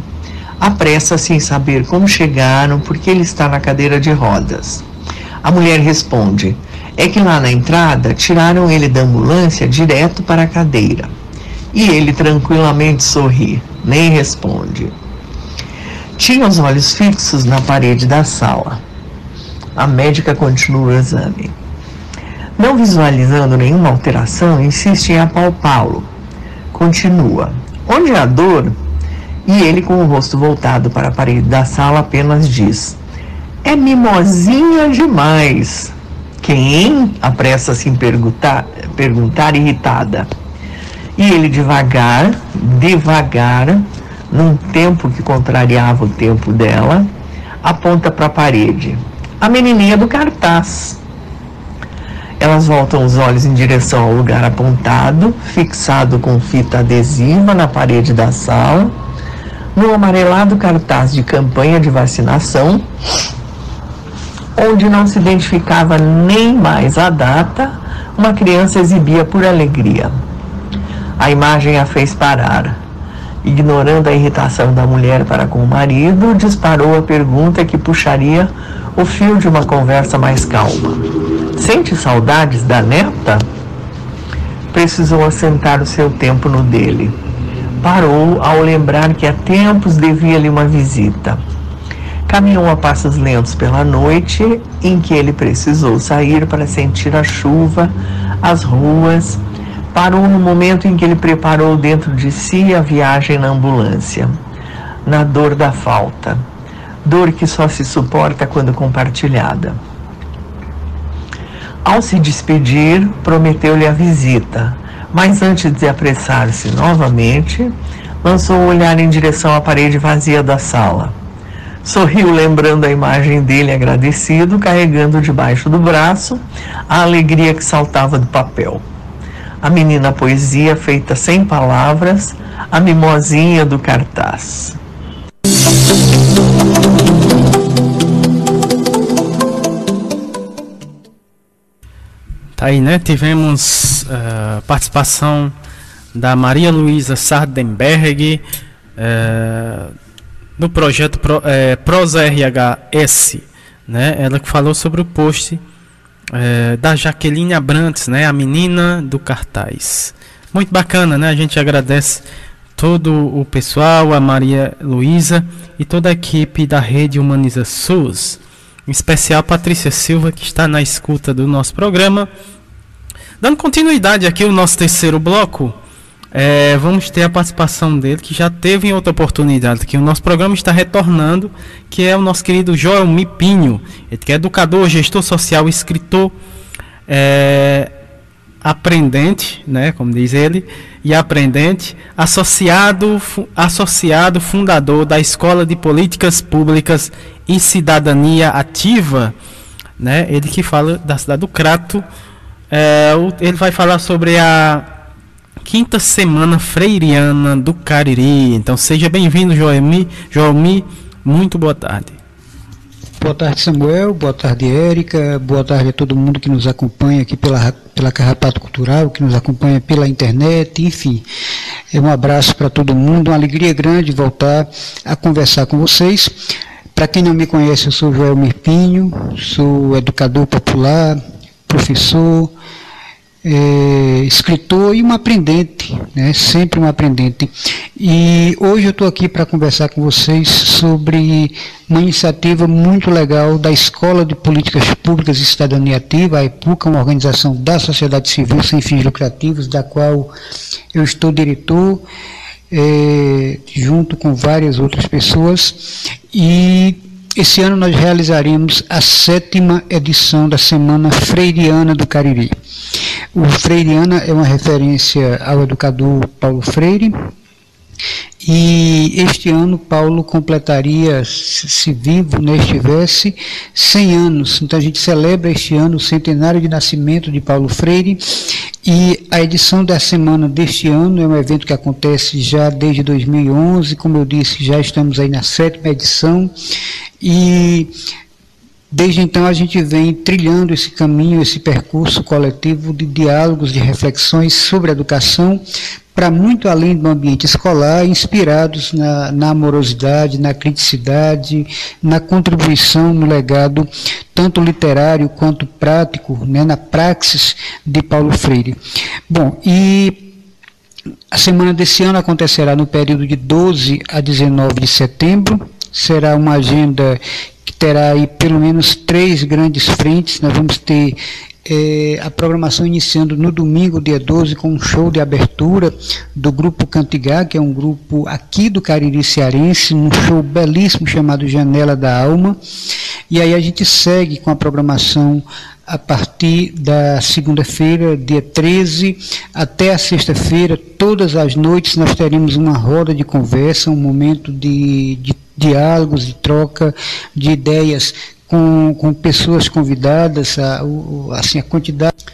Apressa-se em saber como chegaram, porque ele está na cadeira de rodas. A mulher responde: É que lá na entrada tiraram ele da ambulância direto para a cadeira. E ele tranquilamente sorri, nem responde. Tinha os olhos fixos na parede da sala. A médica continua o exame. Não visualizando nenhuma alteração, insiste em apalpá-lo. Continua. Onde há dor? E ele, com o rosto voltado para a parede da sala, apenas diz: é mimosinha demais. Quem? Apressa-se em perguntar, perguntar irritada. E ele devagar, devagar, num tempo que contrariava o tempo dela, aponta para a parede. A menininha do cartaz. Elas voltam os olhos em direção ao lugar apontado, fixado com fita adesiva na parede da sala. No amarelado cartaz de campanha de vacinação, onde não se identificava nem mais a data, uma criança exibia por alegria. A imagem a fez parar. Ignorando a irritação da mulher para com o marido, disparou a pergunta que puxaria o fio de uma conversa mais calma. Sente saudades da neta? Precisou assentar o seu tempo no dele. Parou ao lembrar que há tempos devia-lhe uma visita. Caminhou a passos lentos pela noite em que ele precisou sair para sentir a chuva, as ruas. Parou no momento em que ele preparou dentro de si a viagem na ambulância, na dor da falta, dor que só se suporta quando compartilhada. Ao se despedir, prometeu-lhe a visita, mas antes de apressar-se novamente, Lançou o olhar em direção à parede vazia da sala. Sorriu lembrando a imagem dele agradecido, carregando debaixo do braço a alegria que saltava do papel. A menina poesia feita sem palavras, a mimosinha do cartaz. Tá aí, né? Tivemos uh, participação da Maria Luísa Sardenberg uh, no projeto Pro, uh, Prosa RHS, né? Ela que falou sobre o post uh, da Jaqueline Abrantes, né? A menina do cartaz. Muito bacana, né? A gente agradece todo o pessoal, a Maria Luísa e toda a equipe da Rede Humaniza SUS. Em especial Patrícia Silva, que está na escuta do nosso programa. Dando continuidade aqui ao nosso terceiro bloco, é, vamos ter a participação dele, que já teve em outra oportunidade, que o nosso programa está retornando, que é o nosso querido Joel Mipinho, que é educador, gestor social, escritor, é, aprendente, né, como diz ele, e aprendente, associado, associado fundador da Escola de Políticas Públicas e Cidadania Ativa, né, ele que fala da cidade do Crato, é, ele vai falar sobre a quinta semana freiriana do Cariri. Então seja bem-vindo, Joelmi. Joelmi, muito boa tarde. Boa tarde, Samuel. Boa tarde, Érica. Boa tarde a todo mundo que nos acompanha aqui pela, pela Carrapato Cultural, que nos acompanha pela internet, enfim. É um abraço para todo mundo, uma alegria grande voltar a conversar com vocês. Para quem não me conhece, eu sou Joel Mirpinho, sou educador popular, professor, é, escritor e um aprendente, né? sempre um aprendente. E hoje eu estou aqui para conversar com vocês sobre uma iniciativa muito legal da Escola de Políticas Públicas e Cidadania Ativa, a EPUCA, uma organização da sociedade civil sem fins lucrativos, da qual eu estou diretor. É, junto com várias outras pessoas, e esse ano nós realizaremos a sétima edição da Semana Freiriana do Cariri. O Freiriana é uma referência ao educador Paulo Freire, e este ano Paulo completaria, se vivo né, estivesse, 100 anos. Então a gente celebra este ano o centenário de nascimento de Paulo Freire. E a edição da semana deste ano é um evento que acontece já desde 2011. Como eu disse, já estamos aí na sétima edição. E Desde então a gente vem trilhando esse caminho, esse percurso coletivo de diálogos, de reflexões sobre educação, para muito além do ambiente escolar, inspirados na, na, amorosidade, na criticidade, na contribuição no legado tanto literário quanto prático, né, na praxis de Paulo Freire. Bom, e a semana desse ano acontecerá no período de 12 a 19 de setembro. Será uma agenda que terá aí pelo menos três grandes frentes. Nós vamos ter é, a programação iniciando no domingo, dia 12, com um show de abertura do Grupo Cantigá, que é um grupo aqui do Cariri Cearense, um show belíssimo chamado Janela da Alma. E aí a gente segue com a programação a partir da segunda-feira, dia 13, até a sexta-feira, todas as noites nós teremos uma roda de conversa, um momento de, de diálogos, de troca de ideias com, com pessoas convidadas, a, assim, a quantidade.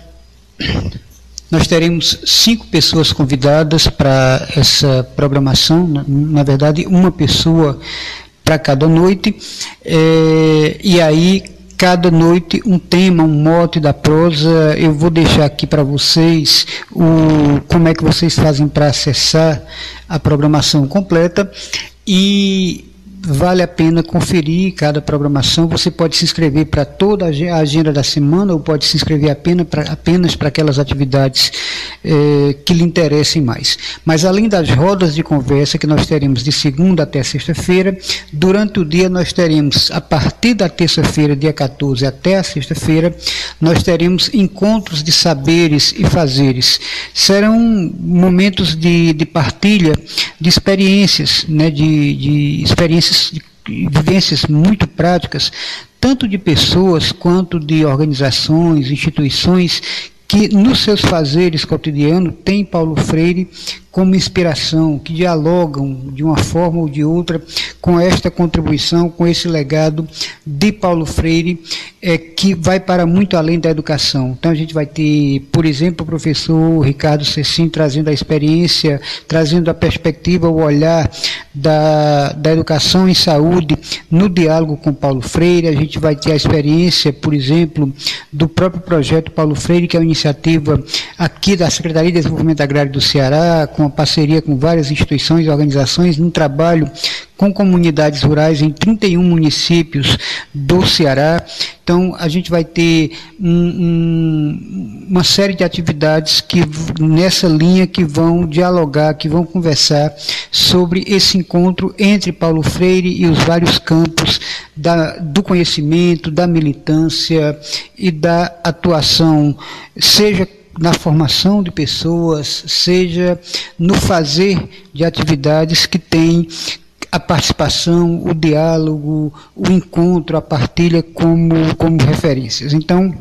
Nós teremos cinco pessoas convidadas para essa programação, na, na, verdade, uma pessoa para cada noite, é, e aí cada noite um tema, um mote da prosa. Eu vou deixar aqui para vocês o, como é que vocês fazem para acessar a programação completa. E vale a pena conferir cada programação. Você pode se inscrever para toda a agenda da semana ou pode se inscrever apenas para, apenas para aquelas atividades eh, que lhe interessem mais. Mas além das rodas de conversa que nós teremos de segunda até sexta-feira, durante o dia nós teremos, a partir da terça-feira, dia 14, até a sexta-feira, nós teremos encontros de saberes e fazeres. Serão momentos de, de partilha de experiências, né, de, de experiências vivências, vivências muito práticas, tanto de pessoas quanto de organizações, instituições, que nos seus fazeres cotidianos tem Paulo Freire como inspiração, que dialogam de uma forma ou de outra com esta contribuição, com esse legado de Paulo Freire, é, que vai para muito além da educação. Então a gente vai ter, por exemplo, o professor Ricardo Cecim trazendo a experiência, trazendo a perspectiva, o olhar da, da educação em saúde no diálogo com Paulo Freire. A gente vai ter a experiência, por exemplo, do próprio projeto Paulo Freire, que é uma iniciativa aqui da Secretaria de Desenvolvimento Agrário do Ceará, com a parceria com várias instituições e organizações, num trabalho com comunidades rurais em 31 municípios do Ceará. Então, a gente vai ter um, um, uma série de atividades que nessa linha que vão dialogar, que vão conversar sobre esse encontro entre Paulo Freire e os vários campos da, do conhecimento, da militância e da atuação, seja na formação de pessoas, seja no fazer de atividades que têm a participação, o diálogo, o encontro, a partilha como, como referências. Então,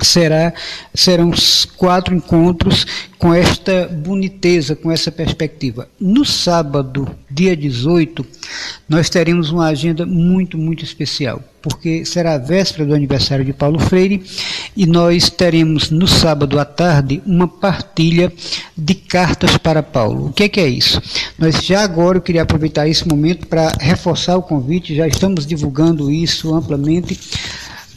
será serão quatro encontros com esta boniteza, com essa perspectiva. No sábado, dia 18, nós teremos uma agenda muito, muito especial, porque será a véspera do aniversário de Paulo Freire e nós teremos no sábado à tarde uma partilha de cartas para Paulo. O que é, que é isso? Nós já agora eu queria aproveitar esse momento para reforçar o convite, já estamos divulgando isso amplamente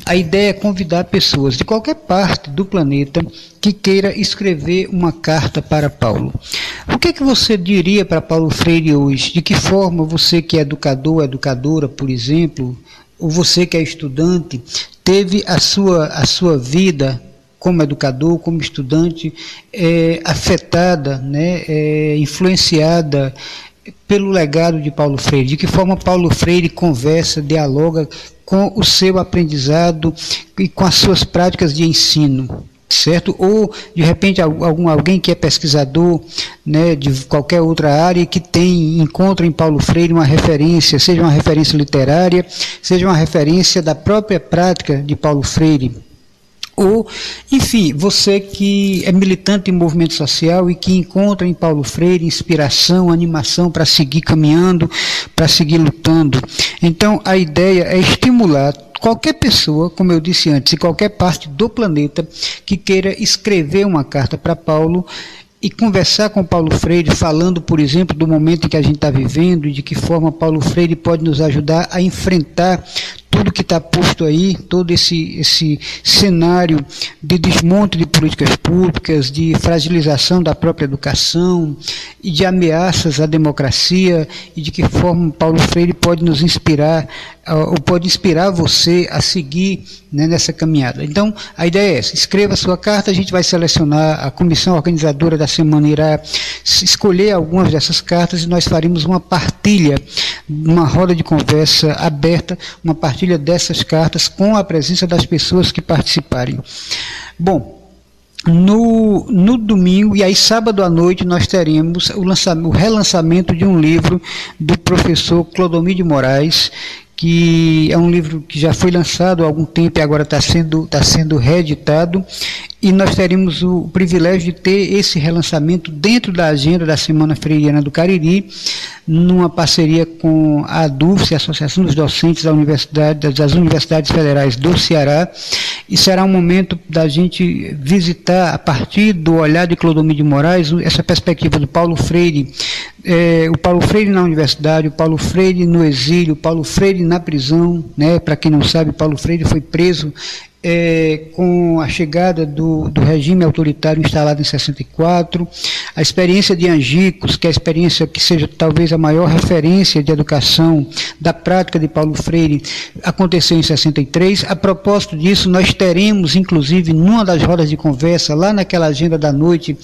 a ideia é convidar pessoas de qualquer parte do planeta que queira escrever uma carta para Paulo. O que é que você diria para Paulo Freire hoje? De que forma você que é educador, educadora, por exemplo, ou você que é estudante, teve a sua, a sua vida como educador, como estudante, é, afetada, né, é, influenciada pelo legado de Paulo Freire? De que forma Paulo Freire conversa, dialoga com o seu aprendizado e com as suas práticas de ensino, certo? Ou de repente algum alguém que é pesquisador, né, de qualquer outra área que tem encontra em Paulo Freire uma referência, seja uma referência literária, seja uma referência da própria prática de Paulo Freire ou, enfim, você que é militante em movimento social e que encontra em Paulo Freire inspiração, animação para seguir caminhando, para seguir lutando. Então, a ideia é estimular qualquer pessoa, como eu disse antes, em qualquer parte do planeta que queira escrever uma carta para Paulo e conversar com Paulo Freire, falando, por exemplo, do momento que a gente está vivendo e de que forma Paulo Freire pode nos ajudar a enfrentar tudo que está posto aí, todo esse, esse cenário de desmonte de políticas públicas, de fragilização da própria educação e de ameaças à democracia e de que forma Paulo Freire pode nos inspirar, ou pode inspirar você a seguir né, nessa caminhada. Então, a ideia é essa: escreva a sua carta, a gente vai selecionar, a comissão organizadora da semana irá escolher algumas dessas cartas e nós faremos uma partilha, uma roda de conversa aberta, uma partilha partilha dessas cartas com a presença das pessoas que participarem. Bom, no, no domingo, e aí sábado à noite, nós teremos o, o relançamento de um livro do professor Clodomir de Moraes, que é um livro que já foi lançado há algum tempo e agora está sendo, tá sendo reeditado, e nós teremos o privilégio de ter esse relançamento dentro da agenda da Semana Freiriana do Cariri, numa parceria com a ADUFS, a Associação dos Docentes da Universidade, das Universidades Federais do Ceará, e será um momento da gente visitar, a partir do olhar de Clodomir de Moraes, essa perspectiva do Paulo Freire, é, o Paulo Freire na universidade, o Paulo Freire no exílio, o Paulo Freire na prisão, né? para quem não sabe, Paulo Freire foi preso é, com a chegada do, do, regime autoritário instalado em 64, a experiência de Angicos, que é a experiência que seja talvez a maior referência de educação da prática de Paulo Freire, aconteceu em 63. A propósito disso, nós teremos, inclusive, numa das rodas de conversa, lá naquela agenda da noite,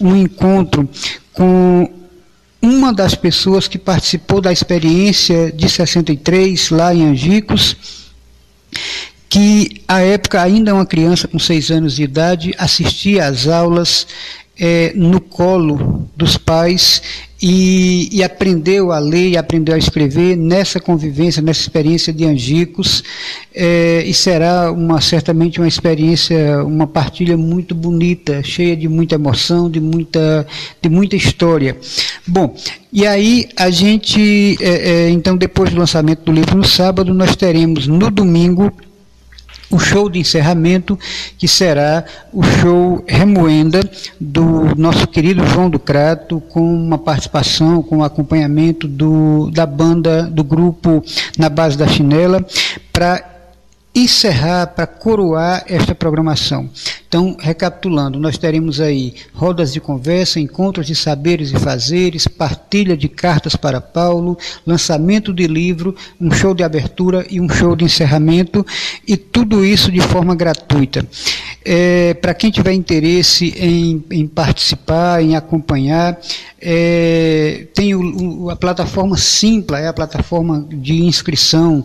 um encontro com uma das pessoas que participou da experiência de 63 lá em Angicos, que à época ainda uma criança com seis anos de idade assistia às aulas é, no colo dos pais e, e, aprendeu a ler aprendeu a escrever nessa convivência, nessa experiência de Angicos, é, e será uma, certamente uma experiência, uma partilha muito bonita, cheia de muita emoção, de muita, de muita história. Bom, e aí a gente, é, é, então depois do lançamento do livro no sábado, nós teremos no domingo o show de encerramento, que será o show Remoenda do nosso querido João do Crato, com uma participação, com acompanhamento do, da banda, do grupo Na Base da Chinela, para encerrar, para coroar esta programação. Então, recapitulando, nós teremos aí rodas de conversa, encontros de saberes e fazeres, partilha de cartas para Paulo, lançamento de livro, um show de abertura e um show de encerramento, e tudo isso de forma gratuita. É, para quem tiver interesse em, em, participar, em acompanhar, é, tem o, o, a plataforma Simpla, é a plataforma de inscrição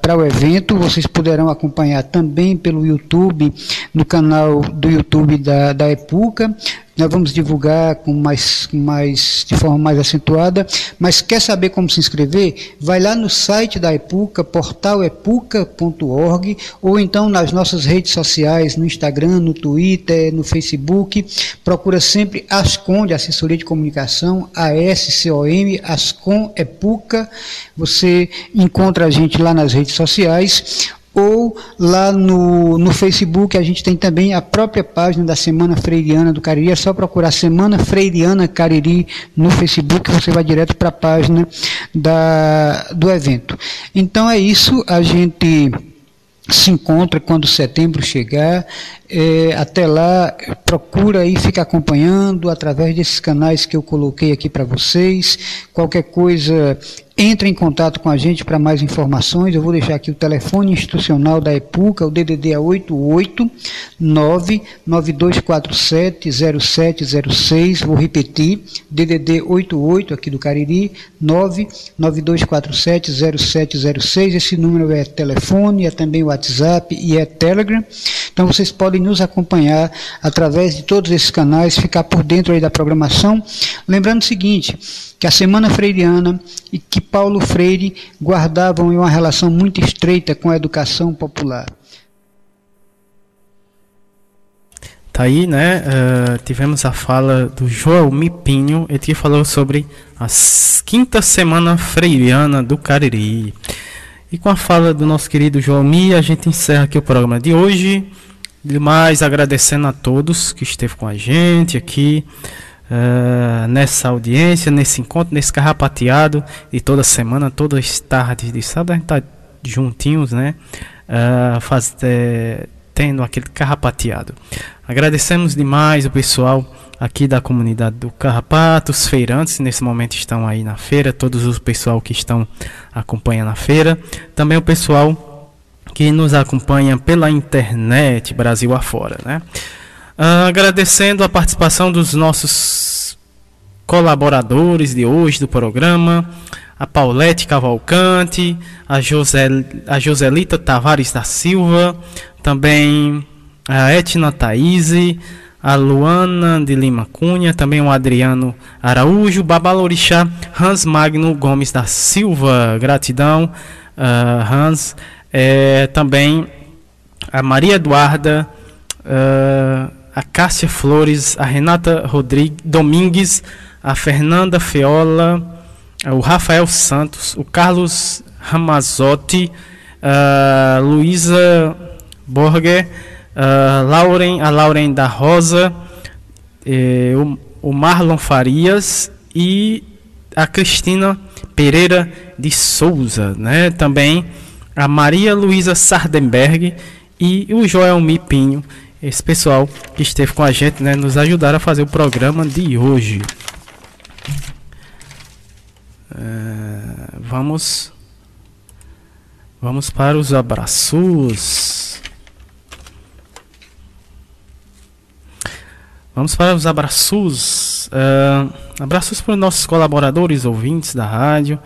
para o evento. Vocês poderão acompanhar também pelo YouTube, no canal do YouTube da, da EPUCA nós vamos divulgar com mais, mais, de forma mais acentuada, mas quer saber como se inscrever? Vai lá no site da EPUCA, portalepuca.org, ou então nas nossas redes sociais, no Instagram, no Twitter, no Facebook, procura sempre Ascom, de Assessoria de Comunicação, ASCOM, Ascom EPUCA, você encontra a gente lá nas redes sociais, ou lá no, no Facebook. A gente tem também a própria página da Semana Freiriana do Cariri, é só procurar Semana Freiriana Cariri no Facebook, você vai direto para a página da, do evento. Então é isso, a gente se encontra quando setembro chegar. É, até lá, procura e fica acompanhando através desses canais que eu coloquei aqui para vocês. Qualquer coisa, entre em contato com a gente para mais informações. Eu vou deixar aqui o telefone institucional da EPUCA, o DDD é 88 99247 0706. Vou repetir, DDD 88 aqui do Cariri, 99247 0706. Esse número é telefone, é também WhatsApp e é Telegram. Então vocês podem nos acompanhar através de todos esses canais, ficar por dentro aí da programação. Lembrando o seguinte, que a Semana Freiriana e que Paulo Freire guardavam uma relação muito estreita com a educação popular. Tá aí, né? Uh, tivemos a fala do João Mipinho, ele que falou sobre a quinta semana freiriana do Cariri. E com a fala do nosso querido João Mi, a gente encerra aqui o programa de hoje. Demais agradecendo a todos que esteve com a gente aqui uh, nessa audiência, nesse encontro, nesse carrapateado de toda semana, todas as tardes de sábado, a gente tá juntinhos, né? Uh, faz, é, tendo aquele carrapateado. Agradecemos demais o pessoal aqui da comunidade do Carrapato, os feirantes nesse momento estão aí na feira, todos os pessoal que estão acompanhando a feira, também o pessoal que nos acompanha pela internet Brasil afora, né? Uh, agradecendo a participação dos nossos colaboradores de hoje do programa, a Paulette Cavalcante, a, a Joselita Tavares da Silva, também a Etna Thaís, a Luana de Lima Cunha, também o Adriano Araújo, Babalorixá, Hans Magno Gomes da Silva, gratidão, uh, Hans, é, também a Maria Eduarda, uh, a Cássia Flores, a Renata Rodrigues Domingues, a Fernanda Feola, o Rafael Santos, o Carlos Ramazotti, a Luísa Borger, a Lauren, a Lauren da Rosa, eh, o, o Marlon Farias e a Cristina Pereira de Souza, né? Também a Maria Luísa Sardenberg e o Joel Mipinho esse pessoal que esteve com a gente, né, nos ajudaram a fazer o programa de hoje. É, vamos vamos para os abraços. Vamos para os abraços. É, abraços para os nossos colaboradores, ouvintes da rádio.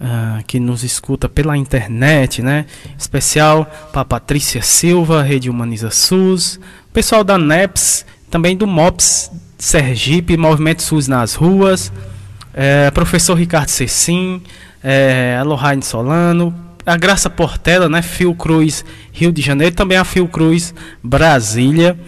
Uh, que nos escuta pela internet, né? Especial para Patrícia Silva, Rede Humaniza SUS, pessoal da NEPS, também do MOPS Sergipe, Movimento SUS nas ruas, é, professor Ricardo Cecim, é, Alohaine Solano, a Graça Portela, né, Fiocruz Rio de Janeiro, também a Fiocruz Brasília.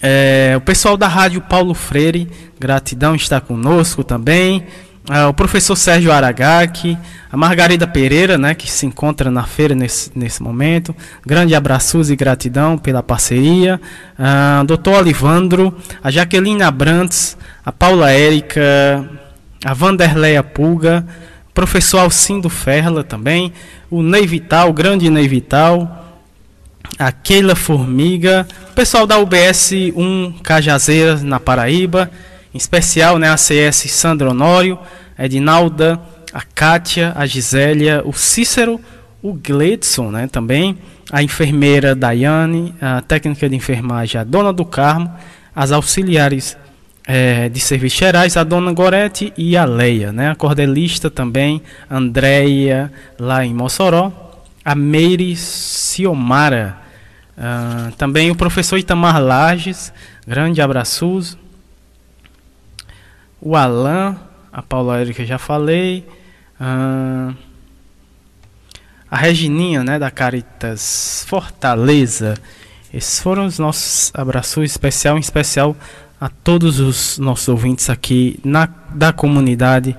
É, o pessoal da Rádio Paulo Freire, gratidão está conosco também. É, o professor Sérgio Aragaki, a Margarida Pereira, né, que se encontra na feira nesse, nesse momento. Grande abraços e gratidão pela parceria. Uh, doutor Olivandro, a Jaqueline Abrantes, a Paula Érica, a Vanderleia Pulga, professor Alcindo Ferla também, o Ney Vital, o grande Ney Vital, a Keila Formiga, o pessoal da UBS 1 Cajazeiras na Paraíba, em especial né, a CS Sandro Honório, a Edinalda, a Kátia, a Gisélia, o Cícero, o Gledson né, também, a enfermeira Daiane, a técnica de enfermagem, a Dona do Carmo, as auxiliares é, de serviços gerais, a Dona Gorete e a Leia, né, a cordelista também, Andréia, lá em Mossoró, a Meire Ciomara, uh, também o professor Itamar Lages, grande abraços, o Alain, a Paula Érica já falei. A Regininha, né, da Caritas Fortaleza. Esses foram os nossos abraços especial, em especial a todos os nossos ouvintes aqui na, da comunidade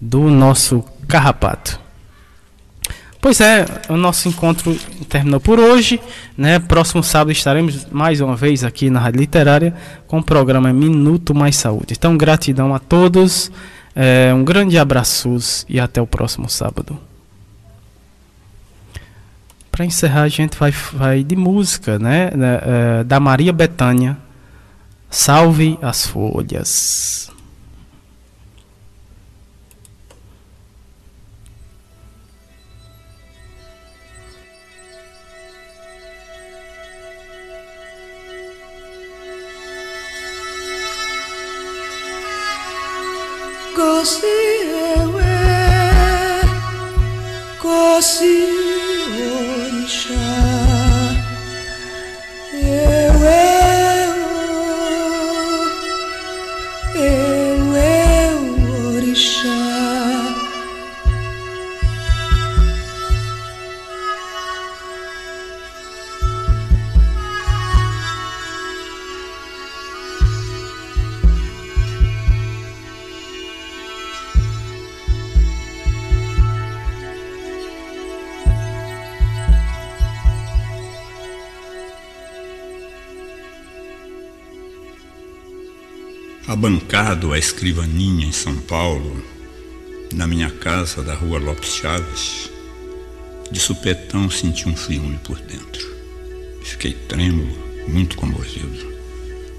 do nosso Carrapato. Pois é, o nosso encontro terminou por hoje. Né? Próximo sábado estaremos mais uma vez aqui na Rádio Literária com o programa Minuto Mais Saúde. Então, gratidão a todos, é, um grande abraço e até o próximo sábado. Para encerrar, a gente vai, vai de música, né? É, da Maria Betânia. Salve as folhas. Kosi ewe, kosi orisha, ewe Abancado à escrivaninha em São Paulo, na minha casa da rua Lopes Chaves, de supetão senti um ciúme por dentro. Fiquei trêmulo, muito comovido,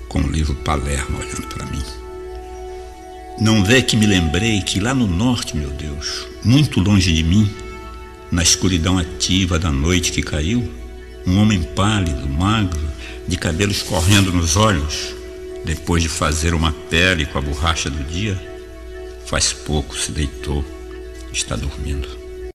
com o livro Palermo olhando para mim. Não vê que me lembrei que lá no norte, meu Deus, muito longe de mim, na escuridão ativa da noite que caiu, um homem pálido, magro, de cabelos correndo nos olhos, depois de fazer uma pele com a borracha do dia, faz pouco se deitou, está dormindo.